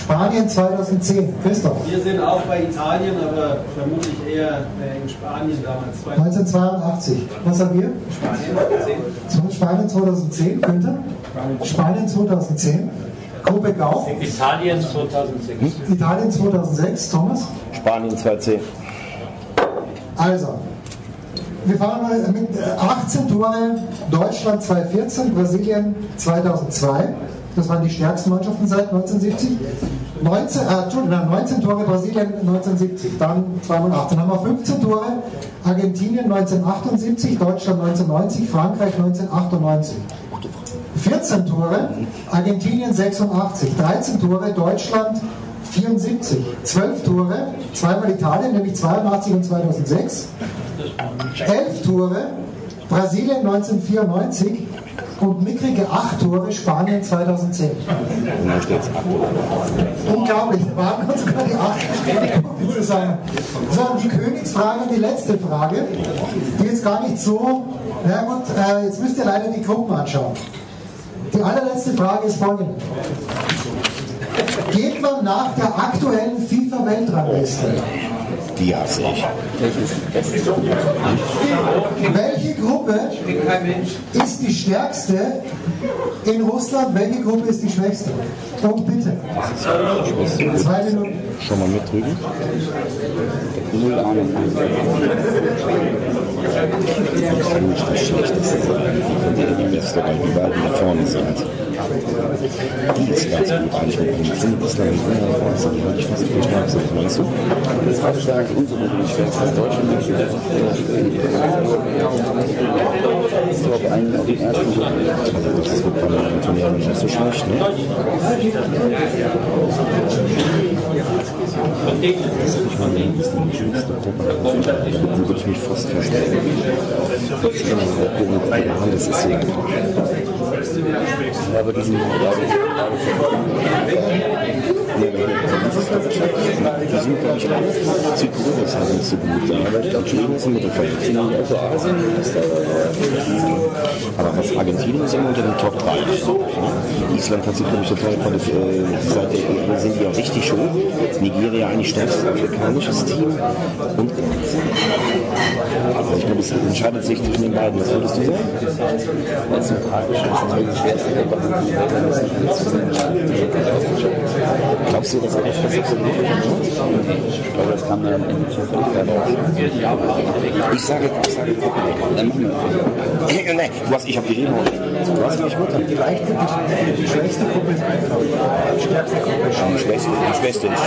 Spanien 2010. Christoph? Wir sind auch bei Italien, aber vermutlich eher äh, in Spanien damals. 1982. Was haben wir? Spanien 2010. Spanien 2010. Günther? Spanien 2010. Gruppe Gau? Italien 2006. Italien 2006. Thomas? Spanien 210. Also, wir fahren mal mit äh, 18 Tore Deutschland 2014, Brasilien 2002. Das waren die stärksten Mannschaften seit 1970. 19, äh, Entschuldigung, nein, 19 Tore Brasilien 1970, dann 2018. Dann haben wir 15 Tore Argentinien 1978, Deutschland 1990, Frankreich 1998. 14 Tore Argentinien 86, 13 Tore Deutschland 74, 12 Tore, zweimal Italien, nämlich 82 und 2006, 11 Tore Brasilien 1994 und mickrige 8 Tore Spanien 2010. Und dann steht es ab. Unglaublich, da waren uns sogar die 8 Punkte zusammen. So, die Königsfrage, die letzte Frage, die jetzt gar nicht so, na gut, äh, jetzt müsst ihr leider die Gruppen anschauen. Die allerletzte Frage ist folgende. Geht man nach der aktuellen FIFA-Weltrangliste? Die hasse ich. Welche Gruppe ist die stärkste in Russland? Welche Gruppe ist die schwächste? Und bitte. Zwei Minuten. Schon mal mit drüben. Null Ahnung. Ich das Schlechteste die Beste, weil die beiden da vorne sind. Die ist ganz gut angekommen. Sind bislang in England vorne, sind die wirklich fast die stärkste, meinst du? Das ich sage, unsere die stärkste ist Deutschland. Ich glaube, einen auf den ersten Gruppe. Also, das ist bei den Turnieren nicht so schlecht, ne? Das ist nicht mal die schönste Gruppe. Dann würde ich mich fast festlegen. Das ist immer so wir haben, das ist so. Ja, aber diesen. Nee, aber das ist ganz. Die sind, glaube ich, alle. Ist halt nicht so gut da, aber glaube, Schweden ist im Mittelfeld. Sind die auch so Asien? Ist da, aber was Argentinien ist immer unter den Top 3. Island hat sich, glaube ich, total Seite sind die auch richtig hoch. Nigeria eigentlich stärkstes afrikanisches Team. Und also ich glaube, es entscheidet sich zwischen den beiden. Was würdest du sagen? Weil es so tragisch ist, natürlich die schwerste Glaubst du, dass er echt das so gut Ich glaube, das kam dann am Ende zufällig raus. Ich sage, ich sage, dann machen wir nee, du hast, ich habe die Rede Du hast mich gut. Die leichte, die, schwächste Gruppe ist einfach. Die stärkste Gruppe ist Schwester, die ist. Schwächste ist.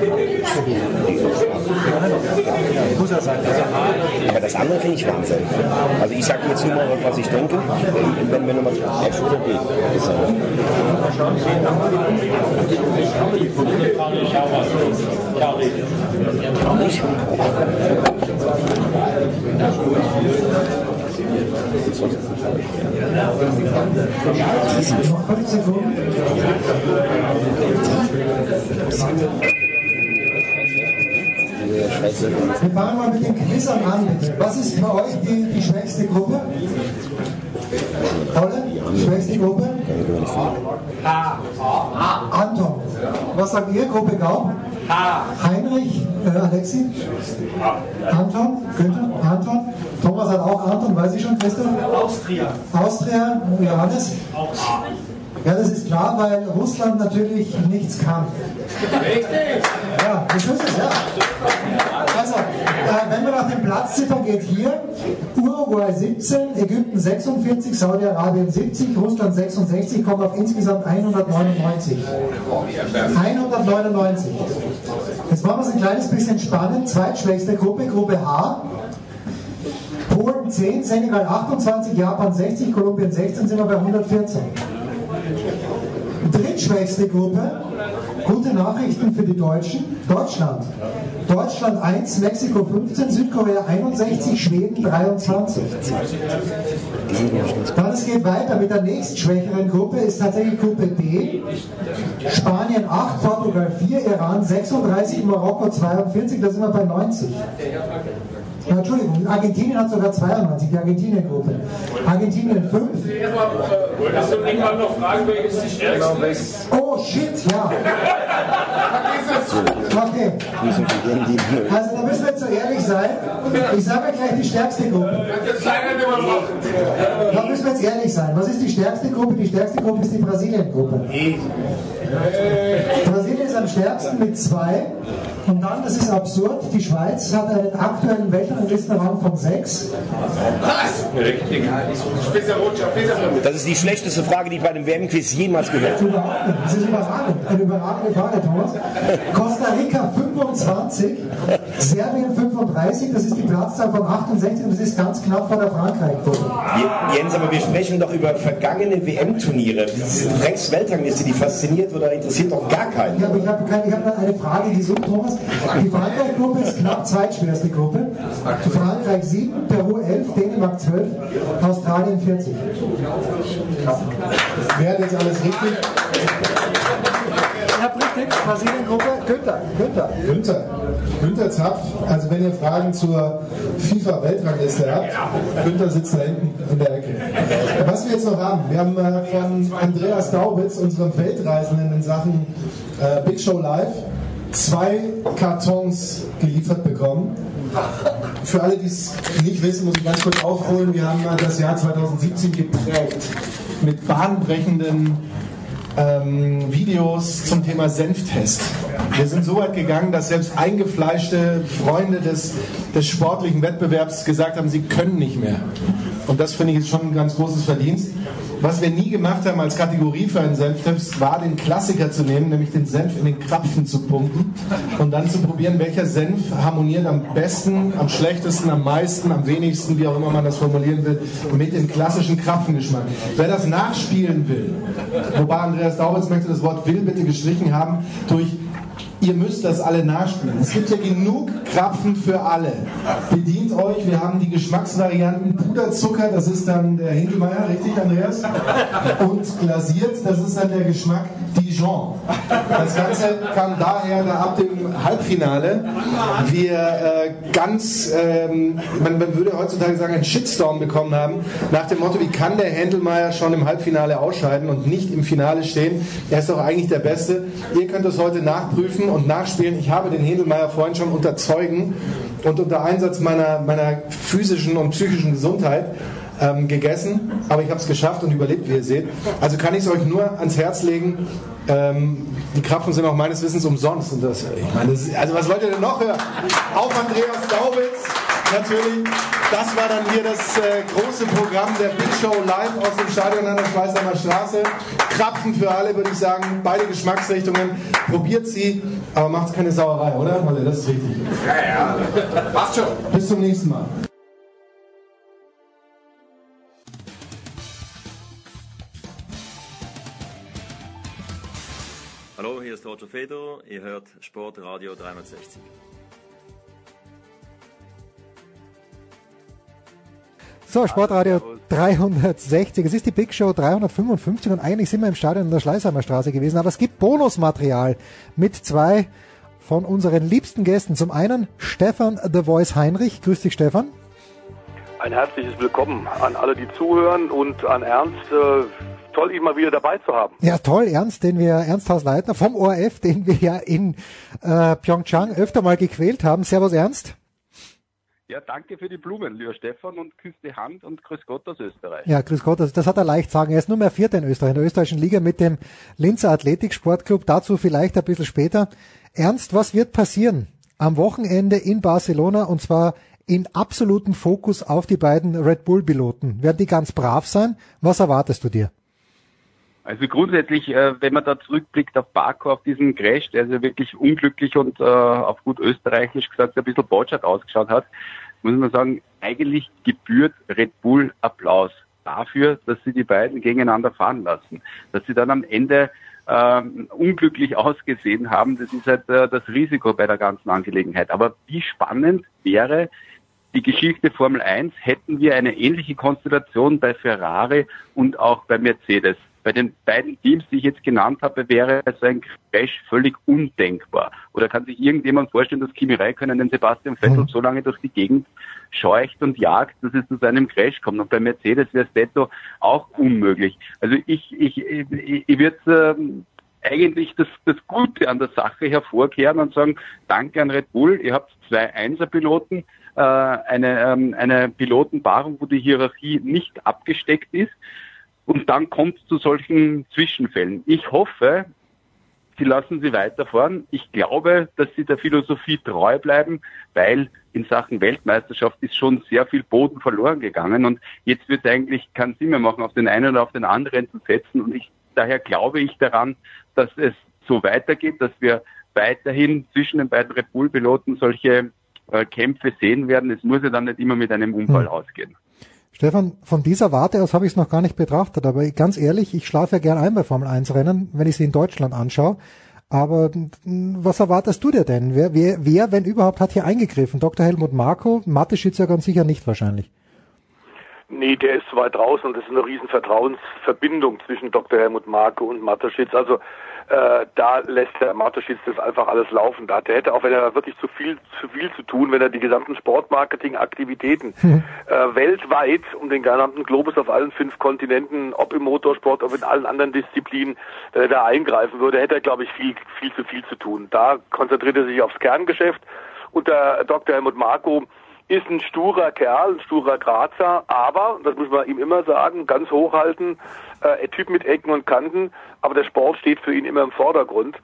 Ich muss Aber das andere finde ich Wahnsinn. Also ich sage jetzt nur mal, was ich denke. Wenn, wenn du mal F oder B. Ist nicht. noch Sekunden. Wir fangen mal mit den Quizern an. Was ist bei euch die, die schwächste Gruppe? Tolle? Schwächste Gruppe? Anton. Was sagt ihr? Gruppe Gau? Heinrich, äh, Alexi? Anton? Günther? Anton? Thomas hat auch Anton, weiß ich schon, Christoph? Austria. Austria, Johannes? Auch A. Ja, das ist klar, weil Russland natürlich nichts kann. Richtig. Ja, das ist es, ja. Also, äh, wenn man nach den Platzziffern geht, hier Uruguay 17, Ägypten 46, Saudi-Arabien 70, Russland 66, kommt auf insgesamt 199. 199. Jetzt machen wir es ein kleines bisschen spannend. Zweitschwächste Gruppe, Gruppe H. Polen 10, Senegal 28, Japan 60, Kolumbien 16, sind wir bei 114. Drittschwächste Gruppe, gute Nachrichten für die Deutschen, Deutschland. Deutschland 1, Mexiko 15, Südkorea 61, Schweden 23. Dann es geht weiter mit der nächstschwächeren Gruppe, ist tatsächlich Gruppe B. Spanien 8, Portugal 4, Iran 36, Marokko 42, da sind wir bei 90. Ja, Entschuldigung, Argentinien hat sogar 92, die Argentinien-Gruppe. Argentinien 5. Wolltest du irgendwann noch fragen, welches die stärkste ist? Oh shit, ja. Okay. Also da müssen wir jetzt so ehrlich sein. Ich sage euch gleich die stärkste Gruppe. Da müssen wir jetzt ehrlich sein. Was ist die stärkste Gruppe? Die stärkste Gruppe ist die Brasilien-Gruppe. Brasilien ist am stärksten mit zwei. Und dann, das ist absurd, die Schweiz hat einen aktuellen Weltranglistenrang von sechs. Richtig. Das ist die schlechteste Frage, die ich bei einem WM-Quiz jemals gehört habe. Das ist überragend. Eine überragende Frage, Thomas. Costa Rica 25, Serbien 35, das ist die Platzzahl von 68 und das ist ganz knapp vor der Frankreich-Gruppe. Je- Jens, aber wir sprechen doch über vergangene WM-Turniere. Diese Drecks-Weltrangliste, die fasziniert oder interessiert doch gar keinen. Ja, aber ich habe ich hab noch eine Frage gesucht, Thomas. Die Frankreich-Gruppe ist knapp zweitschwerste Gruppe. Frankreich 7, Peru 11, Dänemark 12, Australien 40. Wer hat jetzt alles richtig? Ja, richtig. Brasilien-Gruppe, Günther. Günther. Günther. Günther Zapf. Also wenn ihr Fragen zur FIFA-Weltrangliste habt, Günther sitzt da hinten in der Ecke. Was wir jetzt noch haben, wir haben äh, von Andreas Daubitz, unserem Weltreisenden in Sachen äh, Big Show Live, zwei Kartons geliefert bekommen. Für alle, die es nicht wissen, muss ich ganz kurz aufholen. Wir haben das Jahr 2017 geprägt mit bahnbrechenden ähm, Videos zum Thema Senftest. Wir sind so weit gegangen, dass selbst eingefleischte Freunde des, des sportlichen Wettbewerbs gesagt haben, sie können nicht mehr. Und das finde ich ist schon ein ganz großes Verdienst. Was wir nie gemacht haben als Kategorie für einen Senftest, war den Klassiker zu nehmen, nämlich den Senf in den Krapfen zu pumpen und dann zu probieren, welcher Senf harmoniert am besten, am schlechtesten, am meisten, am wenigsten, wie auch immer man das formulieren will, mit dem klassischen Krapfengeschmack. Wer das nachspielen will, wobei Andreas Daubitz möchte das Wort will bitte gestrichen haben, durch Ihr müsst das alle nachspielen. Es gibt ja genug Krapfen für alle. Bedient euch, wir haben die Geschmacksvarianten Puderzucker, das ist dann der Hinkelmeier, richtig Andreas? Und glasiert, das ist dann der Geschmack Dijon. Das Ganze kam daher, da ab dem Halbfinale wir äh, ganz, ähm, man, man würde heutzutage sagen, einen Shitstorm bekommen haben, nach dem Motto, wie kann der Händelmeier schon im Halbfinale ausscheiden und nicht im Finale stehen? Er ist doch eigentlich der Beste. Ihr könnt das heute nachprüfen und nachspielen. Ich habe den Händelmeier vorhin schon unter Zeugen und unter Einsatz meiner, meiner physischen und psychischen Gesundheit ähm, gegessen, aber ich habe es geschafft und überlebt, wie ihr seht. Also kann ich es euch nur ans Herz legen. Ähm, die Krapfen sind auch meines Wissens umsonst. Und das, ich meine, das ist, also was wollt ihr denn noch hören? Auch Andreas Daubitz, natürlich. Das war dann hier das äh, große Programm der Big Show live aus dem Stadion an der Schweißheimer Straße. Krapfen für alle, würde ich sagen. Beide Geschmacksrichtungen. Probiert sie, aber macht keine Sauerei, oder? Das ist richtig. Ja, ja. Passt schon. Bis zum nächsten Mal. Hallo, hier ist Roger Fedor. Ihr hört Sportradio 360. So, Sportradio 360. Es ist die Big Show 355 und eigentlich sind wir im Stadion in der Schleißheimer Straße gewesen, aber es gibt Bonusmaterial mit zwei von unseren liebsten Gästen. Zum einen Stefan The Voice Heinrich. Grüß dich, Stefan. Ein herzliches Willkommen an alle, die zuhören und an Ernst. Toll, ihn mal wieder dabei zu haben. Ja, toll, Ernst, den wir, Ernst Haus-Leitner vom ORF, den wir ja in äh, Pyeongchang öfter mal gequält haben. Servus, Ernst. Ja, danke für die Blumen, lieber Stefan, und küss die Hand und grüß Gott aus Österreich. Ja, grüß Gott, das, das hat er leicht sagen. Er ist nur mehr Vierter in Österreich, in der österreichischen Liga mit dem Linzer Athletiksportclub. Dazu vielleicht ein bisschen später. Ernst, was wird passieren am Wochenende in Barcelona und zwar in absolutem Fokus auf die beiden Red Bull-Piloten. Werden die ganz brav sein? Was erwartest du dir? Also grundsätzlich, äh, wenn man da zurückblickt auf Baku, auf diesen Crash, der also wirklich unglücklich und äh, auf gut österreichisch gesagt ein bisschen botschert ausgeschaut hat, muss man sagen, eigentlich gebührt Red Bull Applaus dafür, dass sie die beiden gegeneinander fahren lassen. Dass sie dann am Ende ähm, unglücklich ausgesehen haben, das ist halt äh, das Risiko bei der ganzen Angelegenheit. Aber wie spannend wäre die Geschichte Formel 1, hätten wir eine ähnliche Konstellation bei Ferrari und auch bei Mercedes. Bei den beiden Teams, die ich jetzt genannt habe, wäre so ein Crash völlig undenkbar. Oder kann sich irgendjemand vorstellen, dass Kimi Räikkönen den Sebastian Vettel mhm. so lange durch die Gegend scheucht und jagt, dass es zu seinem Crash kommt. Und bei Mercedes wäre es detto auch unmöglich. Also ich, ich, ich, ich würde ähm, eigentlich das, das Gute an der Sache hervorkehren und sagen, danke an Red Bull, ihr habt zwei Einserpiloten, äh, eine, ähm, eine Pilotenpaarung, wo die Hierarchie nicht abgesteckt ist. Und dann kommt es zu solchen Zwischenfällen. Ich hoffe, sie lassen sie weiterfahren. Ich glaube, dass sie der Philosophie treu bleiben, weil in Sachen Weltmeisterschaft ist schon sehr viel Boden verloren gegangen und jetzt wird eigentlich keinen Sinn mehr machen, auf den einen oder auf den anderen zu setzen und ich, daher glaube ich daran, dass es so weitergeht, dass wir weiterhin zwischen den beiden Red Bull Piloten solche äh, Kämpfe sehen werden. Es muss ja dann nicht immer mit einem Unfall hm. ausgehen. Stefan, von dieser Warte aus habe ich es noch gar nicht betrachtet, aber ganz ehrlich, ich schlafe ja gern ein bei Formel 1 Rennen, wenn ich sie in Deutschland anschaue. Aber was erwartest du dir denn? Wer, wer, wer, wenn überhaupt, hat hier eingegriffen? Dr. Helmut Marko? Mateschitz ja ganz sicher nicht wahrscheinlich. Nee, der ist weit draußen und das ist eine riesen Vertrauensverbindung zwischen Dr. Helmut Marko und Mateschitz. Also äh, da lässt der Mateschitz das einfach alles laufen. Da hätte auch, wenn er wirklich zu viel zu viel zu tun, wenn er die gesamten Sportmarketing-Aktivitäten hm. äh, weltweit um den gesamten Globus auf allen fünf Kontinenten, ob im Motorsport, ob in allen anderen Disziplinen, wenn er da eingreifen würde, hätte er, glaube ich, viel viel zu viel zu tun. Da konzentriert er sich aufs Kerngeschäft. Und der Dr. Helmut Marko ist ein sturer Kerl, ein sturer Grazer, aber, das muss man ihm immer sagen, ganz hochhalten, äh, ein Typ mit Ecken und Kanten, aber der Sport steht für ihn immer im Vordergrund.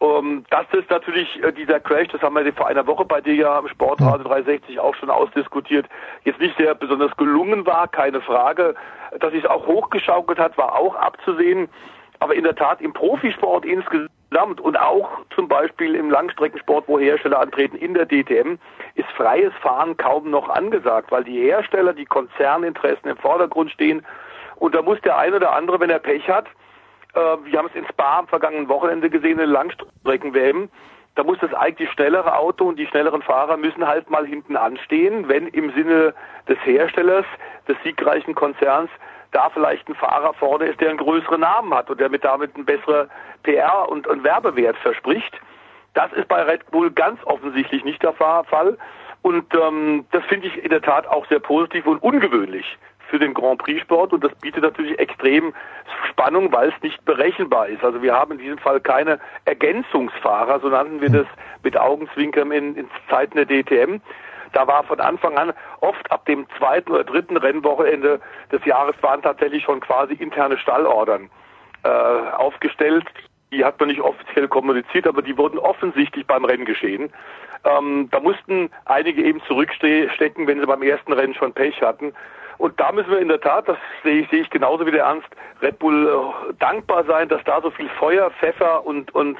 Um, das ist natürlich äh, dieser Crash, das haben wir vor einer Woche bei dir ja im Sportradio 360 auch schon ausdiskutiert, jetzt nicht sehr besonders gelungen war, keine Frage. Dass sich auch hochgeschaukelt hat, war auch abzusehen. Aber in der Tat im Profisport insgesamt und auch zum Beispiel im Langstreckensport, wo Hersteller antreten, in der DTM, ist freies Fahren kaum noch angesagt, weil die Hersteller, die Konzerninteressen im Vordergrund stehen. Und da muss der eine oder andere, wenn er Pech hat, äh, wir haben es in Spa am vergangenen Wochenende gesehen, in Langstreckenwäben, da muss das eigentlich schnellere Auto und die schnelleren Fahrer müssen halt mal hinten anstehen, wenn im Sinne des Herstellers, des siegreichen Konzerns, da vielleicht ein Fahrer vorne ist, der einen größeren Namen hat und der mit damit einen besseren PR und, und Werbewert verspricht. Das ist bei Red Bull ganz offensichtlich nicht der Fall. Und ähm, das finde ich in der Tat auch sehr positiv und ungewöhnlich für den Grand Prix Sport und das bietet natürlich extrem Spannung, weil es nicht berechenbar ist. Also wir haben in diesem Fall keine Ergänzungsfahrer, so nannten wir das mit Augenzwinkern in, in Zeiten der DTM. Da war von Anfang an oft ab dem zweiten oder dritten Rennwochenende des Jahres waren tatsächlich schon quasi interne Stallordern äh, aufgestellt. Die hat man nicht offiziell kommuniziert, aber die wurden offensichtlich beim Rennen geschehen. Ähm, da mussten einige eben zurückstecken, wenn sie beim ersten Rennen schon Pech hatten. Und da müssen wir in der Tat, das sehe ich, sehe ich genauso wie der Ernst, Red Bull äh, dankbar sein, dass da so viel Feuer, Pfeffer und, und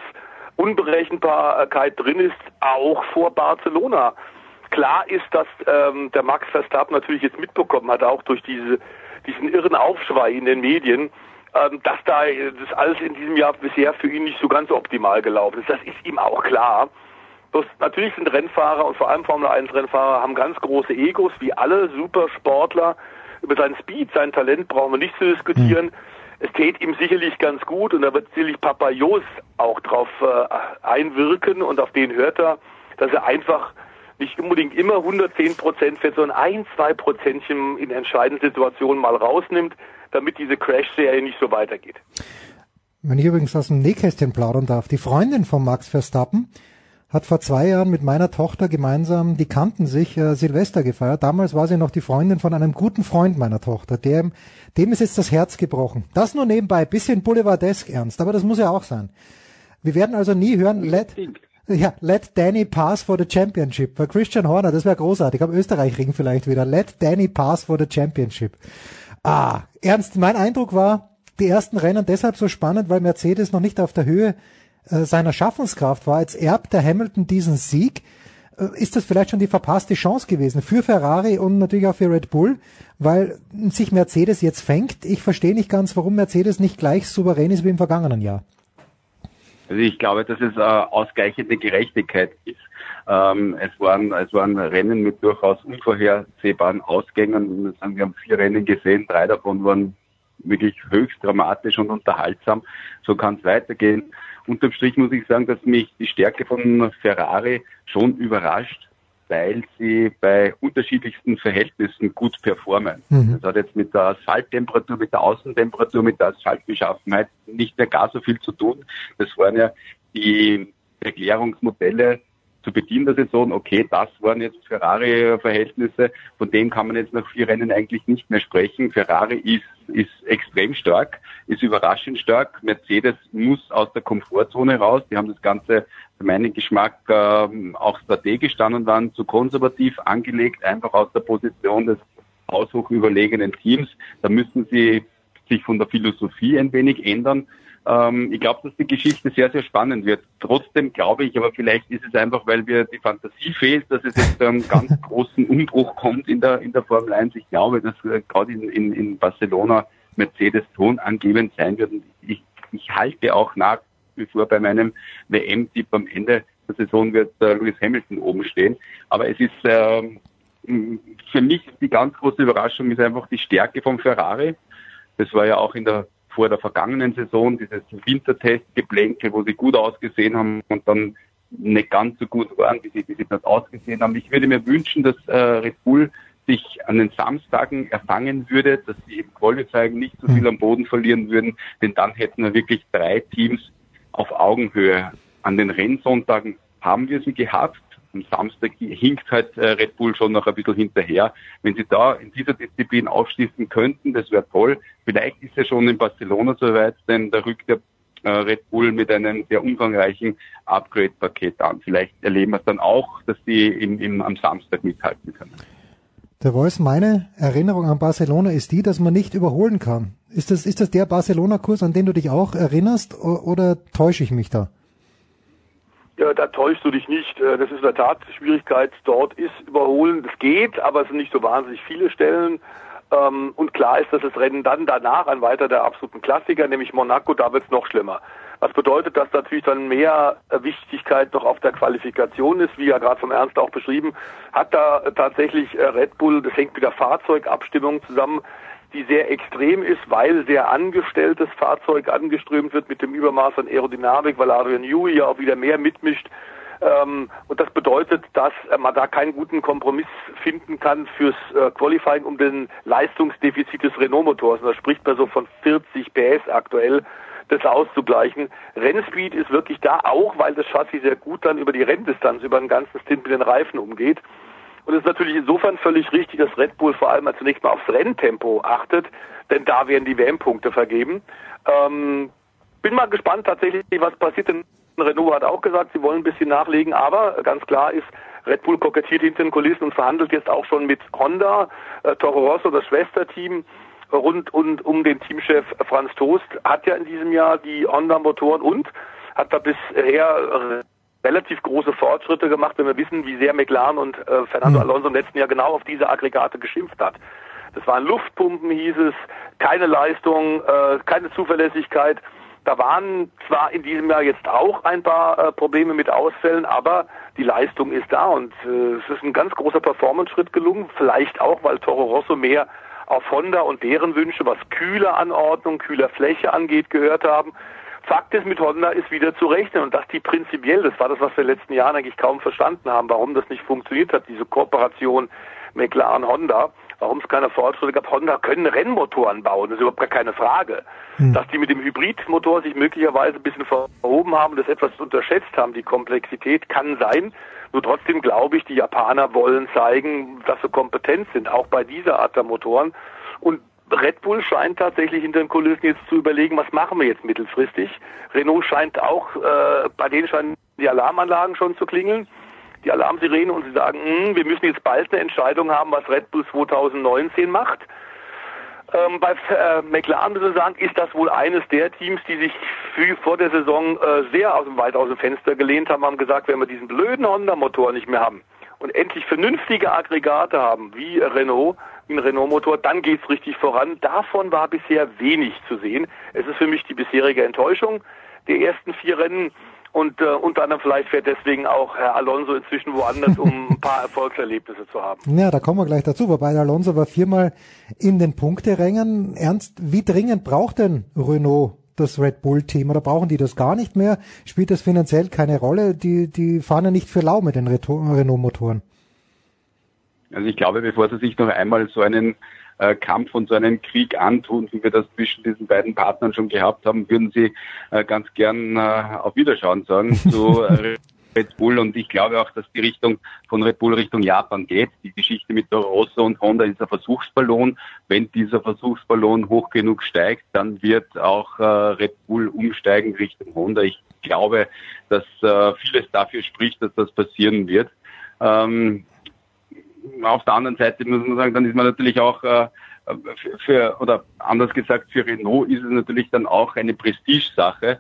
Unberechenbarkeit drin ist, auch vor Barcelona. Klar ist, dass ähm, der Max Verstappen natürlich jetzt mitbekommen hat, auch durch diese, diesen irren Aufschrei in den Medien, ähm, dass da das alles in diesem Jahr bisher für ihn nicht so ganz optimal gelaufen ist. Das ist ihm auch klar. Bloß natürlich sind Rennfahrer und vor allem Formel 1 Rennfahrer haben ganz große Egos, wie alle Supersportler. Über seinen Speed, sein Talent brauchen wir nicht zu diskutieren. Mhm. Es täte ihm sicherlich ganz gut und da wird sicherlich Papa Jos auch drauf äh, einwirken und auf den hört er, dass er einfach nicht unbedingt immer 110 Prozent fährt, sondern ein, zwei Prozentchen in entscheidenden Situationen mal rausnimmt, damit diese Crash-Serie nicht so weitergeht. Wenn ich übrigens aus dem Nähkästchen plaudern darf, die Freundin von Max Verstappen hat vor zwei Jahren mit meiner Tochter gemeinsam, die kannten sich, äh, Silvester gefeiert. Damals war sie noch die Freundin von einem guten Freund meiner Tochter. Dem, dem ist jetzt das Herz gebrochen. Das nur nebenbei, bisschen boulevardesk ernst, aber das muss ja auch sein. Wir werden also nie hören, let, Ja, let Danny pass for the championship. Bei Christian Horner, das wäre großartig. Am Österreich-Ring vielleicht wieder. Let Danny pass for the championship. Ah, ernst, mein Eindruck war, die ersten Rennen deshalb so spannend, weil Mercedes noch nicht auf der Höhe äh, seiner Schaffenskraft war. Jetzt erbt der Hamilton diesen Sieg. Äh, ist das vielleicht schon die verpasste Chance gewesen für Ferrari und natürlich auch für Red Bull, weil sich Mercedes jetzt fängt? Ich verstehe nicht ganz, warum Mercedes nicht gleich souverän ist wie im vergangenen Jahr. Also ich glaube, dass es äh, ausgleichende Gerechtigkeit ist. Ähm, es, waren, es waren Rennen mit durchaus unvorhersehbaren Ausgängen. Wir haben vier Rennen gesehen, drei davon waren wirklich höchst dramatisch und unterhaltsam. So kann es weitergehen. Unterm Strich muss ich sagen, dass mich die Stärke von Ferrari schon überrascht, weil sie bei unterschiedlichsten Verhältnissen gut performen. Mhm. Das hat jetzt mit der Asphalttemperatur, mit der Außentemperatur, mit der Asphaltbeschaffenheit nicht mehr gar so viel zu tun. Das waren ja die Erklärungsmodelle zu Beginn der Saison, okay, das waren jetzt Ferrari-Verhältnisse, von dem kann man jetzt nach vier Rennen eigentlich nicht mehr sprechen. Ferrari ist, ist extrem stark, ist überraschend stark. Mercedes muss aus der Komfortzone raus. Die haben das Ganze für meinen Geschmack ähm, auch strategisch dann und wann zu konservativ angelegt, einfach aus der Position des haushoch überlegenen Teams. Da müssen sie sich von der Philosophie ein wenig ändern. Ähm, ich glaube, dass die Geschichte sehr, sehr spannend wird. Trotzdem glaube ich, aber vielleicht ist es einfach, weil mir die Fantasie fehlt, dass es jetzt zu einem ganz großen Umbruch kommt in der, in der Formel 1. Ich glaube, dass äh, gerade in, in, in Barcelona Mercedes tonangebend sein wird. Und ich, ich halte auch nach wie vor bei meinem WM-Tipp am Ende der Saison wird äh, Lewis Hamilton oben stehen. Aber es ist äh, für mich die ganz große Überraschung ist einfach die Stärke vom Ferrari. Das war ja auch in der vor der vergangenen Saison, dieses Wintertestgeplänkel, wo sie gut ausgesehen haben und dann nicht ganz so gut waren, wie sie, wie sie dort ausgesehen haben. Ich würde mir wünschen, dass äh, Red Bull sich an den Samstagen erfangen würde, dass sie im Qualifying nicht so viel am Boden verlieren würden, denn dann hätten wir wirklich drei Teams auf Augenhöhe. An den Rennsonntagen haben wir sie gehabt am Samstag hinkt halt äh, Red Bull schon noch ein bisschen hinterher. Wenn sie da in dieser Disziplin aufschließen könnten, das wäre toll. Vielleicht ist ja schon in Barcelona soweit, denn da rückt der äh, Red Bull mit einem sehr umfangreichen Upgrade-Paket an. Vielleicht erleben wir es dann auch, dass sie im, im, am Samstag mithalten können. Der Voice, meine Erinnerung an Barcelona ist die, dass man nicht überholen kann. Ist das, ist das der Barcelona-Kurs, an den du dich auch erinnerst, oder täusche ich mich da? Ja, da täuschst du dich nicht. Äh, das ist in der Tat Schwierigkeit. Dort ist überholen. Das geht, aber es sind nicht so wahnsinnig viele Stellen. Ähm, und klar ist, dass das Rennen dann danach ein weiter der absoluten Klassiker, nämlich Monaco, da wird es noch schlimmer. Was bedeutet, dass natürlich dann mehr Wichtigkeit noch auf der Qualifikation ist, wie ja gerade vom Ernst auch beschrieben, hat da tatsächlich äh, Red Bull, das hängt mit der Fahrzeugabstimmung zusammen, die sehr extrem ist, weil sehr angestelltes Fahrzeug angeströmt wird mit dem Übermaß an Aerodynamik, weil Adrian Newey ja auch wieder mehr mitmischt. Ähm, und das bedeutet, dass äh, man da keinen guten Kompromiss finden kann fürs äh, Qualifying um den Leistungsdefizit des Renault-Motors. Und da spricht man so von 40 PS aktuell das auszugleichen. Rennspeed ist wirklich da, auch weil das Chassis sehr gut dann über die Renndistanz, über den ganzen Stint mit den Reifen umgeht. Und es ist natürlich insofern völlig richtig, dass Red Bull vor allem zunächst mal aufs Renntempo achtet, denn da werden die WM-Punkte vergeben. Ähm, bin mal gespannt tatsächlich, was passiert. Denn Renault hat auch gesagt, sie wollen ein bisschen nachlegen, aber ganz klar ist, Red Bull kokettiert hinter den Kulissen und verhandelt jetzt auch schon mit Honda, äh, Toro Rosso, das Schwesterteam, rund und um den Teamchef Franz Toast, hat ja in diesem Jahr die Honda-Motoren und hat da bisher relativ große Fortschritte gemacht, wenn wir wissen, wie sehr McLaren und äh, Fernando hm. Alonso im letzten Jahr genau auf diese Aggregate geschimpft hat. Das waren Luftpumpen, hieß es, keine Leistung, äh, keine Zuverlässigkeit. Da waren zwar in diesem Jahr jetzt auch ein paar äh, Probleme mit Ausfällen, aber die Leistung ist da und äh, es ist ein ganz großer Performance-Schritt gelungen. Vielleicht auch, weil Toro Rosso mehr auf Honda und deren Wünsche, was kühle Anordnung, kühler Fläche angeht, gehört haben. Fakt ist, mit Honda ist wieder zu rechnen und dass die prinzipiell, das war das, was wir in den letzten Jahren eigentlich kaum verstanden haben, warum das nicht funktioniert hat, diese Kooperation McLaren-Honda, warum es keine Fortschritte gab. Honda können Rennmotoren bauen, das ist überhaupt gar keine Frage. Hm. Dass die mit dem Hybridmotor sich möglicherweise ein bisschen verhoben haben, das etwas unterschätzt haben, die Komplexität kann sein. Nur trotzdem glaube ich, die Japaner wollen zeigen, dass sie kompetent sind, auch bei dieser Art der Motoren. Und Red Bull scheint tatsächlich hinter den Kulissen jetzt zu überlegen, was machen wir jetzt mittelfristig. Renault scheint auch, äh, bei denen scheinen die Alarmanlagen schon zu klingeln, die Alarmsirene und sie sagen, hm, wir müssen jetzt bald eine Entscheidung haben, was Red Bull 2019 macht. Ähm, bei äh, McLaren müssen wir sagen, ist das wohl eines der Teams, die sich für, vor der Saison äh, sehr aus dem, weit aus dem Fenster gelehnt haben, haben gesagt, wenn wir diesen blöden Honda-Motor nicht mehr haben und endlich vernünftige Aggregate haben, wie Renault, wie ein Renault-Motor, dann geht's richtig voran. Davon war bisher wenig zu sehen. Es ist für mich die bisherige Enttäuschung der ersten vier Rennen. Und äh, unter anderem vielleicht fährt deswegen auch Herr Alonso inzwischen woanders, um ein paar Erfolgserlebnisse zu haben. Ja, da kommen wir gleich dazu. Wobei der Alonso war viermal in den Punkterängen. Ernst, wie dringend braucht denn Renault das Red Bull-Team oder brauchen die das gar nicht mehr? Spielt das finanziell keine Rolle? Die, die fahren ja nicht für lau mit den Renault-Motoren. Also ich glaube, bevor sie sich noch einmal so einen äh, Kampf und so einen Krieg antun, wie wir das zwischen diesen beiden Partnern schon gehabt haben, würden sie äh, ganz gern äh, auf Wiederschauen sagen zu äh, Red Bull und ich glaube auch, dass die Richtung von Red Bull Richtung Japan geht. Die Geschichte mit der Rosso und Honda ist ein Versuchsballon. Wenn dieser Versuchsballon hoch genug steigt, dann wird auch äh, Red Bull umsteigen Richtung Honda. Ich glaube, dass äh, vieles dafür spricht, dass das passieren wird. Ähm, auf der anderen Seite muss man sagen, dann ist man natürlich auch äh, für, oder anders gesagt, für Renault ist es natürlich dann auch eine Prestigesache,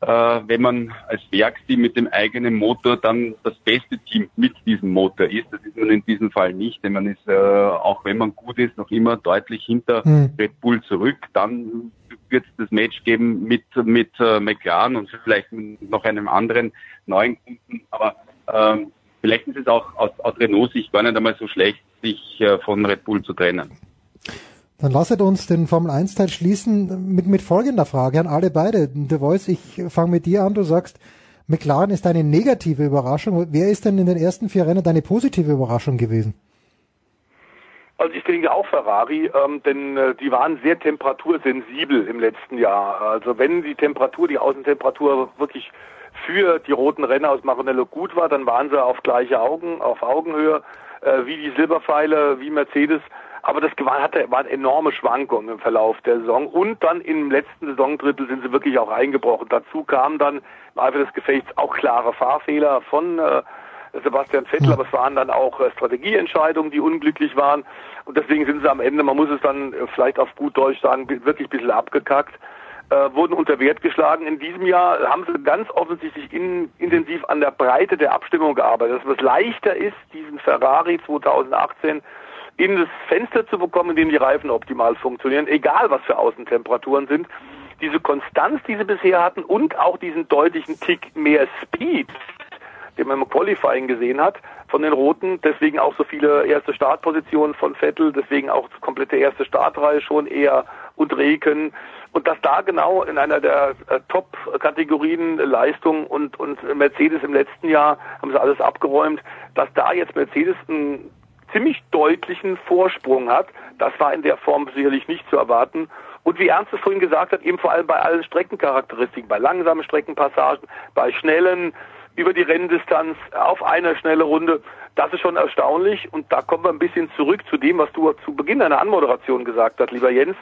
äh, wenn man als Werksteam mit dem eigenen Motor dann das beste Team mit diesem Motor ist. Das ist man in diesem Fall nicht, denn man ist, äh, auch wenn man gut ist, noch immer deutlich hinter Hm. Red Bull zurück. Dann wird es das Match geben mit, mit äh, McLaren und vielleicht mit noch einem anderen neuen Kunden. Aber ähm, vielleicht ist es auch aus, aus Renault-Sicht gar nicht einmal so schlecht, sich äh, von Red Bull zu trennen. Dann lasset uns den Formel 1 Teil schließen mit, mit folgender Frage an alle beide. The Voice, ich fange mit dir an. Du sagst, McLaren ist eine negative Überraschung. Wer ist denn in den ersten vier Rennen deine positive Überraschung gewesen? Also ich denke auch Ferrari, ähm, denn äh, die waren sehr temperatursensibel im letzten Jahr. Also wenn die Temperatur, die Außentemperatur wirklich für die roten Renner aus Maranello gut war, dann waren sie auf gleiche Augen, auf Augenhöhe, äh, wie die Silberpfeile, wie Mercedes. Aber das hatte, waren enorme Schwankungen im Verlauf der Saison. Und dann im letzten Saisondrittel sind sie wirklich auch eingebrochen. Dazu kamen dann im Eifer des Gefechts auch klare Fahrfehler von äh, Sebastian Vettel, aber es waren dann auch äh, Strategieentscheidungen, die unglücklich waren. Und deswegen sind sie am Ende, man muss es dann äh, vielleicht auf gut Deutsch sagen, wirklich ein bisschen abgekackt, äh, wurden unter Wert geschlagen. In diesem Jahr haben sie ganz offensichtlich in, intensiv an der Breite der Abstimmung gearbeitet, dass es leichter ist, diesen Ferrari 2018 in das Fenster zu bekommen, in dem die Reifen optimal funktionieren, egal was für Außentemperaturen sind. Diese Konstanz, die sie bisher hatten und auch diesen deutlichen Tick mehr Speed, den man im Qualifying gesehen hat, von den Roten, deswegen auch so viele erste Startpositionen von Vettel, deswegen auch die komplette erste Startreihe schon eher und Reken. Und dass da genau in einer der äh, Top-Kategorien Leistung und, und Mercedes im letzten Jahr haben sie alles abgeräumt, dass da jetzt Mercedes einen ziemlich deutlichen Vorsprung hat, das war in der Form sicherlich nicht zu erwarten. Und wie Ernst es vorhin gesagt hat, eben vor allem bei allen Streckencharakteristiken, bei langsamen Streckenpassagen, bei schnellen, über die Renndistanz, auf eine schnelle Runde, das ist schon erstaunlich. Und da kommen wir ein bisschen zurück zu dem, was du zu Beginn deiner Anmoderation gesagt hast, lieber Jens.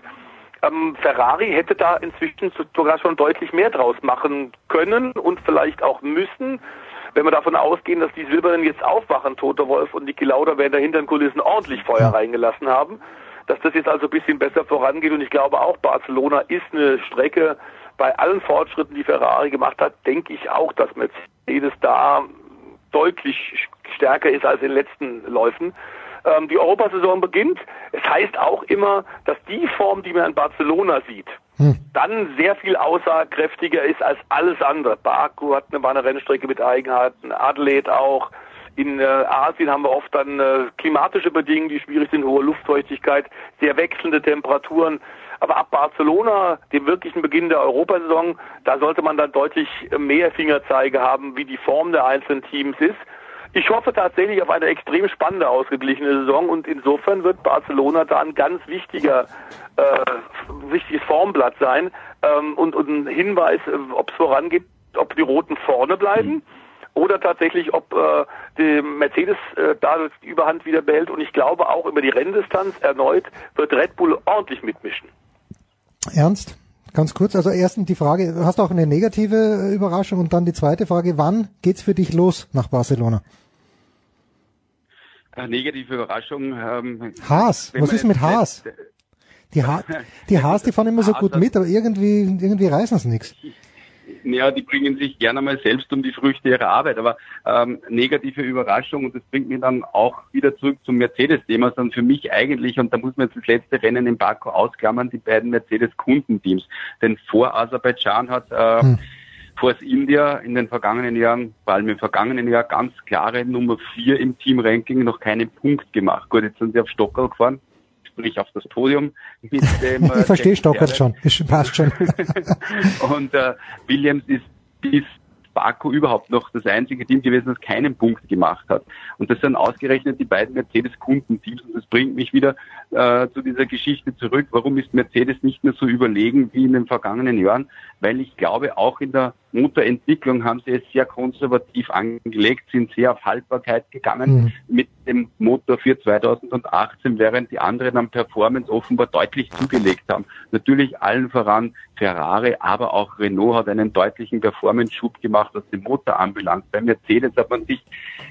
Ähm, Ferrari hätte da inzwischen sogar schon deutlich mehr draus machen können und vielleicht auch müssen. Wenn wir davon ausgehen, dass die Silbernen jetzt aufwachen, Toto Wolf und Niki Lauda werden dahinter in Kulissen ordentlich Feuer reingelassen haben, dass das jetzt also ein bisschen besser vorangeht und ich glaube auch Barcelona ist eine Strecke, bei allen Fortschritten, die Ferrari gemacht hat, denke ich auch, dass Mercedes da deutlich stärker ist als in den letzten Läufen. Ähm, die Europasaison beginnt. Es heißt auch immer, dass die Form, die man in Barcelona sieht, dann sehr viel aussagekräftiger ist als alles andere. Baku hat eine, war eine Rennstrecke mit Eigenheiten, Adelaide auch. In äh, Asien haben wir oft dann äh, klimatische Bedingungen, die schwierig sind, hohe Luftfeuchtigkeit, sehr wechselnde Temperaturen. Aber ab Barcelona, dem wirklichen Beginn der Europasaison, da sollte man dann deutlich mehr Fingerzeige haben, wie die Form der einzelnen Teams ist. Ich hoffe tatsächlich auf eine extrem spannende, ausgeglichene Saison und insofern wird Barcelona da ein ganz wichtiger, äh, wichtiges Formblatt sein ähm, und, und ein Hinweis, äh, ob es vorangeht, ob die Roten vorne bleiben oder tatsächlich, ob äh, die Mercedes äh, da die Überhand wieder behält. Und ich glaube auch über die Renndistanz erneut wird Red Bull ordentlich mitmischen. Ernst? Ganz kurz, also erstens die Frage, hast du auch eine negative äh, Überraschung und dann die zweite Frage, wann geht's für dich los nach Barcelona? Eine negative Überraschung. Ähm, Haas, was ist mit Haas? Die, ha die Haas, die fahren immer so gut mit, aber irgendwie, irgendwie reißen sie nichts. Ja, die bringen sich gerne mal selbst um die Früchte ihrer Arbeit, aber ähm, negative Überraschung und das bringt mich dann auch wieder zurück zum Mercedes-Thema, sondern für mich eigentlich, und da muss man jetzt das letzte Rennen in Baku ausklammern, die beiden Mercedes-Kundenteams. Denn vor Aserbaidschan hat äh, Force India in den vergangenen Jahren, vor allem im vergangenen Jahr, ganz klare Nummer vier im Team-Ranking noch keinen Punkt gemacht. Gut, jetzt sind sie auf Stockerl gefahren, sprich auf das Podium mit dem äh, Ich verstehe Stockert schon, ist, passt schon. Und äh, Williams ist bis Baku überhaupt noch das einzige Team gewesen, das keinen Punkt gemacht hat. Und das sind ausgerechnet die beiden Mercedes-Kundenteams. Und das bringt mich wieder äh, zu dieser Geschichte zurück. Warum ist Mercedes nicht mehr so überlegen wie in den vergangenen Jahren? Weil ich glaube, auch in der Motorentwicklung haben sie es sehr konservativ angelegt, sind sehr auf Haltbarkeit gegangen mit dem Motor für 2018, während die anderen an Performance offenbar deutlich zugelegt haben. Natürlich allen voran Ferrari, aber auch Renault hat einen deutlichen Performance-Schub gemacht, was den Motor anbelangt. Bei Mercedes hat man sich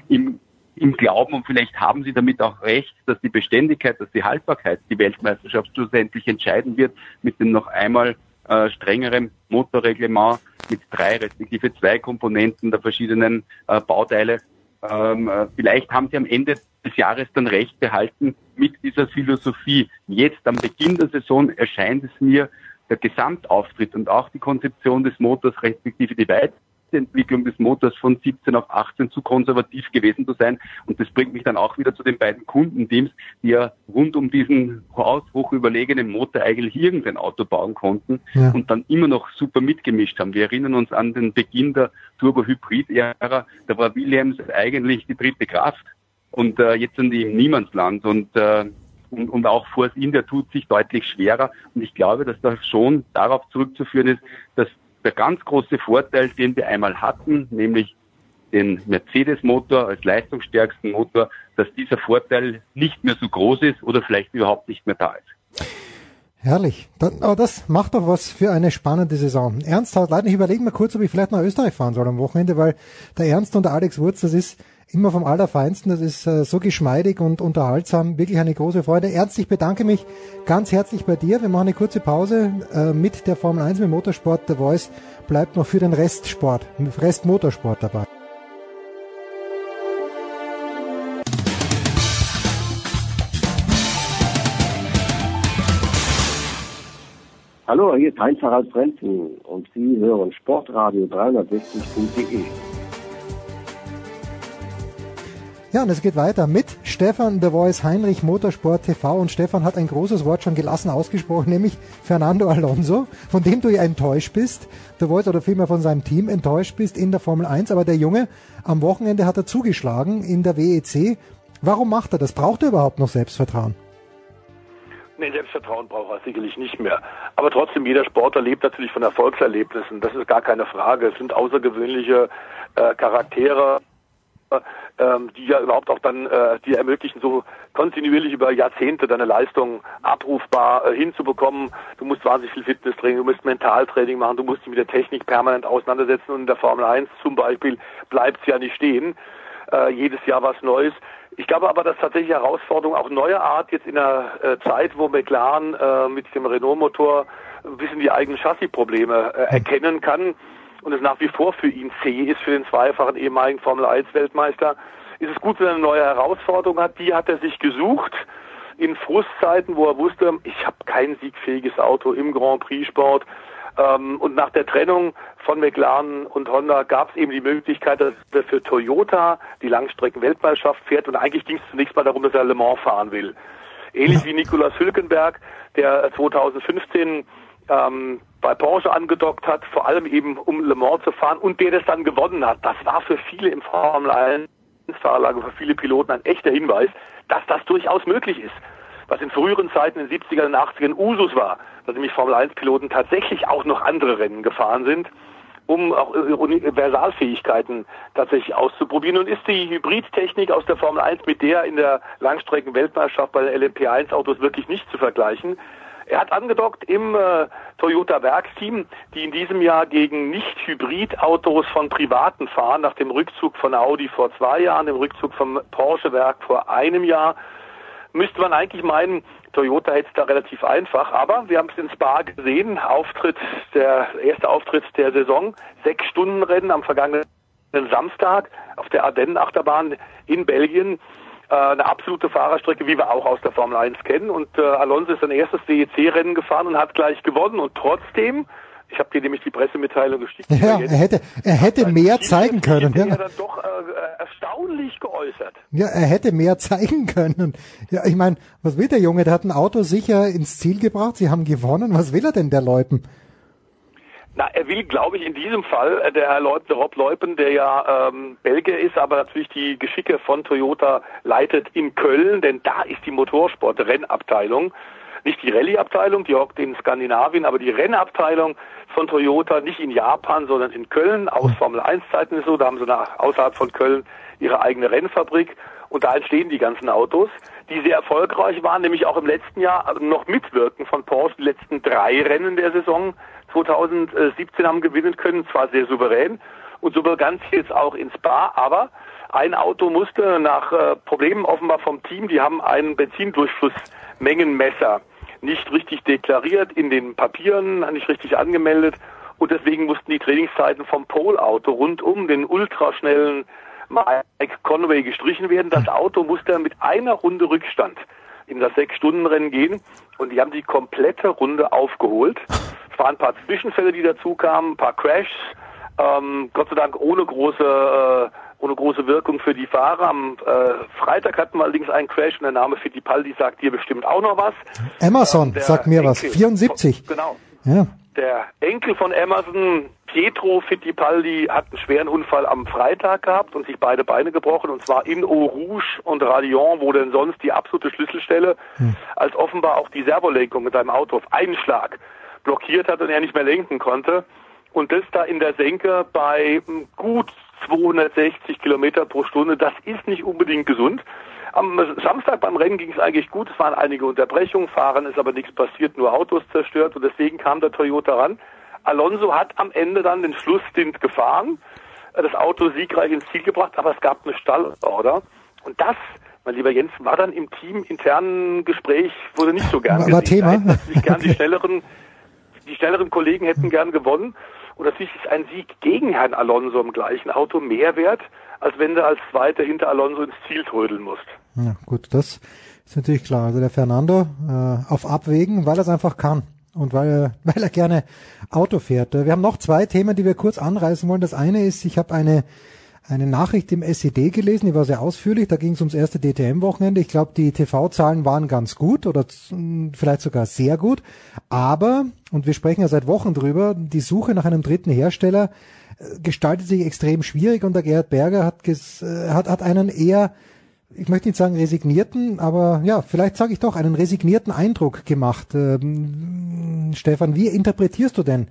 im im Glauben, und vielleicht haben Sie damit auch recht, dass die Beständigkeit, dass die Haltbarkeit die Weltmeisterschaft schlussendlich entscheiden wird, mit dem noch einmal äh, strengerem Motorreglement mit drei respektive zwei Komponenten der verschiedenen äh, Bauteile. Ähm, äh, vielleicht haben Sie am Ende des Jahres dann recht behalten mit dieser Philosophie. Jetzt am Beginn der Saison erscheint es mir, der Gesamtauftritt und auch die Konzeption des Motors respektive die Weiterentwicklung des Motors von 17 auf 18 zu konservativ gewesen zu sein. Und das bringt mich dann auch wieder zu den beiden Kundenteams, die ja rund um diesen haushoch überlegenen Motor eigentlich irgendein Auto bauen konnten Ja. und dann immer noch super mitgemischt haben. Wir erinnern uns an den Beginn der Turbo-Hybrid-Ära. Da war Williams eigentlich die dritte Kraft. Und äh, jetzt sind die im Niemandsland und, äh, und, und auch Force India tut sich deutlich schwerer. Und ich glaube, dass das schon darauf zurückzuführen ist, dass der ganz große Vorteil, den wir einmal hatten, nämlich den Mercedes-Motor als leistungsstärksten Motor, dass dieser Vorteil nicht mehr so groß ist oder vielleicht überhaupt nicht mehr da ist. Herrlich. Aber das macht doch was für eine spannende Saison. Ernst hat leider, ich überlege mir kurz, ob ich vielleicht nach Österreich fahren soll am Wochenende, weil der Ernst und der Alex Wurz, das ist immer vom Allerfeinsten, das ist äh, so geschmeidig und unterhaltsam, wirklich eine große Freude. Ernst, ich bedanke mich ganz herzlich bei dir. Wir machen eine kurze Pause äh, mit der Formel 1 mit Motorsport. Der Voice bleibt noch für den Restsport, Rest Motorsport dabei. Hallo, hier ist Heinz-Harald Frenzen und Sie hören Sportradio 360.de. Ja, und es geht weiter mit Stefan The Voice Heinrich Motorsport TV und Stefan hat ein großes Wort schon gelassen ausgesprochen, nämlich Fernando Alonso, von dem du ja enttäuscht bist, The Voice oder vielmehr von seinem Team enttäuscht bist in der Formel 1, aber der Junge am Wochenende hat er zugeschlagen in der WEC. Warum macht er das? Braucht er überhaupt noch Selbstvertrauen? Nee, Selbstvertrauen braucht er sicherlich nicht mehr. Aber trotzdem, jeder Sportler lebt natürlich von Erfolgserlebnissen. Das ist gar keine Frage. Es sind außergewöhnliche äh, Charaktere, ähm, die ja überhaupt auch dann, äh, die ermöglichen, so kontinuierlich über Jahrzehnte deine Leistung abrufbar äh, hinzubekommen. Du musst wahnsinnig viel Fitnesstraining, du musst Mentaltraining machen, du musst dich mit der Technik permanent auseinandersetzen und in der Formel 1 zum Beispiel bleibt es ja nicht stehen. Äh, jedes Jahr was Neues. Ich glaube aber, dass tatsächlich Herausforderungen auch neuer Art jetzt in der äh, Zeit, wo McLaren äh, mit dem Renault-Motor ein bisschen die eigenen Chassisprobleme äh, erkennen kann und es nach wie vor für ihn zäh ist, für den zweifachen ehemaligen Formel-1-Weltmeister, ist es gut, wenn er eine neue Herausforderung hat. Die hat er sich gesucht in Frustzeiten, wo er wusste, ich habe kein siegfähiges Auto im Grand Prix-Sport. Ähm, und nach der Trennung von McLaren und Honda gab es eben die Möglichkeit, dass er für Toyota die Langstrecken-Weltmeisterschaft fährt. Und eigentlich ging es zunächst mal darum, dass er Le Mans fahren will. Ähnlich wie Nicolas Hülkenberg, der 2015 ähm, bei Porsche angedockt hat, vor allem eben um Le Mans zu fahren und der das dann gewonnen hat. Das war für viele im Formel 1 Fahrerlager, für viele Piloten ein echter Hinweis, dass das durchaus möglich ist. Was in früheren Zeiten in den 70ern und 80ern Usus war, dass nämlich Formel 1 Piloten tatsächlich auch noch andere Rennen gefahren sind um auch ihre Universalfähigkeiten tatsächlich auszuprobieren und ist die Hybridtechnik aus der Formel 1 mit der in der Langstrecken-Weltmeisterschaft bei den LMP1-Autos wirklich nicht zu vergleichen. Er hat angedockt im äh, Toyota Werksteam, die in diesem Jahr gegen Nicht-Hybrid-Autos von Privaten fahren, nach dem Rückzug von Audi vor zwei Jahren, dem Rückzug vom Porsche-Werk vor einem Jahr. Müsste man eigentlich meinen, Toyota hätte es da relativ einfach, aber wir haben es in Spa gesehen, Auftritt, der erste Auftritt der Saison, sechs Stunden Rennen am vergangenen Samstag auf der Ardennen-Achterbahn in Belgien. Äh, eine absolute Fahrerstrecke, wie wir auch aus der Formel 1 kennen. Und äh, Alonso ist sein erstes WEC-Rennen gefahren und hat gleich gewonnen. Und trotzdem, ich habe dir nämlich die Pressemitteilung geschickt. Ja, er hätte, er hätte mehr zeigen können. Ja. Ja. dann doch äh, erstaunlich geäußert. ja, er hätte mehr zeigen können. Ja, ich meine, was will der Junge? Der hat ein Auto sicher ins Ziel gebracht. Sie haben gewonnen. Was will er denn, der Leupen? Na, er will, glaube ich, in diesem Fall, äh, der Herr Leub, der Rob Leupen, der ja ähm, Belgier ist, aber natürlich die Geschicke von Toyota leitet in Köln, denn da ist die Motorsport-Rennabteilung. Nicht die Rallye-Abteilung, die hockt in Skandinavien, aber die Rennabteilung von Toyota nicht in Japan, sondern in Köln. Aus Formel 1-Zeiten ist so, da haben sie nach, außerhalb von Köln ihre eigene Rennfabrik und da entstehen die ganzen Autos, die sehr erfolgreich waren, nämlich auch im letzten Jahr noch mitwirken von Porsche. Die letzten drei Rennen der Saison 2017 haben gewinnen können, zwar sehr souverän und so begann es jetzt auch in Spa, aber ein Auto musste nach äh, Problemen offenbar vom Team, die haben einen Benzindurchflussmengenmesser nicht richtig deklariert in den Papieren, nicht richtig angemeldet und deswegen mussten die Trainingszeiten vom Pole-Auto rund um den ultraschnellen Mike Conway gestrichen werden. Das Auto musste mit einer Runde Rückstand in das Sechs-Stunden-Rennen gehen und die haben die komplette Runde aufgeholt. Es waren ein paar Zwischenfälle, die dazu kamen, ein paar Crashs, ähm, Gott sei Dank ohne große, äh, ohne große Wirkung für die Fahrer. Am äh, Freitag hatten wir allerdings einen Crash und der Name Fittipaldi sagt dir bestimmt auch noch was. Emerson, Ähm, sagt mir was. Enkel 74. Von, genau. Ja. Der Enkel von Emerson, Pietro Fittipaldi, hat einen schweren Unfall am Freitag gehabt und sich beide Beine gebrochen, und zwar in Eau Rouge und Radion, wo denn sonst die absolute Schlüsselstelle, als offenbar auch die Servolenkung mit seinem Auto auf einen Schlag blockiert hat und er nicht mehr lenken konnte. Und das da in der Senke bei hm, gut 260 Kilometer pro Stunde, das ist nicht unbedingt gesund. Am Samstag beim Rennen ging es eigentlich gut, es waren einige Unterbrechungen, Fahren ist aber nichts passiert, nur Autos zerstört. Und deswegen kam der Toyota ran. Alonso hat am Ende dann den Schlussstint gefahren, äh, das Auto siegreich ins Ziel gebracht, aber es gab eine Stallorder. Und das, mein lieber Jens, war dann im Team internen Gespräch, wurde nicht so gern War- gesehen. Thema? Sich gern. Die schnelleren, die schnelleren Kollegen hätten gern gewonnen. Und natürlich ist ein Sieg gegen Herrn Alonso im gleichen Auto mehr wert, als wenn du als Zweiter hinter Alonso ins Ziel trödeln musst. Ja, gut, das ist natürlich klar. Also der Fernando äh, auf Abwägen, weil er es einfach kann und weil er, weil er gerne Auto fährt. Äh, Wir haben noch zwei Themen, die wir kurz anreißen wollen. Das eine ist, ich habe eine eine Nachricht im SED gelesen, die war sehr ausführlich. Da ging es ums erste DTM-Wochenende. Ich glaube, die TV-Zahlen waren ganz gut oder z- vielleicht sogar sehr gut. Aber, und wir sprechen ja seit Wochen drüber, die Suche nach einem dritten Hersteller äh, gestaltet sich extrem schwierig und der Gerhard Berger hat, ges, äh, hat, hat einen eher ich möchte nicht sagen resignierten, aber ja, vielleicht sage ich doch, einen resignierten Eindruck gemacht. Ähm, Stefan, wie interpretierst du denn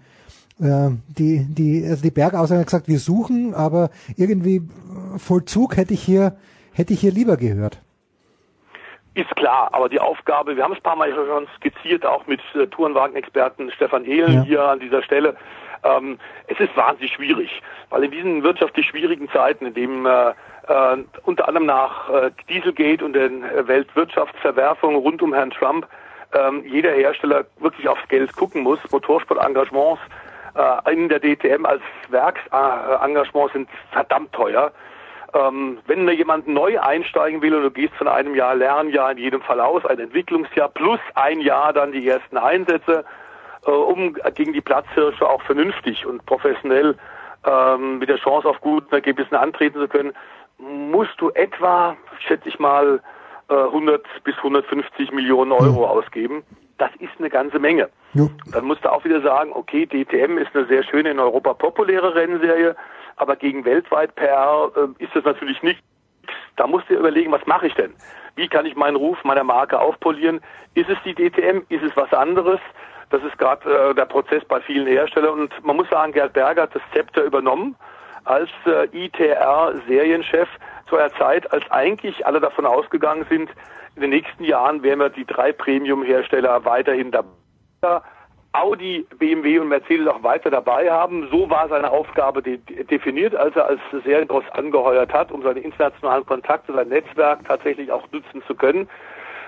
äh, die, die, also die Bergaussage hat gesagt, wir suchen, aber irgendwie äh, Vollzug hätte ich hier, hätte ich hier lieber gehört. Ist klar, aber die Aufgabe, wir haben es ein paar Mal schon skizziert, auch mit äh, Tourenwagen-Experten Stefan Ehlen Ja. hier an dieser Stelle. Ähm, es ist wahnsinnig schwierig, weil in diesen wirtschaftlich schwierigen Zeiten, in dem äh, äh, unter anderem nach äh, Dieselgate und den äh, Weltwirtschaftsverwerfungen rund um Herrn Trump ähm, jeder Hersteller wirklich aufs Geld gucken muss. Motorsportengagements äh, in der DTM als Werksengagement sind verdammt teuer. Ähm, wenn da jemand neu einsteigen will und du gehst von einem Jahr Lernjahr in jedem Fall aus, ein Entwicklungsjahr plus ein Jahr dann die ersten Einsätze, äh, um gegen die Platzhirsche auch vernünftig und professionell ähm, mit der Chance auf guten Ergebnissen antreten zu können, musst du etwa, schätze ich mal, äh, 100 bis 150 Millionen Euro ausgeben. Das ist eine ganze Menge. Dann musst du auch wieder sagen, okay, DTM ist eine sehr schöne in Europa populäre Rennserie, aber gegen weltweit PR äh, ist das natürlich nicht. Da musst du überlegen, was mache ich denn? Wie kann ich meinen Ruf meiner Marke aufpolieren? Ist es die DTM? Ist es was anderes? Das ist gerade äh, der Prozess bei vielen Herstellern und man muss sagen, Gerd Berger hat das Zepter übernommen als äh, ITR-Serienchef zu einer Zeit, als eigentlich alle davon ausgegangen sind, in den nächsten Jahren werden wir die drei Premium-Hersteller weiterhin dabei. Audi, BMW und Mercedes auch weiter dabei haben. So war seine Aufgabe de definiert, als er als Serienboss angeheuert hat, um seine internationalen Kontakte, sein Netzwerk tatsächlich auch nutzen zu können.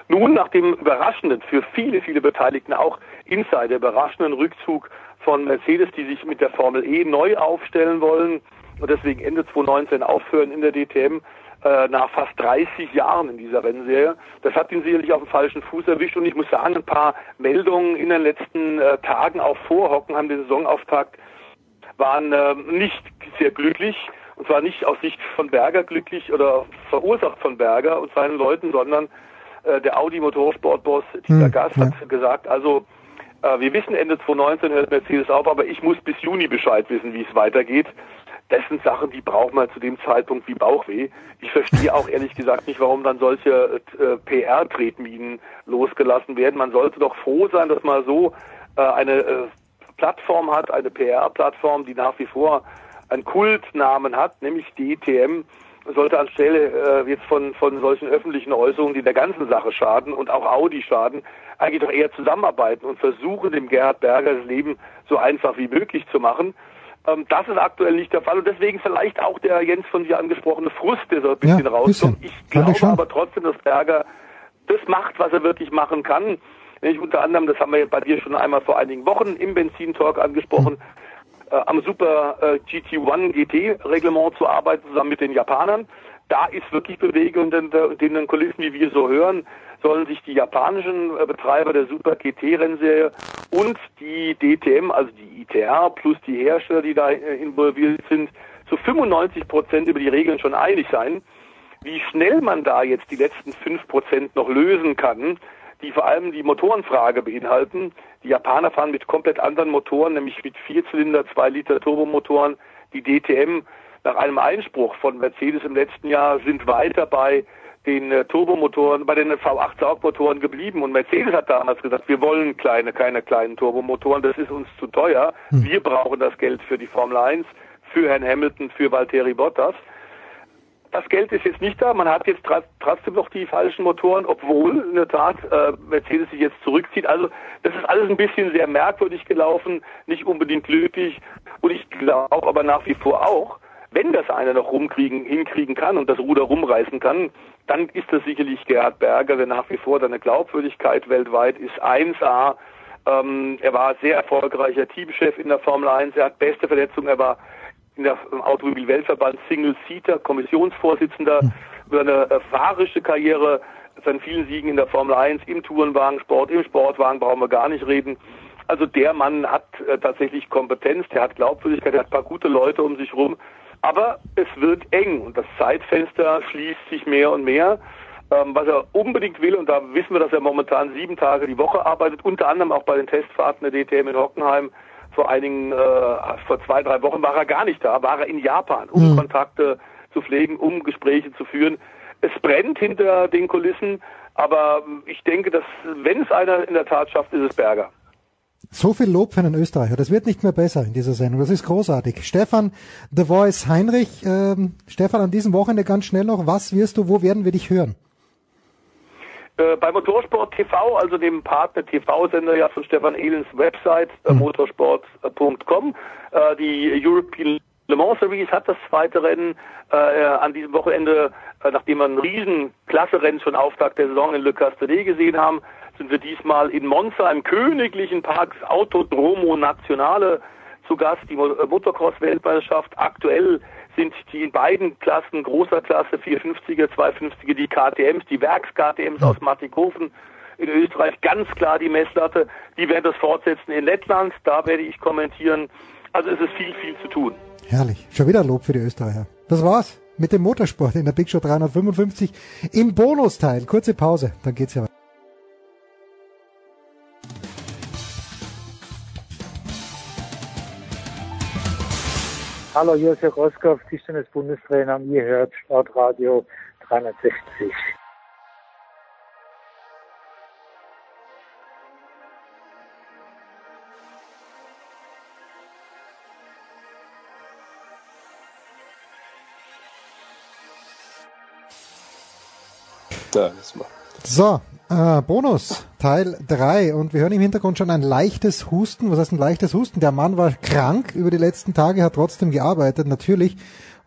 Nun, nach dem überraschenden, für viele, viele Beteiligten auch Insider, überraschenden Rückzug von Mercedes, die sich mit der Formel E neu aufstellen wollen und deswegen Ende 2019 aufhören in der DTM, äh, nach fast 30 Jahren in dieser Rennserie. Das hat ihn sicherlich auf dem falschen Fuß erwischt und ich muss sagen, ein paar Meldungen in den letzten äh, Tagen auch vor Hockenheim, den Saisonauftakt, waren äh, nicht sehr glücklich. Und zwar nicht aus Sicht von Berger glücklich oder verursacht von Berger und seinen Leuten, sondern äh, der Audi Motorsportboss Dieter Hm, Gast ja. hat gesagt, also äh, wir wissen Ende 2019 hört Mercedes auf, aber ich muss bis Juni Bescheid wissen, wie es weitergeht. Das sind Sachen, die braucht man zu dem Zeitpunkt wie Bauchweh. Ich verstehe auch ehrlich gesagt nicht, warum dann solche äh, PR-Tretminen losgelassen werden. Man sollte doch froh sein, dass man so äh, eine äh, Plattform hat, eine PR-Plattform, die nach wie vor einen Kultnamen hat, nämlich die ETM, sollte anstelle äh, jetzt von, von solchen öffentlichen Äußerungen, die der ganzen Sache schaden und auch Audi schaden, eigentlich doch eher zusammenarbeiten und versuchen, dem Gerhard Berger das Leben so einfach wie möglich zu machen. Ähm, das ist aktuell nicht der Fall und deswegen vielleicht auch der Jens von dir angesprochene Frust, der so ein bisschen Ja, rauskommt. Ich glaube ich aber trotzdem, dass Berger das macht, was er wirklich machen kann. Nämlich unter anderem, das haben wir bei dir schon einmal vor einigen Wochen im Benzin-Talk angesprochen, äh, am Super äh, GT1 GT-Reglement zu arbeiten, zusammen mit den Japanern. Da ist wirklich Bewegung und in den Kulissen, wie wir so hören, sollen sich die japanischen äh, Betreiber der Super GT-Rennserie und die DTM, also die ITR plus die Hersteller, die da äh, involviert sind, zu 95 Prozent über die Regeln schon einig sein. Wie schnell man da jetzt die letzten 5 Prozent noch lösen kann, die vor allem die Motorenfrage beinhalten. Die Japaner fahren mit komplett anderen Motoren, nämlich mit Vierzylinder, 2 Liter Turbomotoren. Die DTM nach einem Einspruch von Mercedes im letzten Jahr sind weiter bei den äh, Turbomotoren, bei den V8 Saugmotoren geblieben. Und Mercedes hat damals gesagt, wir wollen kleine, keine kleinen Turbomotoren, das ist uns zu teuer. Wir brauchen das Geld für die Formel 1, für Herrn Hamilton, für Valtteri Bottas. Das Geld ist jetzt nicht da. Man hat jetzt trotzdem noch die falschen Motoren, obwohl in der Tat äh, Mercedes sich jetzt zurückzieht. Also das ist alles ein bisschen sehr merkwürdig gelaufen, nicht unbedingt glücklich. Und ich glaube aber nach wie vor auch, wenn das einer noch rumkriegen, hinkriegen kann und das Ruder rumreißen kann, dann ist das sicherlich Gerhard Berger, der nach wie vor seine Glaubwürdigkeit weltweit ist 1A. Ähm, er war sehr erfolgreicher Teamchef in der Formel 1, er hat beste Vernetzung, er war in der im Automobil-Weltverband Single-Seater, Kommissionsvorsitzender, über eine äh, fahrische Karriere, seinen vielen Siegen in der Formel 1, im Tourenwagensport, im Sportwagen brauchen wir gar nicht reden. Also der Mann hat äh, tatsächlich Kompetenz, der hat Glaubwürdigkeit, der hat ein paar gute Leute um sich rum. Aber es wird eng und das Zeitfenster schließt sich mehr und mehr. Ähm, was er unbedingt will, und da wissen wir, dass er momentan sieben Tage die Woche arbeitet, unter anderem auch bei den Testfahrten der DTM in Hockenheim. Vor einigen, äh, vor zwei, drei Wochen war er gar nicht da, war er in Japan, um Kontakte zu pflegen, um Gespräche zu führen. Es brennt hinter den Kulissen, aber ich denke, dass wenn es einer in der Tat schafft, ist es Berger. So viel Lob für einen Österreicher. Das wird nicht mehr besser in dieser Sendung. Das ist großartig. Stefan, The Voice Heinrich. Ähm, Stefan, an diesem Wochenende ganz schnell noch. Was wirst du, wo werden wir dich hören? Äh, bei Motorsport TV, also dem Partner TV-Sender ja von Stefan Ehlens Website, äh, motorsport.com. Äh, die European Le Mans Series hat das zweite Rennen äh, an diesem Wochenende, äh, nachdem wir ein riesen Klasse-Rennen schon Auftakt der Saison in Le Castellet gesehen haben, sind wir diesmal in Monza im königlichen Park Autodromo Nazionale zu Gast, die äh, Motocross-Weltmeisterschaft. Aktuell sind die in beiden Klassen, großer Klasse, 450er, 250er, die KTMs, die Werks-KTMs aus Mattighofen in Österreich, ganz klar die Messlatte. Die werden das fortsetzen in Lettland, da werde ich kommentieren. Also es ist viel, viel zu tun. Herrlich. Schon wieder Lob für die Österreicher. Das war's mit dem Motorsport in der Big Show 355 im Bonusteil. Kurze Pause, dann geht's ja weiter. Hallo Josef Roskopf, Tischtennis Bundestrainer. Ihr hört Sportradio 360. Da ist mal. So, äh, Bonus, Teil 3 und wir hören im Hintergrund schon ein leichtes Husten. Was heißt ein leichtes Husten? Der Mann war krank über die letzten Tage, hat trotzdem gearbeitet, natürlich,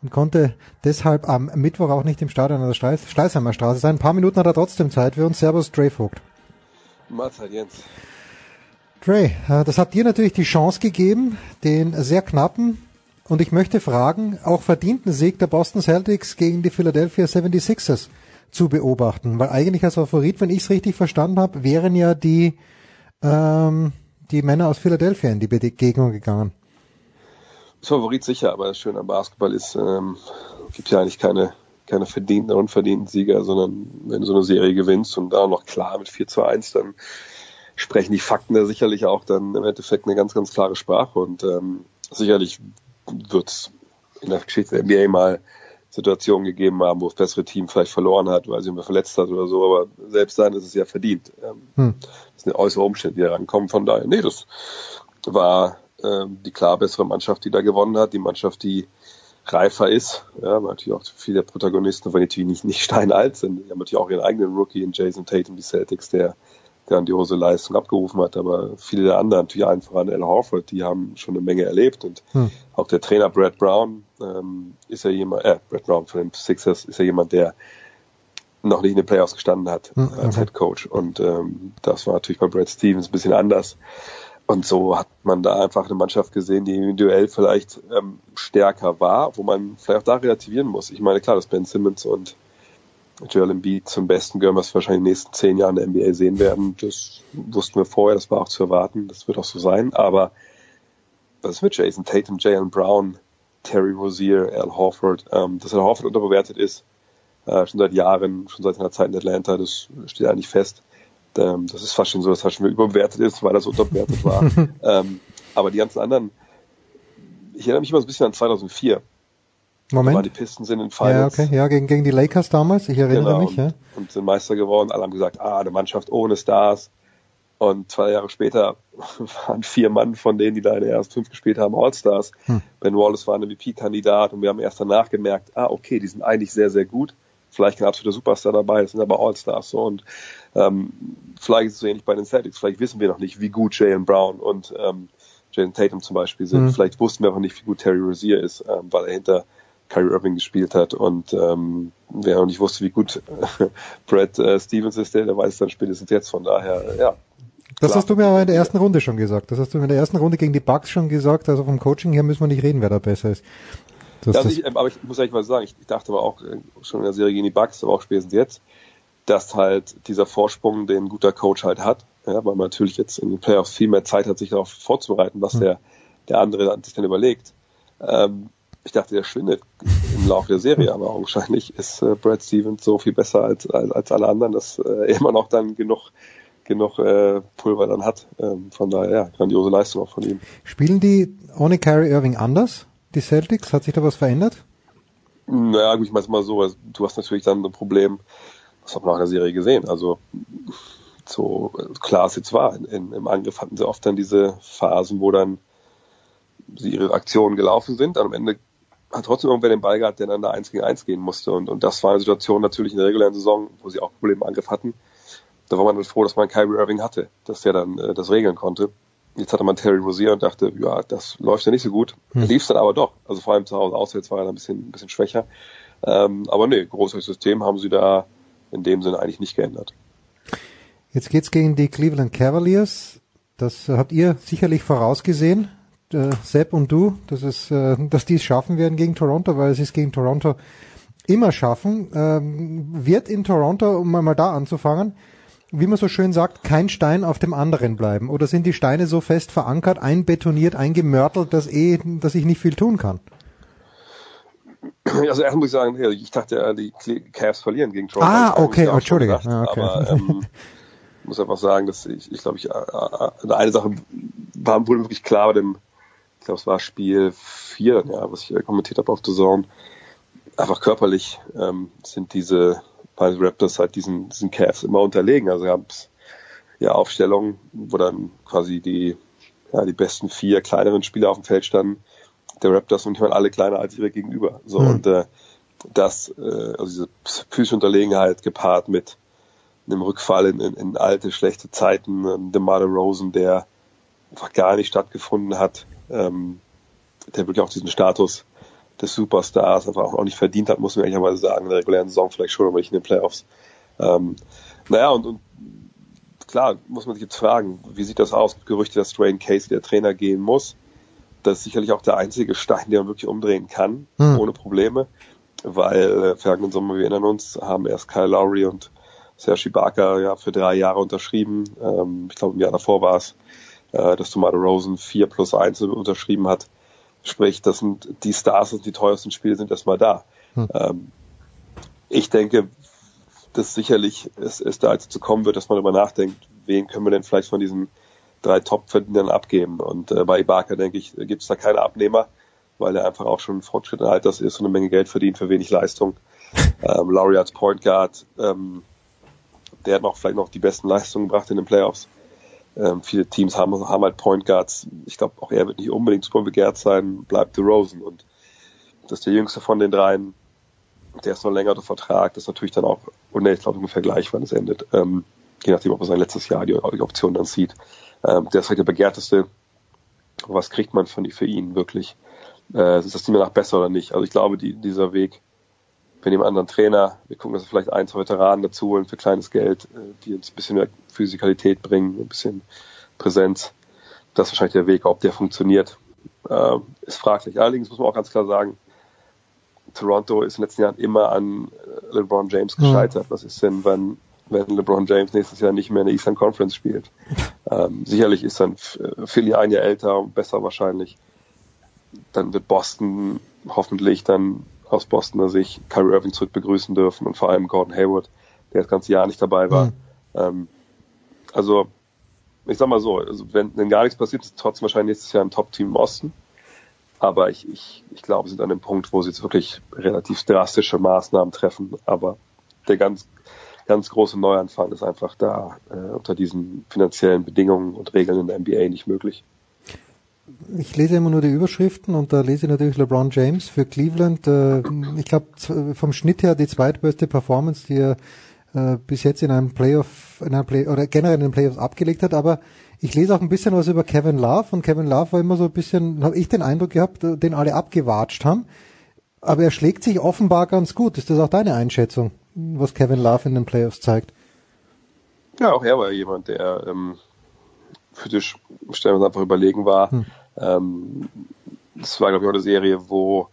und konnte deshalb am Mittwoch auch nicht im Stadion an der Schleiß Schleißheimer Straße sein. Ein paar Minuten hat er trotzdem Zeit für uns. Servus, Dre Vogt. Mahlzeit, Jens. Dre, äh, das hat dir natürlich die Chance gegeben, den sehr knappen und ich möchte fragen, auch verdienten Sieg der Boston Celtics gegen die Philadelphia 76ers zu beobachten. Weil eigentlich als Favorit, wenn ich es richtig verstanden habe, wären ja die, ähm, die Männer aus Philadelphia in die Begegnung gegangen. Das Favorit sicher, aber das Schöne am Basketball ist, ähm, gibt ja eigentlich keine, keine verdienten und unverdienten Sieger, sondern wenn du so eine Serie gewinnst und da noch klar mit 4 zu 1, dann sprechen die Fakten da sicherlich auch dann im Endeffekt eine ganz, ganz klare Sprache und ähm, sicherlich wird es in der Geschichte der NBA mal Situationen gegeben haben, wo das bessere Team vielleicht verloren hat, weil sie immer verletzt hat oder so, aber selbst dann ist es ja verdient. Ähm, hm. Das sind äußere Umstände, die da rankommen. Von daher, nee, das war ähm, die klar bessere Mannschaft, die da gewonnen hat, die Mannschaft, die reifer ist, ja, weil natürlich auch viele der Protagonisten, von natürlich nicht, nicht steinalt sind, die haben natürlich auch ihren eigenen Rookie in Jason Tatum, die Celtics, der grandiose Leistung abgerufen hat, aber viele der anderen, natürlich einfach an Al Horford, die haben schon eine Menge erlebt und hm. auch der Trainer Brad Brown ähm, ist ja jemand, äh, Brad Brown von den Sixers ist ja jemand, der noch nicht in den Playoffs gestanden hat hm, okay. als Head Coach und ähm, das war natürlich bei Brad Stevens ein bisschen anders und so hat man da einfach eine Mannschaft gesehen, die individuell vielleicht ähm, stärker war, wo man vielleicht auch da relativieren muss. Ich meine, klar, dass Ben Simmons und Joel Embiid zum besten gehören, was wir wahrscheinlich in den nächsten zehn Jahren in der NBA sehen werden. Das wussten wir vorher, das war auch zu erwarten, das wird auch so sein. Aber was ist mit Jason Tatum, Jalen Brown, Terry Rozier, Al Horford? Ähm, dass Al Horford unterbewertet ist, äh, schon seit Jahren, schon seit seiner Zeit in Atlanta, das steht eigentlich fest. Ähm, das ist fast schon so, dass er schon überbewertet ist, weil er so unterbewertet war. ähm, aber die ganzen anderen, ich erinnere mich immer so ein bisschen an 2004 Moment. War die Pistons in den Finals. Ja, okay. Ja, gegen, gegen die Lakers damals. Ich erinnere genau, mich, und, ja. Und sind Meister geworden. Alle haben gesagt, ah, eine Mannschaft ohne Stars. Und zwei Jahre später waren vier Mann von denen, die da in der ersten fünf gespielt haben, All-Stars. Hm. Ben Wallace war ein MVP-Kandidat und wir haben erst danach gemerkt, ah, okay, die sind eigentlich sehr, sehr gut. Vielleicht kein absoluter Superstar dabei, das sind aber All-Stars. So. Und ähm, vielleicht ist es so ähnlich bei den Celtics. Vielleicht wissen wir noch nicht, wie gut Jalen Brown und ähm, Jalen Tatum zum Beispiel sind. Hm. Vielleicht wussten wir auch nicht, wie gut Terry Rozier ist, ähm, weil er hinter Kyrie Irving gespielt hat und ähm, wer noch nicht wusste, wie gut äh, Brad äh, Stevens ist, der, der weiß dann spätestens jetzt. Von daher, ja. Das klar. hast du mir aber in der ersten Runde schon gesagt. Das hast du mir in der ersten Runde gegen die Bucks schon gesagt. Also vom Coaching her müssen wir nicht reden, wer da besser ist. Das, also ich, aber ich muss eigentlich mal sagen, ich, ich dachte aber auch äh, schon in der Serie gegen die Bucks, aber auch spätestens jetzt, dass halt dieser Vorsprung, den ein guter Coach halt hat, ja, weil man natürlich jetzt in den Playoffs viel mehr Zeit hat, sich darauf vorzubereiten, was hm. der, der andere sich dann überlegt. Ähm, ich dachte, der schwindet im Laufe der Serie, aber augenscheinlich ist äh, Brad Stevens so viel besser als, als, als alle anderen, dass äh, er immer noch dann genug genug äh, Pulver dann hat. Ähm, von daher, ja, grandiose Leistung auch von ihm. Spielen die ohne Kyrie Irving anders, die Celtics? Hat sich da was verändert? Naja, ich meine mal so, also, du hast natürlich dann ein Problem, das hat man auch in der Serie gesehen, also so klar es jetzt war, in, in, im Angriff hatten sie oft dann diese Phasen, wo dann sie ihre Aktionen gelaufen sind, am Ende hat trotzdem irgendwer den Ball gehabt, der dann da eins gegen eins gehen musste. Und, und das war eine Situation natürlich in der regulären Saison, wo sie auch Probleme im Angriff hatten. Da war man dann froh, dass man Kyrie Irving hatte, dass der dann äh, das regeln konnte. Jetzt hatte man Terry Rozier und dachte, ja, das läuft ja nicht so gut. Hm. Lief dann aber doch. Also vor allem zu Hause auswärts war er ein bisschen, ein bisschen schwächer. Ähm, aber nee, großes System haben sie da in dem Sinne eigentlich nicht geändert. Jetzt geht's gegen die Cleveland Cavaliers. Das habt ihr sicherlich vorausgesehen äh, Sepp und du, dass es, äh, dass die es schaffen werden gegen Toronto, weil sie es gegen Toronto immer schaffen. Ähm, wird in Toronto, um mal da anzufangen, wie man so schön sagt, kein Stein auf dem anderen bleiben? Oder sind die Steine so fest verankert, einbetoniert, eingemörtelt, dass eh, dass ich nicht viel tun kann? Also erst muss ich sagen, ich dachte, die Cavs verlieren gegen Toronto. Ah, okay, oh, Entschuldige. Gedacht, ah, okay. Aber ähm, muss einfach sagen, dass ich, ich glaube, ich, äh, äh, eine Sache war wohl wirklich klar bei dem ich glaube, es war Spiel 4, ja, was ich kommentiert habe auf The Zone. Einfach körperlich ähm, sind diese beiden Raptors halt diesen, diesen Cavs immer unterlegen. Also gab es ja Aufstellungen, wo dann quasi die, ja, die besten vier kleineren Spieler auf dem Feld standen, der Raptors und ich meine alle kleiner als ihre Gegenüber. So mhm. und äh, dass äh, also diese physische Unterlegenheit gepaart mit einem Rückfall in, in, in alte, schlechte Zeiten, ähm, DeMar Rosen, der einfach gar nicht stattgefunden hat, ähm, der wirklich auch diesen Status des Superstars einfach auch nicht verdient hat, muss man ehrlicherweise sagen, in der regulären Saison vielleicht schon, aber nicht in den Playoffs. Ähm, naja, und, und klar, muss man sich jetzt fragen, wie sieht das aus? Gerüchte, dass Dwayne Casey der Trainer gehen muss. Das ist sicherlich auch der einzige Stein, den man wirklich umdrehen kann, hm. ohne Probleme. Weil äh, vergangenen Sommer, wir erinnern uns, haben erst Kyle Lowry und Serge Ibaka ja für drei Jahre unterschrieben. Ähm, ich glaube, im Jahr davor war es, äh, dass Tomato Rosen vier plus eins unterschrieben hat. Sprich, das sind die Stars und die teuersten Spiele sind erstmal da. Hm. Ähm, ich denke, dass sicherlich es, es da dazu kommen wird, dass man darüber nachdenkt, wen können wir denn vielleicht von diesen drei Top-Verdienern abgeben. Und äh, bei Ibaka, denke ich, gibt es da keine Abnehmer, weil er einfach auch schon Fortschritt im Alters ist und eine Menge Geld verdient für wenig Leistung. ähm, Laurie als Point Guard, ähm, der hat noch vielleicht noch die besten Leistungen gebracht in den Playoffs. Ähm, viele Teams haben, haben halt Point Guards. Ich glaube, auch er wird nicht unbedingt super begehrt sein, bleibt Rosen. Und das ist der jüngste von den dreien. Der ist noch länger der Vertrag. Das ist natürlich dann auch, und ich glaube ungefähr gleich, wann es endet. Ähm, je nachdem, ob er sein letztes Jahr die, die Option dann sieht. Ähm, der ist halt der begehrteste. Was kriegt man von, für ihn wirklich? Äh, ist das Team danach besser oder nicht? Also ich glaube, die, dieser Weg wir nehmen anderen Trainer, wir gucken, dass wir vielleicht ein, zwei Veteranen dazu holen für kleines Geld, äh, die uns ein bisschen mehr Physikalität bringen, ein bisschen Präsenz. Das ist wahrscheinlich der Weg, ob der funktioniert, äh, ist fraglich. Allerdings muss man auch ganz klar sagen, Toronto ist in den letzten Jahren immer an äh, LeBron James gescheitert. Mhm. Was ist denn, wenn, wenn LeBron James nächstes Jahr nicht mehr in der Eastern Conference spielt? Ähm, sicherlich ist dann Philly ein Jahr älter und besser wahrscheinlich. Dann wird Boston hoffentlich dann aus Bostoner Sicht Kyrie Irving zurück begrüßen dürfen und vor allem Gordon Hayward, der das ganze Jahr nicht dabei war. Mhm. Ähm, also, ich sag mal so, also wenn, wenn gar nichts passiert, ist trotzdem wahrscheinlich nächstes Jahr ein Top-Team im Osten. Aber ich, ich, ich glaube, sie sind an dem Punkt, wo sie jetzt wirklich relativ drastische Maßnahmen treffen. Aber der ganz, ganz große Neuanfang ist einfach da äh, unter diesen finanziellen Bedingungen und Regeln in der NBA nicht möglich ich lese immer nur die Überschriften und da lese ich natürlich LeBron James für Cleveland. Äh, ich glaube vom Schnitt her die zweitbeste Performance, die er äh, bis jetzt in einem Playoff, in einem Play oder generell in den Playoffs abgelegt hat. Aber ich lese auch ein bisschen was über Kevin Love und Kevin Love war immer so ein bisschen, habe ich den Eindruck gehabt, äh, den alle abgewatscht haben. Aber er schlägt sich offenbar ganz gut. Ist das auch deine Einschätzung, was Kevin Love in den Playoffs zeigt? Ja, auch er war jemand, der ähm, physisch stellenweise einfach überlegen war. Hm. Ähm, das war, glaube ich, auch eine Serie, wo,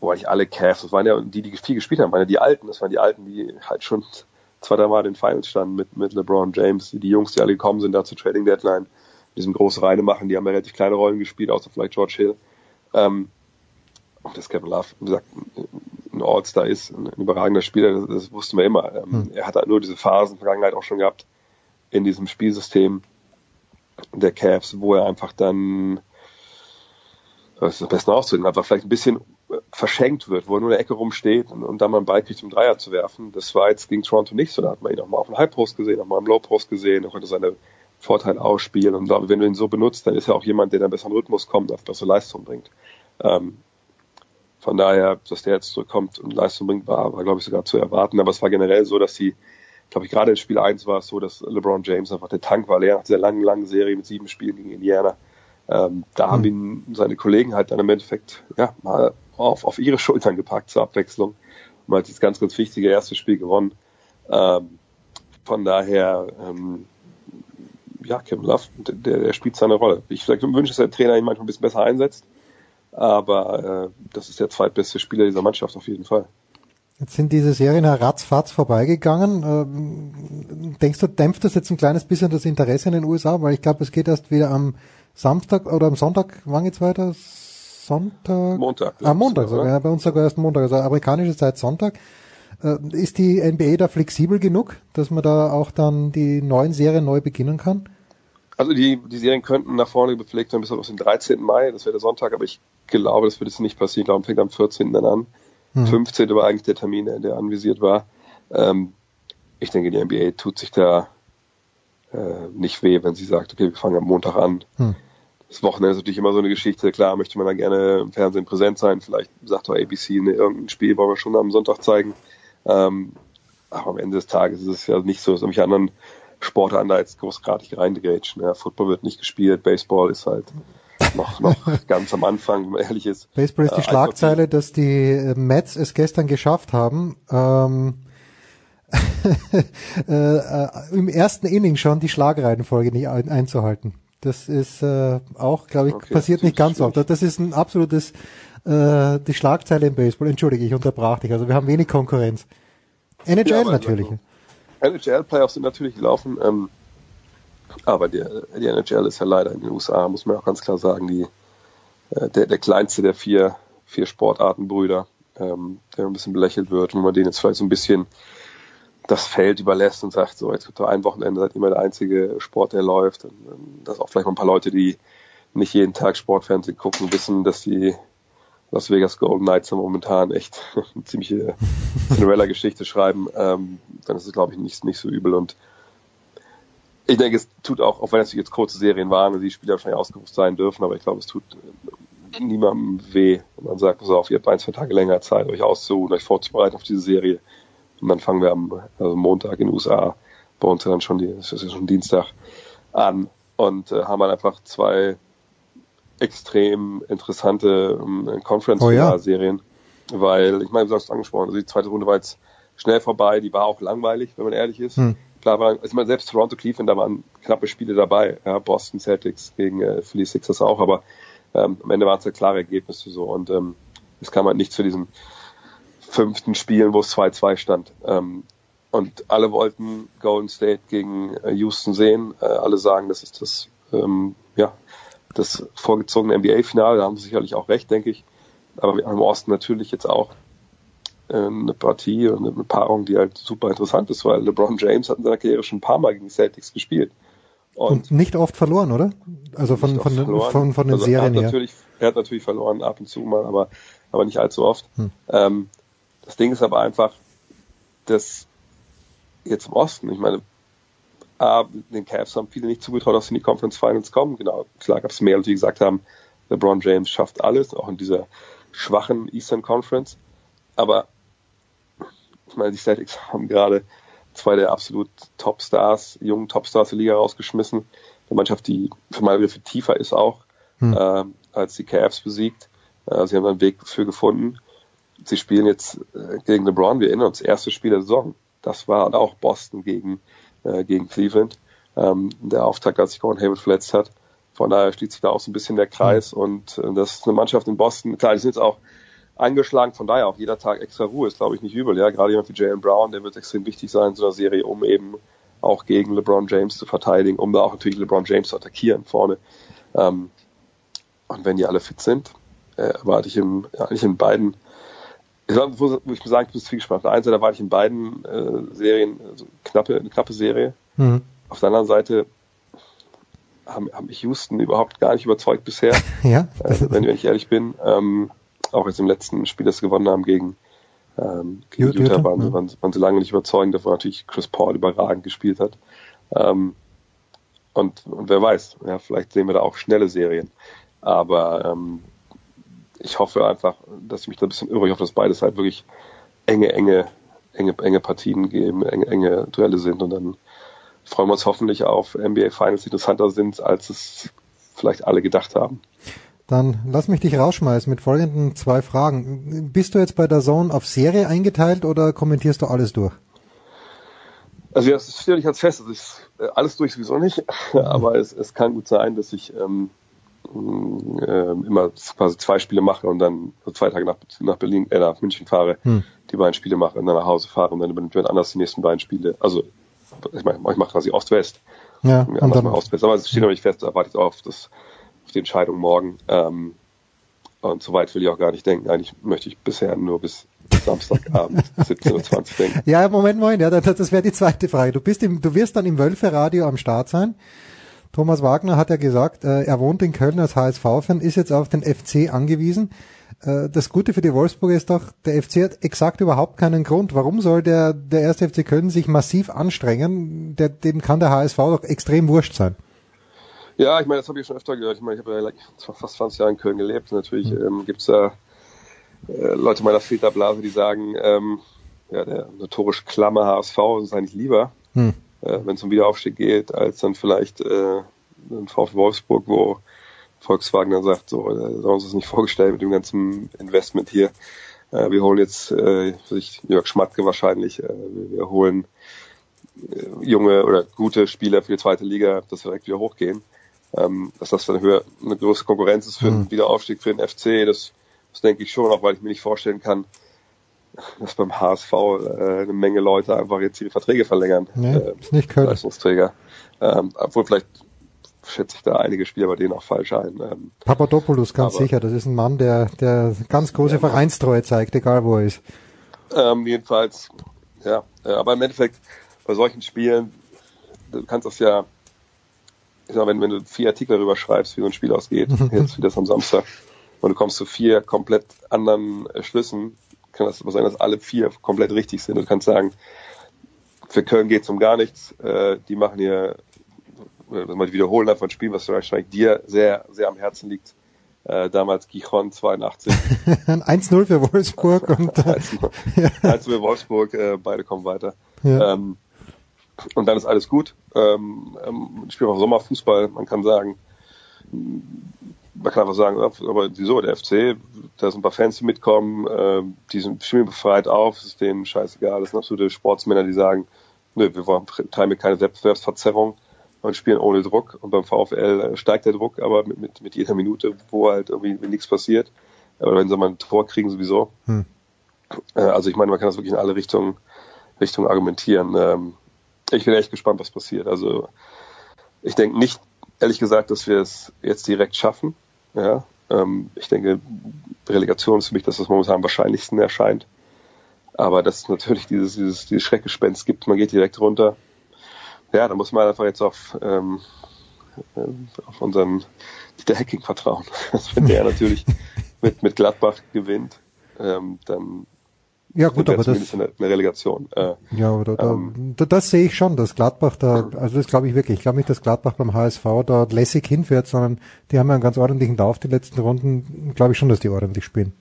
wo eigentlich alle Cavs, das waren ja die, die viel gespielt haben, waren ja die Alten, das waren die Alten, die halt schon zwei, drei Mal in den Finals standen mit, mit LeBron James, die Jungs, die alle gekommen sind da zur Trading Deadline, mit diesem großen Reine machen, die haben ja relativ kleine Rollen gespielt, außer vielleicht George Hill. Ähm, und das Kevin Love, wie gesagt, ein All-Star ist, ein, überragender Spieler, das, das wussten wir immer. Ähm, hm. Er hat halt nur diese Phasen in der Vergangenheit auch schon gehabt in diesem Spielsystem, der Cavs, wo er einfach dann, das ist das Beste auszudrücken, einfach vielleicht ein bisschen verschenkt wird, wo er nur in der Ecke rumsteht und, und dann mal einen Ball kriegt, um Dreier zu werfen. Das war jetzt gegen Toronto nicht so. Da hat man ihn auch mal auf dem High Post gesehen, auch mal im Low Post gesehen, er konnte seine Vorteile ausspielen. Und glaube, wenn du ihn so benutzt, dann ist er auch jemand, der dann besser in Rhythmus kommt, auf bessere Leistung bringt. Ähm, von daher, dass der jetzt zurückkommt und Leistung bringt, war, war glaube ich, sogar zu erwarten. Aber es war generell so, dass sie glaube ich, gerade in Spiel 1 war es so, dass LeBron James einfach der Tank war, leer nach dieser langen, langen Serie mit sieben Spielen gegen Indiana. Ähm, da mhm. haben ihn seine Kollegen halt dann im Endeffekt ja, mal auf, auf ihre Schultern gepackt zur Abwechslung und hat dieses ganz, ganz wichtige erste Spiel gewonnen. Ähm, von daher, ähm, ja, Kevin Love, der, der spielt seine Rolle. Ich vielleicht wünsche, dass der Trainer ihn manchmal ein bisschen besser einsetzt, aber äh, das ist der zweitbeste Spieler dieser Mannschaft auf jeden Fall. Jetzt sind diese Serien ratzfatz vorbeigegangen. Ähm, denkst du, dämpft das jetzt ein kleines bisschen das Interesse in den USA? Weil ich glaube, es geht erst wieder am Samstag oder am Sonntag, wann geht's weiter? Sonntag? Montag. Ah, Montag sogar. Ja, bei uns sogar erst Montag, also amerikanische Zeit Sonntag. Äh, ist die NBA da flexibel genug, dass man da auch dann die neuen Serien neu beginnen kann? Also die, die Serien könnten nach vorne gepflegt werden bis auf den 13. Mai, das wäre der Sonntag, aber ich glaube, das wird jetzt nicht passieren. Ich glaube, fängt am 14. dann an. Mhm. 15. war eigentlich der Termin, der anvisiert war. Ähm, ich denke, die NBA tut sich da äh, nicht weh, wenn sie sagt, okay, wir fangen am Montag an. Mhm. das Wochenende ist natürlich immer so eine Geschichte. Klar, möchte man da gerne im Fernsehen präsent sein. Vielleicht sagt doch ABC, ne, irgendein Spiel wollen wir schon am Sonntag zeigen. Ähm, aber am Ende des Tages ist es ja nicht so, dass irgendwelche anderen Sportarten da jetzt großartig reingrätschen. Ja, Football wird nicht gespielt, Baseball ist halt noch, noch ganz am Anfang, ehrlich ist. Baseball ist die Äh, Schlagzeile, dass die äh, Mets es gestern geschafft haben, ähm, äh, äh, im ersten Inning schon die Schlagreihenfolge nicht ein, einzuhalten. Das ist äh, auch, glaube ich, Okay, passiert nicht ganz oft. Das ist ein absolutes äh, die Schlagzeile im Baseball. Entschuldige, ich unterbrach dich. Also wir haben wenig Konkurrenz. NHL Ja, natürlich. also, NHL-Playoffs sind natürlich gelaufen, ähm, aber die, die NHL ist ja leider in den USA, muss man auch ganz klar sagen, die, äh, der, der kleinste der vier, vier Sportartenbrüder, ähm, der ein bisschen belächelt wird, wenn man denen jetzt vielleicht so ein bisschen das Feld überlässt und sagt, so, jetzt gibt es ein Wochenende, seid immer der einzige Sport, der läuft. Und, ähm, dass auch vielleicht mal ein paar Leute, die nicht jeden Tag Sportfernsehen gucken, wissen, dass die Las Vegas Golden Knights momentan echt eine ziemliche Cinderella-Geschichte schreiben, ähm, dann ist es, glaube ich, nicht, nicht so übel. Und ich denke, es tut auch, auch wenn es jetzt kurze Serien waren und die Spieler wahrscheinlich ausgerufen sein dürfen, aber ich glaube, es tut äh, niemandem weh, wenn man sagt, pass auf, ihr habt ein, zwei Tage länger Zeit, euch auszuruhen, euch vorzubereiten auf diese Serie. Und dann fangen wir am also Montag in den USA, bei uns ja dann schon, die, es ist ja schon Dienstag, an und äh, haben dann einfach zwei extrem interessante ähm, Conference-Serien, weil, ich meine, du hast es angesprochen, also die zweite Runde war jetzt schnell vorbei, die war auch langweilig, wenn man ehrlich ist. Hm. Klar war, ich meine, selbst Toronto, Cleveland, da waren knappe Spiele dabei, ja, Boston Celtics gegen äh, Philly Sixers auch, aber ähm, am Ende waren es ja klare Ergebnisse so und ähm, es kam halt nicht zu diesen fünften Spielen, wo es 2-2 stand. Ähm, und alle wollten Golden State gegen äh, Houston sehen. Äh, alle sagen, das ist das, ähm, ja, das vorgezogene NBA-Finale. Da haben sie sicherlich auch recht, denke ich. Aber wir haben im Osten natürlich jetzt auch eine Partie und eine Paarung, die halt super interessant ist, weil LeBron James hat in seiner Karriere schon ein paar Mal gegen die Celtics gespielt. Und, nicht oft verloren, oder? Also von, von, verloren. von, von den Also Serien er hat her. Natürlich, er hat natürlich verloren ab und zu mal, aber, aber nicht allzu oft. Hm. Ähm, das Ding ist aber einfach, dass jetzt im Osten, ich meine, A, den Cavs haben viele nicht zugetraut, dass sie in die Conference Finals kommen. Genau, klar gab es mehr, die gesagt haben, LeBron James schafft alles, auch in dieser schwachen Eastern Conference. Aber ich meine, die Celtics haben gerade zwei der absolut Topstars, jungen Topstars der Liga rausgeschmissen. Eine Mannschaft, die für mal wieder viel tiefer ist auch, Hm. äh, als die Cavs besiegt. Äh, sie haben einen Weg dafür gefunden. Sie spielen jetzt äh, gegen LeBron. Wir erinnern uns, erste Spiel der Saison. Das war auch Boston gegen, äh, gegen Cleveland. Ähm, der Auftakt, als sich Gordon Hayward verletzt hat. Von daher schließt sich da auch so ein bisschen der Kreis. Und äh, das ist eine Mannschaft in Boston. Klar, die sind jetzt auch angeschlagen. Von daher auch jeder Tag extra Ruhe ist, glaube ich, nicht übel. Ja, gerade jemand wie Jalen Brown, der wird extrem wichtig sein in so einer Serie, um eben auch gegen LeBron James zu verteidigen, um da auch natürlich LeBron James zu attackieren vorne. Ähm, und wenn die alle fit sind, äh, erwarte ich im, eigentlich in beiden, ich sag, wo, wo ich sagen, ich bin zwiegespalten. Auf der einen Seite erwarte ich in beiden äh, Serien also knappe, eine knappe Serie. Mhm. Auf der anderen Seite haben, haben mich Houston überhaupt gar nicht überzeugt bisher. Ja. Äh, wenn, wenn ich ehrlich bin. Ähm, auch jetzt im letzten Spiel, das sie gewonnen haben gegen, ähm, gegen Utah, Utah, waren, ja. waren, waren sie lange nicht überzeugend, davon natürlich Chris Paul überragend gespielt hat. Ähm, und, und wer weiß, ja, vielleicht sehen wir da auch schnelle Serien. Aber ähm, ich hoffe einfach, dass ich mich da ein bisschen irre. Ich hoffe, dass beides halt wirklich enge, enge, enge, enge Partien geben, enge, enge Duelle sind und dann freuen wir uns hoffentlich auf NBA Finals, die interessanter sind, als es vielleicht alle gedacht haben. Dann lass mich dich rausschmeißen mit folgenden zwei Fragen. Bist du jetzt bei der Zone auf Serie eingeteilt oder kommentierst du alles durch? Also ja, das steht nicht als fest, ist alles durch sowieso nicht, aber es, es kann gut sein, dass ich ähm, äh, immer quasi zwei Spiele mache und dann zwei Tage nach, nach Berlin, äh, nach München fahre, Hm. die beiden Spiele mache und dann nach Hause fahre und dann übernimmt jemand anders die nächsten beiden Spiele. Also ich meine, ich mache quasi Ost-West. Ja, und dann- Ost-West. Aber es steht noch nicht fest, da warte ich auf, das, auf die Entscheidung morgen. Ähm, und so weit will ich auch gar nicht denken. Eigentlich möchte ich bisher nur bis Samstagabend 17.20 Uhr denken. Ja, Moment, Moment, ja, das, das wäre die zweite Frage. Du bist im, du wirst dann im Wölfe-Radio am Start sein. Thomas Wagner hat ja gesagt, äh, er wohnt in Köln als HSV-Fan, ist jetzt auf den FC angewiesen. Äh, das Gute für die Wolfsburger ist doch, der FC hat exakt überhaupt keinen Grund. Warum soll der, der erste FC Köln sich massiv anstrengen? Der, dem kann der HSV doch extrem wurscht sein. Ja, ich meine, das habe ich schon öfter gehört. Ich meine, ich habe ja fast 20 Jahre in Köln gelebt. Natürlich mhm. ähm, gibt es da äh, Leute meiner Filterblase, die sagen, ähm, ja, der notorisch klamme HSV ist eigentlich lieber, mhm. äh, wenn es um Wiederaufstieg geht, als dann vielleicht äh, ein VfW Wolfsburg, wo Volkswagen dann sagt, so, äh, haben uns das nicht vorgestellt mit dem ganzen Investment hier. Äh, wir holen jetzt, äh, ich, Jörg Schmatke wahrscheinlich, äh, wir, wir holen äh, junge oder gute Spieler für die zweite Liga, dass wir direkt wieder hochgehen ähm, dass das dann höher, eine große Konkurrenz ist für mhm. den Wiederaufstieg für den FC. Das, das denke ich schon, auch weil ich mir nicht vorstellen kann, dass beim HSV äh, eine Menge Leute einfach jetzt ihre Verträge verlängern. Nee, äh, ist nicht Köln. Leistungsträger. Ähm, obwohl vielleicht schätze ich da einige Spieler bei denen auch falsch ein. Ähm, Papadopoulos, ganz aber, sicher. Das ist ein Mann, der, der ganz große ja, Vereinstreue zeigt, egal wo er ist. Ähm, jedenfalls, ja. Äh, aber im Endeffekt, bei solchen Spielen, du kannst das ja ich sag, wenn, wenn du vier Artikel darüber schreibst, wie so ein Spiel ausgeht, jetzt wie das am Samstag, und du kommst zu vier komplett anderen äh, Schlüssen, kann das aber sein, dass alle vier komplett richtig sind. Du kannst sagen, für Köln geht es um gar nichts. Äh, die machen hier, äh, mal wiederholen einfach ein Spiel, was wahrscheinlich dir sehr, sehr am Herzen liegt. Äh, damals Gijon 82. 1-0 für Wolfsburg und 1-0 ja. für Wolfsburg, äh, beide kommen weiter. Ja. Ähm, und dann ist alles gut. Ähm, ähm, ich spiele auch Sommerfußball, man kann sagen, man kann einfach sagen, aber wieso, der FC, da sind ein paar Fans, die mitkommen, äh, die sind, spielen befreit auf, es ist denen scheißegal, das sind absolute Sportsmänner, die sagen, nö, wir wollen teilen keine Wettbewerbsverzerrung und spielen ohne Druck und beim VfL steigt der Druck, aber mit, mit, mit jeder Minute, wo halt irgendwie nichts passiert, oder wenn sie mal ein Tor kriegen sowieso. Hm. Äh, also ich meine, man kann das wirklich in alle Richtungen, Richtungen argumentieren. Ähm, ich bin echt gespannt, was passiert. Also ich denke nicht, ehrlich gesagt, dass wir es jetzt direkt schaffen. Ja, ähm, ich denke, Relegation ist für mich das, was momentan am wahrscheinlichsten erscheint. Aber dass es natürlich dieses, dieses, dieses Schreckgespenst gibt, man geht direkt runter. Ja, da muss man einfach jetzt auf, ähm, äh, auf unseren Dieter Hacking vertrauen. Also wenn der natürlich mit, mit Gladbach gewinnt, ähm, dann ja gut, aber das eine, eine Relegation. Äh, ja, aber da, ähm, da, das sehe ich schon, dass Gladbach da, also das glaube ich wirklich. Ich glaube nicht, dass Gladbach beim HSV da lässig hinfährt, sondern die haben ja einen ganz ordentlichen Lauf die letzten Runden. Glaube ich schon, dass die ordentlich spielen.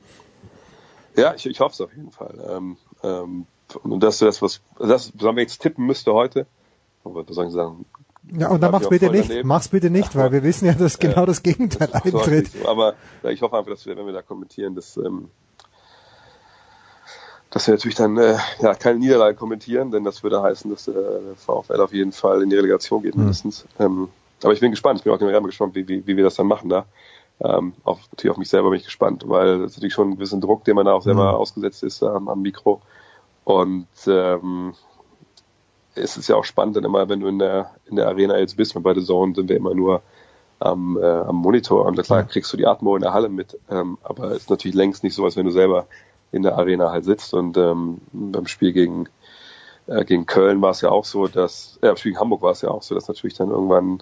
Ja, ich, ich hoffe es auf jeden Fall. Ähm, ähm, und das das, was das, wenn wir jetzt tippen müsste heute, aber was sollen sagen? Ja, und dann mach's bitte nicht, daneben. mach's bitte nicht, weil wir wissen ja, dass genau das Gegenteil das eintritt. So, aber ja, ich hoffe einfach, dass wir, wenn wir da kommentieren, dass ähm, dass wir natürlich dann äh, ja keine Niederlage kommentieren, denn das würde heißen, dass äh, der VfL auf jeden Fall in die Relegation geht hm. mindestens. Mhm. Ähm, aber ich bin gespannt, ich bin auch generell gespannt, wie, wie, wie wir das dann machen da. Ähm, auch natürlich auf mich selber bin ich gespannt, weil das ist natürlich schon ein gewissen Druck, den man da auch selber mhm. ausgesetzt ist ähm, am Mikro. Und ähm, es ist ja auch spannend, dann immer, wenn du in der in der Arena jetzt bist, bei The Zone sind wir immer nur am, äh, am Monitor und klar kriegst du die Atmo in der Halle mit, ähm, aber es ist natürlich längst nicht so, als wenn du selber in der Arena halt sitzt. Und ähm, beim Spiel gegen, äh, gegen Köln war es ja auch so, dass, äh, beim Spiel gegen Hamburg war es ja auch so, dass natürlich dann irgendwann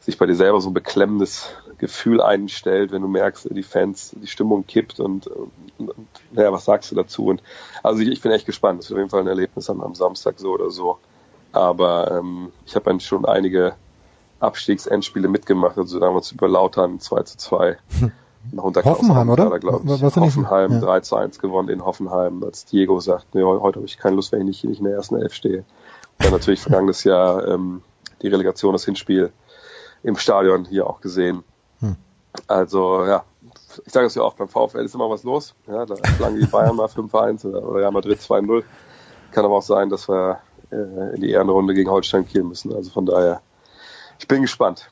sich bei dir selber so ein beklemmendes Gefühl einstellt, wenn du merkst, die Fans, die Stimmung kippt und, und, und naja, was sagst du dazu? Und also ich, ich bin echt gespannt. Das wird auf jeden Fall ein Erlebnis am, am Samstag so oder so. Aber ähm, ich habe dann schon einige Abstiegsendspiele mitgemacht, also damals über Lautern 2 zu 2. Hoffenheim, oder? Ich. Was Hoffenheim ja. 3 zu 1 gewonnen in Hoffenheim, als Diego sagt, nee, heute habe ich keine Lust, wenn ich nicht, nicht in der ersten Elf stehe. Und dann natürlich vergangenes Jahr ähm, die Relegation, das Hinspiel im Stadion hier auch gesehen. Hm. Also ja, ich sage es ja auch, beim VfL ist immer was los. Ja, da schlagen die Bayern mal 5-1 oder Real Madrid 2-0. Kann aber auch sein, dass wir äh, in die Ehrenrunde gegen Holstein Kiel müssen. Also von daher, ich bin gespannt.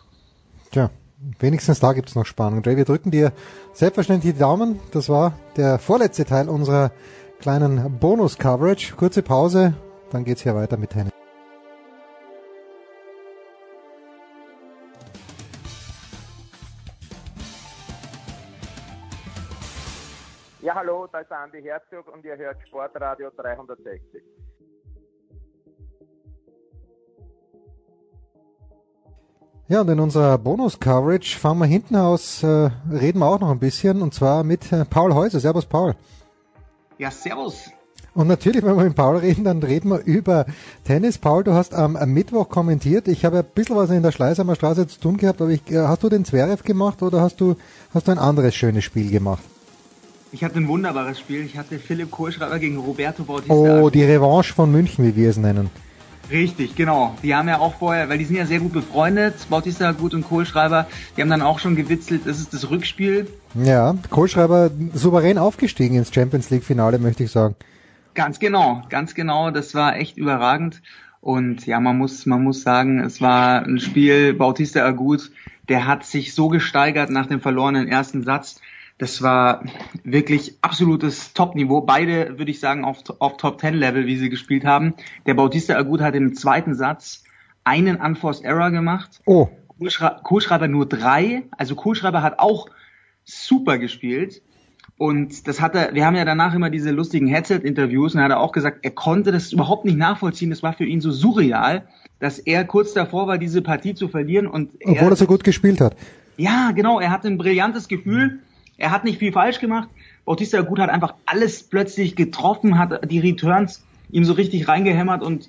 Tja, wenigstens da gibt es noch Spannung. Jay, wir drücken dir selbstverständlich die Daumen. Das war der vorletzte Teil unserer kleinen Bonus-Coverage. Kurze Pause, dann geht's hier weiter mit Tennis. Ja, hallo, da ist Andi Herzog und ihr hört Sportradio 360. Ja, und in unserer Bonus-Coverage fahren wir hinten aus, äh, reden wir auch noch ein bisschen und zwar mit äh, Paul Häuser. Servus, Paul. Ja, servus. Und natürlich, wenn wir mit Paul reden, dann reden wir über Tennis. Paul, du hast am, Mittwoch kommentiert. Ich habe ein bisschen was in der Schleißheimer Straße zu tun gehabt, aber ich, äh, hast du den Zverev gemacht oder hast du, hast du ein anderes schönes Spiel gemacht? Ich hatte ein wunderbares Spiel. Ich hatte Philipp Kohlschreiber gegen Roberto Bautista. Oh, die Revanche von München, wie wir es nennen. Richtig, genau. Die haben ja auch vorher, weil die sind ja sehr gut befreundet, Bautista gut und Kohlschreiber, die haben dann auch schon gewitzelt, das ist das Rückspiel. Ja, Kohlschreiber souverän aufgestiegen ins Champions League Finale, möchte ich sagen. Ganz genau, ganz genau. Das war echt überragend. Und ja, man muss, man muss sagen, es war ein Spiel, Bautista Agut, der hat sich so gesteigert nach dem verlorenen ersten Satz. Das war wirklich absolutes Top-Niveau. Beide, würde ich sagen, auf, auf Top-10-Level, wie sie gespielt haben. Der Bautista Agut hat im zweiten Satz einen Unforced Error gemacht. Oh. Kohlschreiber nur drei. Also Kohlschreiber hat auch super gespielt. Und das hat er, wir haben ja danach immer diese lustigen Headset-Interviews und er hat auch gesagt, er konnte das überhaupt nicht nachvollziehen. Das war für ihn so surreal, dass er kurz davor war, diese Partie zu verlieren und Obwohl er so gut gespielt hat. Ja, genau, er hatte ein brillantes Gefühl. Er hat nicht viel falsch gemacht. Bautista Gut hat einfach alles plötzlich getroffen, hat die Returns ihm so richtig reingehämmert und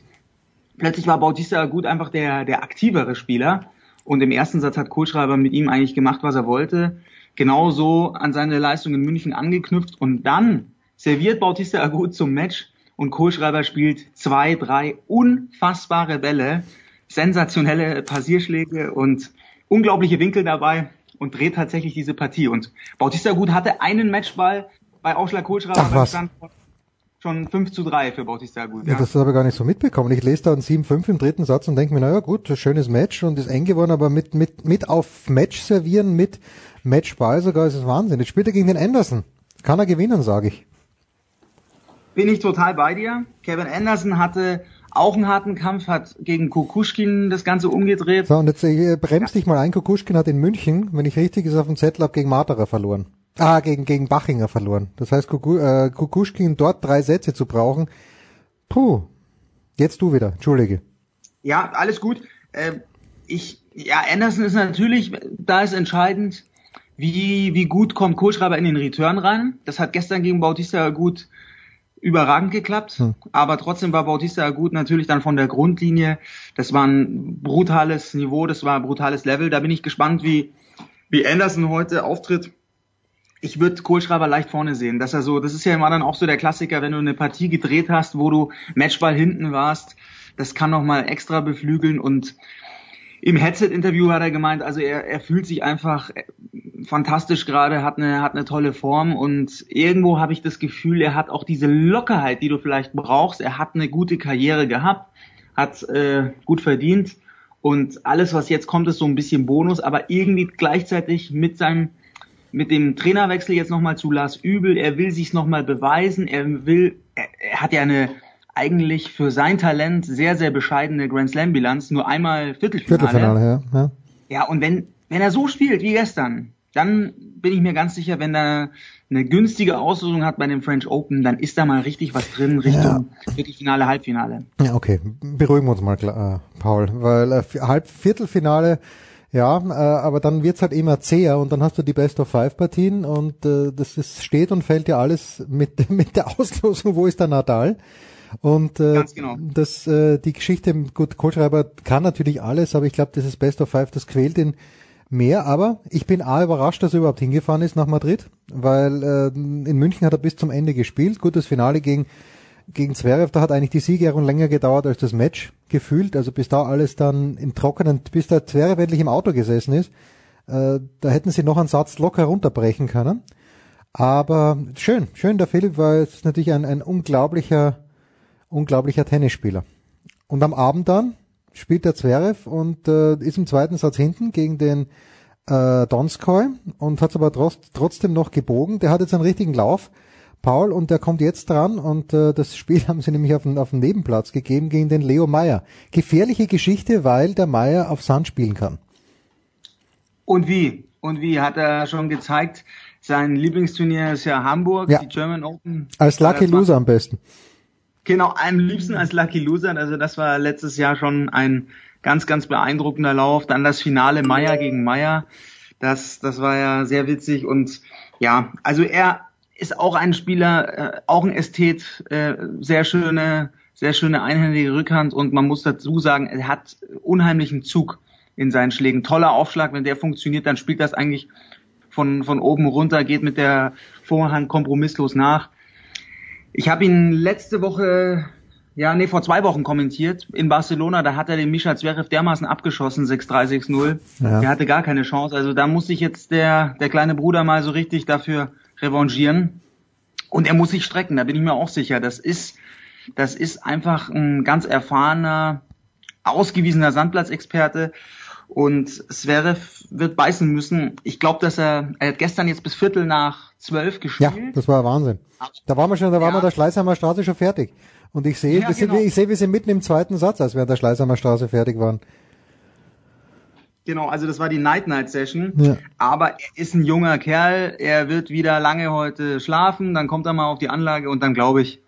plötzlich war Bautista Gut einfach der, der aktivere Spieler. Und im ersten Satz hat Kohlschreiber mit ihm eigentlich gemacht, was er wollte genauso an seine Leistung in München angeknüpft und dann serviert Bautista Agut zum Match und Kohlschreiber spielt zwei, drei unfassbare Bälle, sensationelle Passierschläge und unglaubliche Winkel dabei und dreht tatsächlich diese Partie. Und Bautista Agut hatte einen Matchball bei Ausschlag Kohlschreiber Ach, was? schon 5 zu 3 für Bautista Agut. Ja. Ja. Das habe ich gar nicht so mitbekommen. Ich lese da ein 7-5 im dritten Satz und denke mir, naja gut, schönes Match und ist eng geworden, aber mit, mit, mit auf Match servieren, mit Matchball sogar, ist es Wahnsinn. Jetzt spielt er gegen den Anderson. Kann er gewinnen, sage ich. Bin ich total bei dir. Kevin Anderson hatte auch einen harten Kampf, hat gegen Kukushkin das Ganze umgedreht. So, und jetzt äh, bremst dich mal ein. Kukushkin hat in München, wenn ich richtig ist, auf dem Zettel habe, gegen Materer verloren. Ah, gegen, gegen Bachinger verloren. Das heißt, Kuku, äh, Kukushkin dort drei Sätze zu brauchen. Puh. Jetzt du wieder. Entschuldige. Ja, alles gut. Äh, ich, ja, Anderson ist natürlich, da ist entscheidend, wie, wie gut kommt Kohlschreiber in den Return rein. Das hat gestern gegen Bautista gut überragend geklappt, Hm. aber trotzdem war Bautista gut natürlich dann von der Grundlinie. Das war ein brutales Niveau, das war ein brutales Level. Da bin ich gespannt, wie, wie Anderson heute auftritt. Ich würde Kohlschreiber leicht vorne sehen, dass er so, das ist ja immer dann auch so der Klassiker, wenn du eine Partie gedreht hast, wo du Matchball hinten warst, das kann noch mal extra beflügeln und im Headset-Interview hat er gemeint, also er, er fühlt sich einfach äh, fantastisch gerade, hat eine, hat eine tolle Form und irgendwo habe ich das Gefühl, er hat auch diese Lockerheit, die du vielleicht brauchst. Er hat eine gute Karriere gehabt, hat äh, gut verdient und alles, was jetzt kommt, ist so ein bisschen Bonus, aber irgendwie gleichzeitig mit seinem mit dem Trainerwechsel jetzt nochmal zu Lars Übel, er will sich nochmal beweisen, er will, er, er hat ja eine eigentlich für sein Talent sehr, sehr bescheidene Grand Slam Bilanz, nur einmal Viertelfinale. Viertelfinale, ja. ja. Ja, und wenn, wenn er so spielt wie gestern, dann bin ich mir ganz sicher, wenn er eine günstige Auslosung hat bei dem French Open, dann ist da mal richtig was drin Richtung Viertelfinale, Halbfinale. Ja, okay. Beruhigen wir uns mal, äh, Paul. Weil äh, Halb Viertelfinale, ja, äh, aber dann wird's halt immer zäher und dann hast du die Best of Five Partien und äh, das ist, steht und fällt ja alles mit, mit der Auslosung, wo ist der Nadal? Und äh, genau. das, äh, die Geschichte, gut, Kohlschreiber kann natürlich alles, aber ich glaube, dieses Best of Five, das quält ihn mehr. Aber ich bin A überrascht, dass er überhaupt hingefahren ist nach Madrid, weil äh, in München hat er bis zum Ende gespielt. Gut, das Finale gegen gegen Zverev, da hat eigentlich die Siegerehrung länger gedauert als das Match gefühlt. Also bis da alles dann im Trockenen, bis der Zverev endlich im Auto gesessen ist, äh, da hätten sie noch einen Satz locker runterbrechen können. Aber schön, schön der Philipp, weil es ist natürlich ein, ein unglaublicher, unglaublicher Tennisspieler. Und am Abend dann spielt der Zverev und äh, ist im zweiten Satz hinten gegen den äh, Donskoy und hat aber trotz, trotzdem noch gebogen. Der hat jetzt einen richtigen Lauf, Paul, und der kommt jetzt dran und äh, das Spiel haben sie nämlich auf den, auf den Nebenplatz gegeben gegen den Leo Meyer. Gefährliche Geschichte, weil der Meyer auf Sand spielen kann. Und wie? Und wie? Hat er schon gezeigt, sein Lieblingsturnier ist ja Hamburg, Ja. die German Open. Als Lucky Loser am besten. Genau, am liebsten als Lucky Loser. Also das war letztes Jahr schon ein ganz, ganz beeindruckender Lauf. Dann das Finale Meier gegen Meier. Das, das war ja sehr witzig. Und ja, also er, ist auch ein Spieler, äh, auch ein Ästhet, äh, sehr schöne, sehr schöne einhändige Rückhand und man muss dazu sagen, er hat unheimlichen Zug in seinen Schlägen. Toller Aufschlag, wenn der funktioniert, dann spielt das eigentlich von, von oben runter, geht mit der Vorhand kompromisslos nach. Ich habe ihn letzte Woche, ja, nee, vor zwei Wochen kommentiert in Barcelona, da hat er den Mischa Zverev dermaßen abgeschossen, 6-3, 6-0. Ja. Der hatte gar keine Chance. Also da muss sich jetzt der, der kleine Bruder mal so richtig dafür revanchieren. Und er muss sich strecken, da bin ich mir auch sicher. Das ist, das ist einfach ein ganz erfahrener, ausgewiesener Sandplatzexperte. Und Zverev wird beißen müssen. Ich glaube, dass er, er hat gestern jetzt bis Viertel nach zwölf Ja, gespielt. das war Wahnsinn. Da waren wir schon, da waren wir der Schleißheimer Straße schon fertig. Und ich sehe, Ja, wir sind, genau. ich sehe, wir sind mitten im zweiten Satz, als wir an der Schleißheimer Straße fertig waren. Genau, also das war die Night-Night-Session. Ja. Aber er ist ein junger Kerl, er wird wieder lange heute schlafen, dann kommt er mal auf die Anlage und dann glaube ich,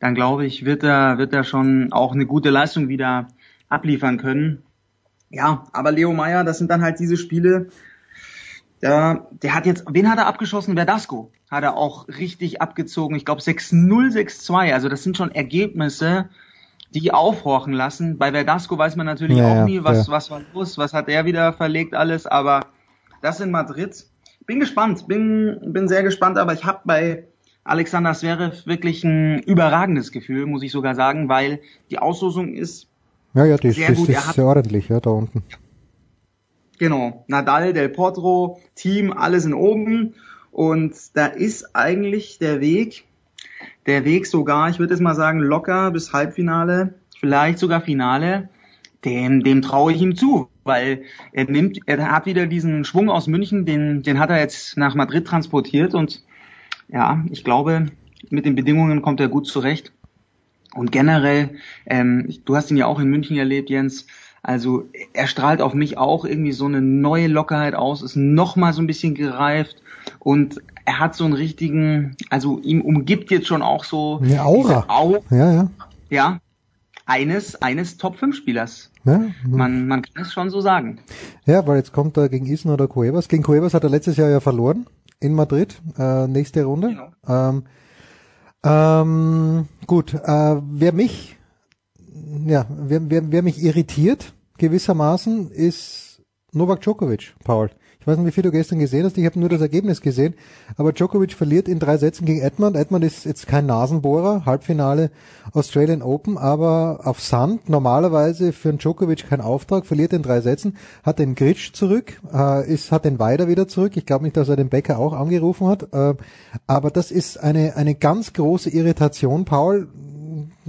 dann glaube ich, wird er, wird er schon auch eine gute Leistung wieder abliefern können. Ja, aber Leo Meyer, das sind dann halt diese Spiele, der, der hat jetzt, wen hat er abgeschossen? Verdasco hat er auch richtig abgezogen. Ich glaube 6-0, 6-2. Also das sind schon Ergebnisse, die aufhorchen lassen. Bei Verdasco weiß man natürlich Ja, auch nie, was, ja. was war los, was hat er wieder verlegt alles, aber das in Madrid. Bin gespannt, bin, bin sehr gespannt, aber ich habe bei Alexander Zverev wirklich ein überragendes Gefühl, muss ich sogar sagen, weil die Auslosung ist Ja, ja, das, Sehr das, gut, das ist sehr ordentlich, ja, da unten. Genau, Nadal, Del Potro, Team, alle sind oben und da ist eigentlich der Weg, der Weg sogar, ich würde jetzt mal sagen, locker bis Halbfinale, vielleicht sogar Finale, dem, dem traue ich ihm zu, weil er nimmt, er hat wieder diesen Schwung aus München, den, den hat er jetzt nach Madrid transportiert und ja, ich glaube, mit den Bedingungen kommt er gut zurecht. Und generell, ähm, du hast ihn ja auch in München erlebt, Jens. Also er strahlt auf mich auch irgendwie so eine neue Lockerheit aus, ist noch mal so ein bisschen gereift und er hat so einen richtigen, also ihm umgibt jetzt schon auch so Eine Aura. diese Au Ja, ja. ja, eines eines Top 5 Spielers. Ja, Man man kann es schon so sagen. ja, weil jetzt kommt er gegen Isen oder Cuevas. Gegen Cuevas hat er letztes Jahr ja verloren in Madrid, äh, nächste Runde. Genau. Ähm, ähm, gut, äh, wer mich, ja, wer, wer, wer mich irritiert gewissermaßen ist Novak Djokovic, Paul. Ich weiß nicht, wie viel du gestern gesehen hast. Ich habe nur das Ergebnis gesehen. Aber Djokovic verliert in drei Sätzen gegen Edmund. Edmund ist jetzt kein Nasenbohrer. Halbfinale Australian Open, aber auf Sand normalerweise für einen Djokovic kein Auftrag. Verliert in drei Sätzen, hat den Gritsch zurück, äh, ist, hat den Weider wieder zurück. Ich glaube nicht, dass er den Becker auch angerufen hat. Äh, aber das ist eine, eine ganz große Irritation, Paul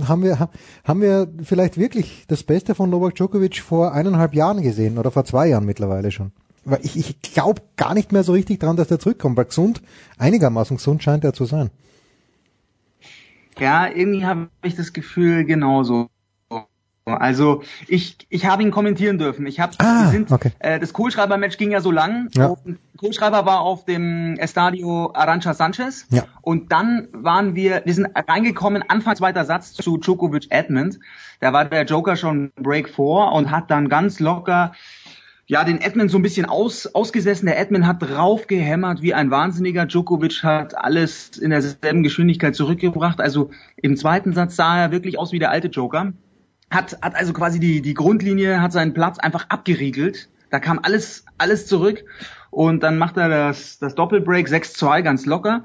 haben wir, ha- haben wir vielleicht wirklich das Beste von Novak Djokovic vor eineinhalb Jahren gesehen oder vor zwei Jahren mittlerweile schon. Weil ich, ich glaube gar nicht mehr so richtig dran, dass der zurückkommt, weil gesund, einigermaßen gesund scheint er zu sein. Ja, irgendwie habe ich das Gefühl genauso. Also ich, ich habe ihn kommentieren dürfen. Ich habe Ah, sind, okay. äh, das Kohlschreiber-Match ging ja so lang. Ja. Kohlschreiber war auf dem Estadio Arancha Sanchez. Ja. Und dann waren wir, wir sind reingekommen, Anfang zweiter Satz zu Djokovic Edmund. Da war der Joker schon Break vor und hat dann ganz locker ja, den Edmund so ein bisschen aus, ausgesessen. Der Edmund hat drauf gehämmert wie ein Wahnsinniger. Djokovic hat alles in derselben Geschwindigkeit zurückgebracht. Also im zweiten Satz sah er wirklich aus wie der alte Joker. Hat, hat also quasi die, die Grundlinie, hat seinen Platz einfach abgeriegelt. Da kam alles, alles zurück. Und dann macht er das, das Doppelbreak 6-2 ganz locker.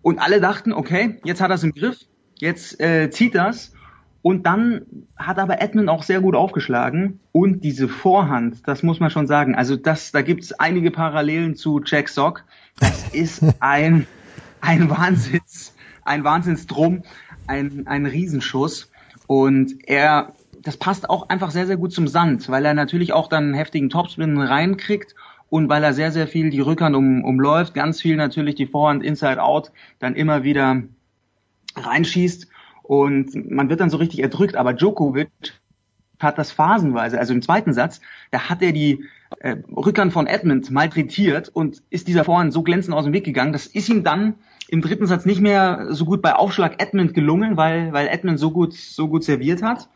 Und alle dachten, okay, jetzt hat er es im Griff. Jetzt äh, zieht das. Und dann hat aber Edmund auch sehr gut aufgeschlagen und diese Vorhand, das muss man schon sagen. Also das, da gibt's einige Parallelen zu Jack Sock. Das ist ein ein Wahnsinns, ein Wahnsinnsdrum, ein ein Riesenschuss und er, das passt auch einfach sehr sehr gut zum Sand, weil er natürlich auch dann einen heftigen Topspin reinkriegt und weil er sehr sehr viel die Rückhand um, umläuft, ganz viel natürlich die Vorhand Inside Out, dann immer wieder reinschießt und man wird dann so richtig erdrückt. Aber Djokovic hat das phasenweise, also im zweiten Satz, da hat er die äh, Rückhand von Edmund malträtiert und ist dieser Vorhand so glänzend aus dem Weg gegangen. Das ist ihm dann im dritten Satz nicht mehr so gut bei Aufschlag Edmund gelungen, weil, weil Edmund so gut, so gut serviert hat.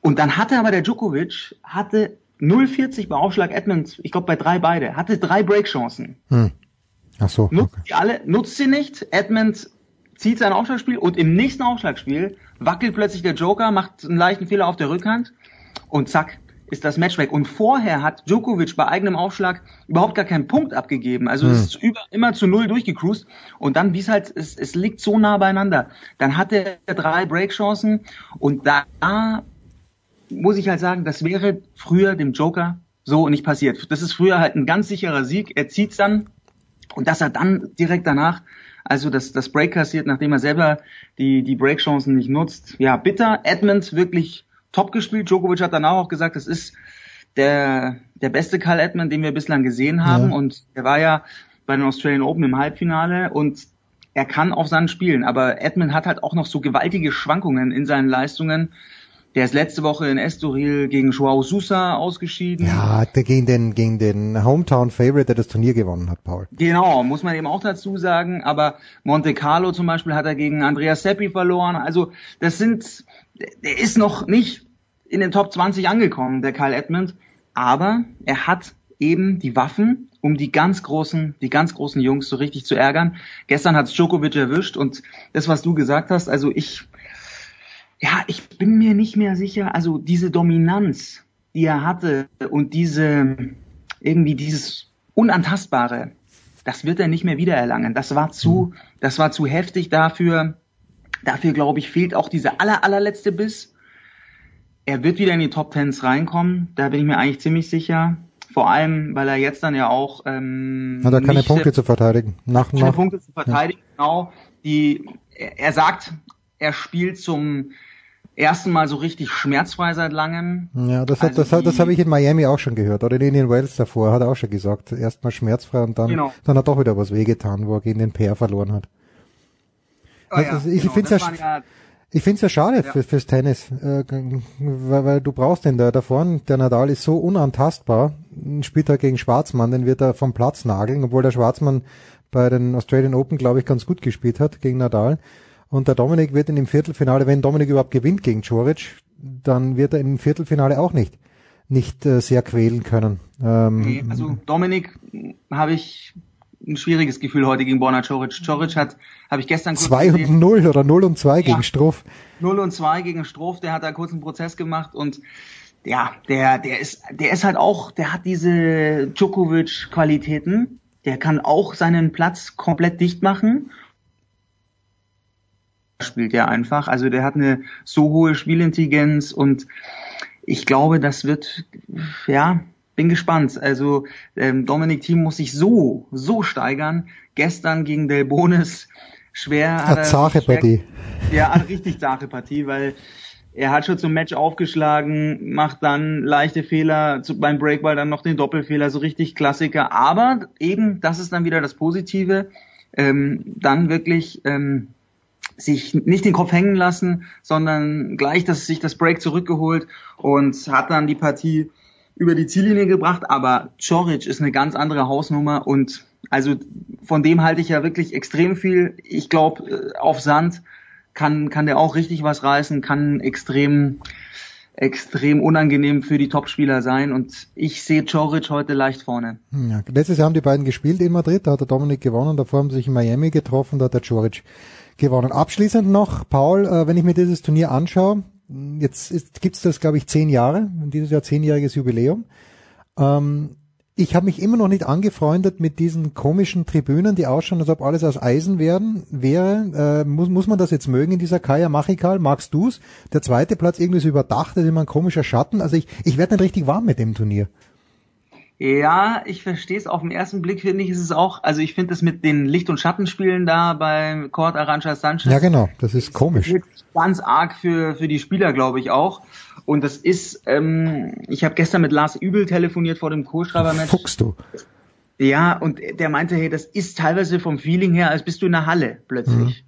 Und dann hatte aber der Djokovic, hatte 0,40 bei Aufschlag Edmund, ich glaube bei drei beide, hatte drei Breakchancen. Hm. Ach so. Nutzt die alle, nutzt sie nicht. Edmund zieht sein Aufschlagspiel und im nächsten Aufschlagspiel wackelt plötzlich der Joker, macht einen leichten Fehler auf der Rückhand und zack, ist das Match weg. Und vorher hat Djokovic bei eigenem Aufschlag überhaupt gar keinen Punkt abgegeben. Also Hm. es ist über, immer zu null durchgecruised. Und dann, wie es halt, es, es liegt so nah beieinander. Dann hat er drei Breakchancen und da muss ich halt sagen, das wäre früher dem Joker so nicht passiert. Das ist früher halt ein ganz sicherer Sieg. Er zieht's dann und dass er dann direkt danach also das, das Break kassiert, nachdem er selber die, die Breakchancen nicht nutzt. Ja, bitter. Edmonds wirklich top gespielt. Djokovic hat danach auch gesagt, das ist der, der beste Karl Edmund, den wir bislang gesehen haben. Ja. Und er war ja bei den Australian Open im Halbfinale und er kann auf Sand spielen. Aber Edmund hat halt auch noch so gewaltige Schwankungen in seinen Leistungen. Der ist letzte Woche in Estoril gegen Joao Sousa ausgeschieden. Ja, der gegen den, gegen den Hometown Favorite, der das Turnier gewonnen hat, Paul. Genau, muss man eben auch dazu sagen. Aber Monte Carlo zum Beispiel hat er gegen Andrea Seppi verloren. Also das sind, der ist noch nicht in den Top 20 angekommen, der Kyle Edmund. Aber er hat eben die Waffen, um die ganz großen, die ganz großen Jungs so richtig zu ärgern. Gestern hat Djokovic erwischt und das, was du gesagt hast, also ich, ja, ich bin mir nicht mehr sicher, also diese Dominanz, die er hatte und diese, irgendwie dieses Unantastbare, das wird er nicht mehr wiedererlangen. Das war zu, das war zu heftig dafür. Dafür, glaube ich, fehlt auch dieser aller, allerletzte Biss. Er wird wieder in die Top Tens reinkommen, da bin ich mir eigentlich ziemlich sicher. Vor allem, weil er jetzt dann ja auch ähm, Hat er keine Punkte zu verteidigen. Nach keine nach. Punkte zu verteidigen, genau. Die, er sagt, er spielt zum ersten Mal so richtig schmerzfrei seit langem. Ja, das, hat, Also das, hat, das habe ich in Miami auch schon gehört. Oder in Indian Wells davor, hat er auch schon gesagt. Erstmal schmerzfrei und dann, Genau. dann hat doch wieder was wehgetan, wo er gegen den PR verloren hat. Oh Also, ja, ich genau, finde es ja, ich find's ja schade Ja. Für, fürs Tennis, äh, weil, weil du brauchst den da, da vorne, der Nadal ist so unantastbar, spielt er gegen Schwarzmann, den wird er vom Platz nageln, obwohl der Schwarzmann bei den Australian Open, glaube ich, ganz gut gespielt hat gegen Nadal. Und der Dominik wird in dem Viertelfinale, wenn Dominik überhaupt gewinnt gegen Djoric, dann wird er im Viertelfinale auch nicht nicht äh, sehr quälen können. Ähm, nee, also Dominik habe ich ein schwieriges Gefühl heute gegen Borna Coric. Coric hat, habe ich gestern kurz 2 und gesehen, 0 oder 0 und 2 gegen Struff. 0 und 2 gegen Stroh, der hat da kurz einen Prozess gemacht und ja, der, der ist, der ist halt auch, der hat diese Djokovic-Qualitäten. Der kann auch seinen Platz komplett dicht machen. Spielt er einfach. Also der hat eine so hohe Spielintelligenz und ich glaube, das wird, ja, bin gespannt. Also ähm, Dominik Thiem muss sich so, so steigern. Gestern gegen Del Bonis schwer. hat er Partie. ja, eine richtig zarte Partie, weil er hat schon zum Match aufgeschlagen, macht dann leichte Fehler, zu, beim Breakball dann noch den Doppelfehler, so richtig Klassiker. Aber eben, das ist dann wieder das Positive, ähm, dann wirklich ähm, sich nicht den Kopf hängen lassen, sondern gleich dass sich das Break zurückgeholt und hat dann die Partie über die Ziellinie gebracht. Aber Choric ist eine ganz andere Hausnummer und also von dem halte ich ja wirklich extrem viel. Ich glaube, auf Sand kann, kann der auch richtig was reißen, kann extrem, extrem unangenehm für die Topspieler sein und ich sehe Choric heute leicht vorne. Ja, letztes Jahr haben die beiden gespielt in Madrid, da hat der Dominik gewonnen, davor haben sie sich in Miami getroffen, da hat der Joric gewonnen. Abschließend noch, Paul, äh, wenn ich mir dieses Turnier anschaue, jetzt ist, gibt's das, glaube ich, zehn Jahre, dieses Jahr zehnjähriges Jubiläum. Ähm, ich habe mich immer noch nicht angefreundet mit diesen komischen Tribünen, die ausschauen, als ob alles aus Eisen werden, wäre. Äh, muss, muss man das jetzt mögen in dieser Kaya Machikal? Magst du's? Der zweite Platz irgendwie so überdacht, das ist immer ein komischer Schatten. Also ich, ich werde nicht richtig warm mit dem Turnier. Ja, ich verstehe es. Auf den ersten Blick finde ich, ist es auch, also ich finde das mit den Licht- und Schattenspielen da beim Court Arantxa Sanchez Ja, genau, das ist komisch. ganz arg für, für die Spieler, glaube ich auch. Und das ist, ähm, ich habe gestern mit Lars Übel telefoniert vor dem Co-Schreiber-Match. Fuchst du. Ja, und der meinte, hey, das ist teilweise vom Feeling her, als bist du in der Halle plötzlich.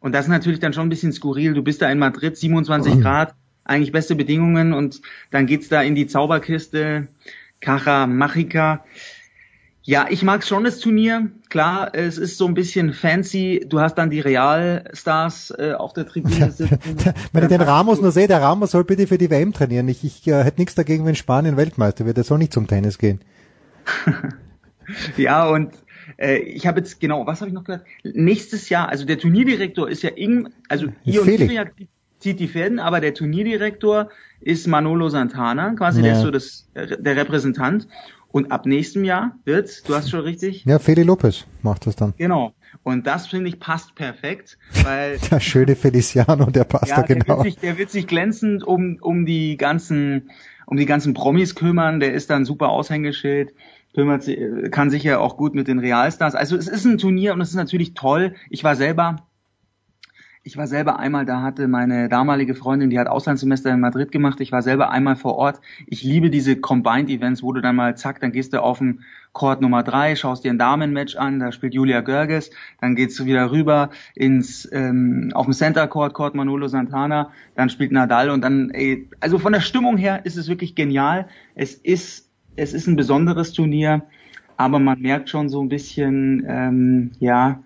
Und das ist natürlich dann schon ein bisschen skurril. Du bist da in Madrid, 27 Grad, eigentlich beste Bedingungen und dann geht's da in die Zauberkiste, Caja Machica. Ja, ich mag schon das Turnier. Klar, es ist so ein bisschen fancy. Du hast dann die Realstars äh, auf der Tribüne sitzen. Wenn ich den Ramos nur sehe, der Ramos soll bitte für die WM trainieren. Ich, ich äh, hätte nichts dagegen, wenn Spanien Weltmeister wird. Er soll nicht zum Tennis gehen. Ja, und Äh, ich habe jetzt genau, was habe ich noch gehört? Nächstes Jahr, also der Turnierdirektor ist ja Ing, also ihr und Felix. Iliak zieht die Fäden, aber der Turnierdirektor ist Manolo Santana, quasi der Ja. ist so das der Repräsentant. Und ab nächstem Jahr wird, du hast schon richtig, Ja, Feli Lopez macht das dann. genau. Und das finde ich passt perfekt, weil Der schöne Feliciano, der passt ja, da der, genau. wird sich, der wird sich glänzend um, um die ganzen, um die ganzen Promis kümmern. Der ist dann super Aushängeschild, kümmert sich, kann sich ja auch gut mit den Realstars. Also es ist ein Turnier und es ist natürlich toll. Ich war selber, ich war selber einmal, da hatte meine damalige Freundin, die hat Auslandssemester in Madrid gemacht. Ich war selber einmal vor Ort. Ich liebe diese Combined Events, wo du dann mal zack, dann gehst du auf den Court Nummer drei, schaust dir ein Damenmatch an, da spielt Julia Görges, dann geht's du wieder rüber ins ähm, auf dem Center Court, Court Manolo Santana, dann spielt Nadal und dann, ey, also von der Stimmung her ist es wirklich genial. Es ist es ist ein besonderes Turnier, aber man merkt schon so ein bisschen, ähm, ja,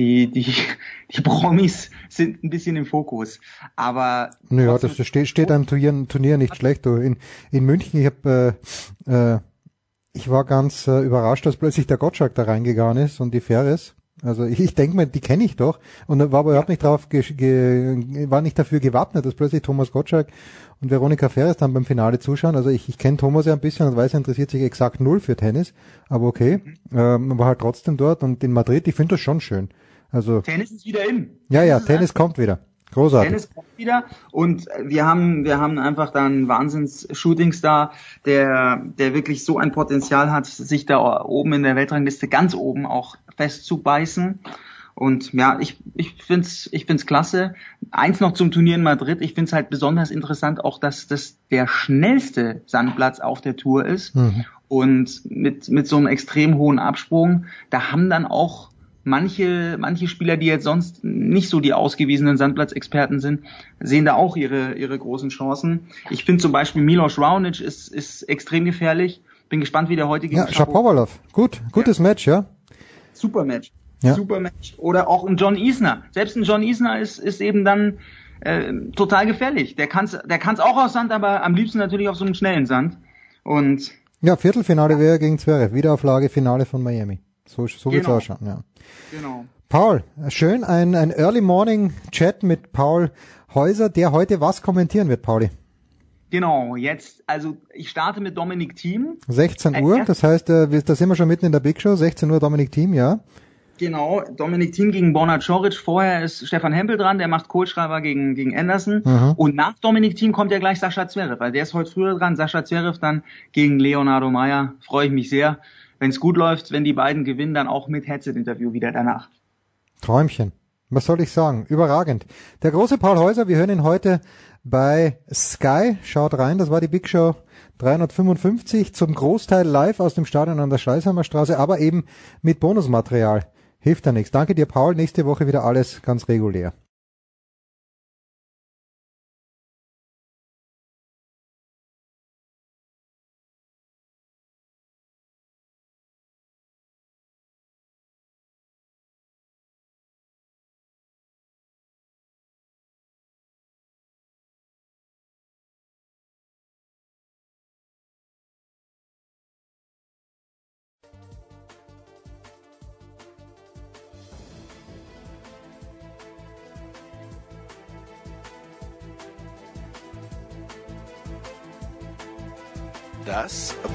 die die die Promis sind ein bisschen im Fokus, aber Naja, das steht, steht einem Turnier, Turnier nicht schlecht. In, in München, ich habe, äh, äh, ich war ganz äh, überrascht, dass plötzlich der Gottschalk da reingegangen ist und die Ferris. Also ich, ich denke mir, die kenne ich doch und war aber überhaupt nicht drauf, ge, ge, war nicht dafür gewappnet, dass plötzlich Thomas Gottschalk und Veronika Ferris dann beim Finale zuschauen. Also ich, ich kenne Thomas ja ein bisschen und weiß, er interessiert sich exakt null für Tennis, aber okay, ähm, war halt trotzdem dort und in Madrid, ich finde das schon schön. Also Tennis ist wieder in. ja, ja, Tennis kommt wieder. Großartig. Dennis kommt wieder und wir haben wir haben einfach da einen Wahnsinns Shootingstar, der der wirklich so ein Potenzial hat, sich da oben in der Weltrangliste ganz oben auch festzubeißen. Und ja, ich ich find's ich find's klasse. Eins noch zum Turnier in Madrid. Ich find's halt besonders interessant auch, dass das der schnellste Sandplatz auf der Tour ist Mhm. und mit mit so einem extrem hohen Absprung. Da haben dann auch manche, manche Spieler, die jetzt sonst nicht so die ausgewiesenen Sandplatzexperten sind, sehen da auch ihre, ihre großen Chancen. Ich finde zum Beispiel Milos Raonic ist, ist extrem gefährlich. Bin gespannt, wie der heute gegen Ja, Shapovalov. Gut, gutes Match, ja. Super Match. Ja. Super Match. Oder auch ein John Isner. Selbst ein John Isner ist, ist eben dann äh, total gefährlich. Der kann's, der kann's auch aus Sand, aber am liebsten natürlich auf so einem schnellen Sand. Und Ja, Viertelfinale wäre gegen Zverev. Wiederauflage, Finale von Miami. So, so Genau. ausschauen, ja. genau. Paul, schön, ein, ein Early Morning Chat mit Paul Häuser, der heute was kommentieren wird, Pauli. Genau, jetzt, also ich starte mit Dominik Thiem. 16 Äh, Uhr, erst- das heißt, äh, wir- da sind wir schon mitten in der Big Show, 16 Uhr Dominik Team, ja. Genau, Dominik Thiem gegen Borna Coric. Vorher ist Stefan Hempel dran, der macht Kohlschreiber gegen, gegen Anderson. Mhm. Und nach Dominik Thiem kommt ja gleich Sascha Zverev, weil der ist heute früher dran. Sascha Zverev dann gegen Leonardo Meyer. Freue ich mich sehr. Wenn es gut läuft, wenn die beiden gewinnen, dann auch mit Headset-Interview wieder danach. Träumchen. Was soll ich sagen? Überragend. Der große Paul Häuser, wir hören ihn heute bei Sky. Schaut rein, das war die Big Show 355, zum Großteil live aus dem Stadion an der Schleißheimer Straße, aber eben mit Bonusmaterial. Hilft ja nichts. Danke dir, Paul. Nächste Woche wieder alles ganz regulär.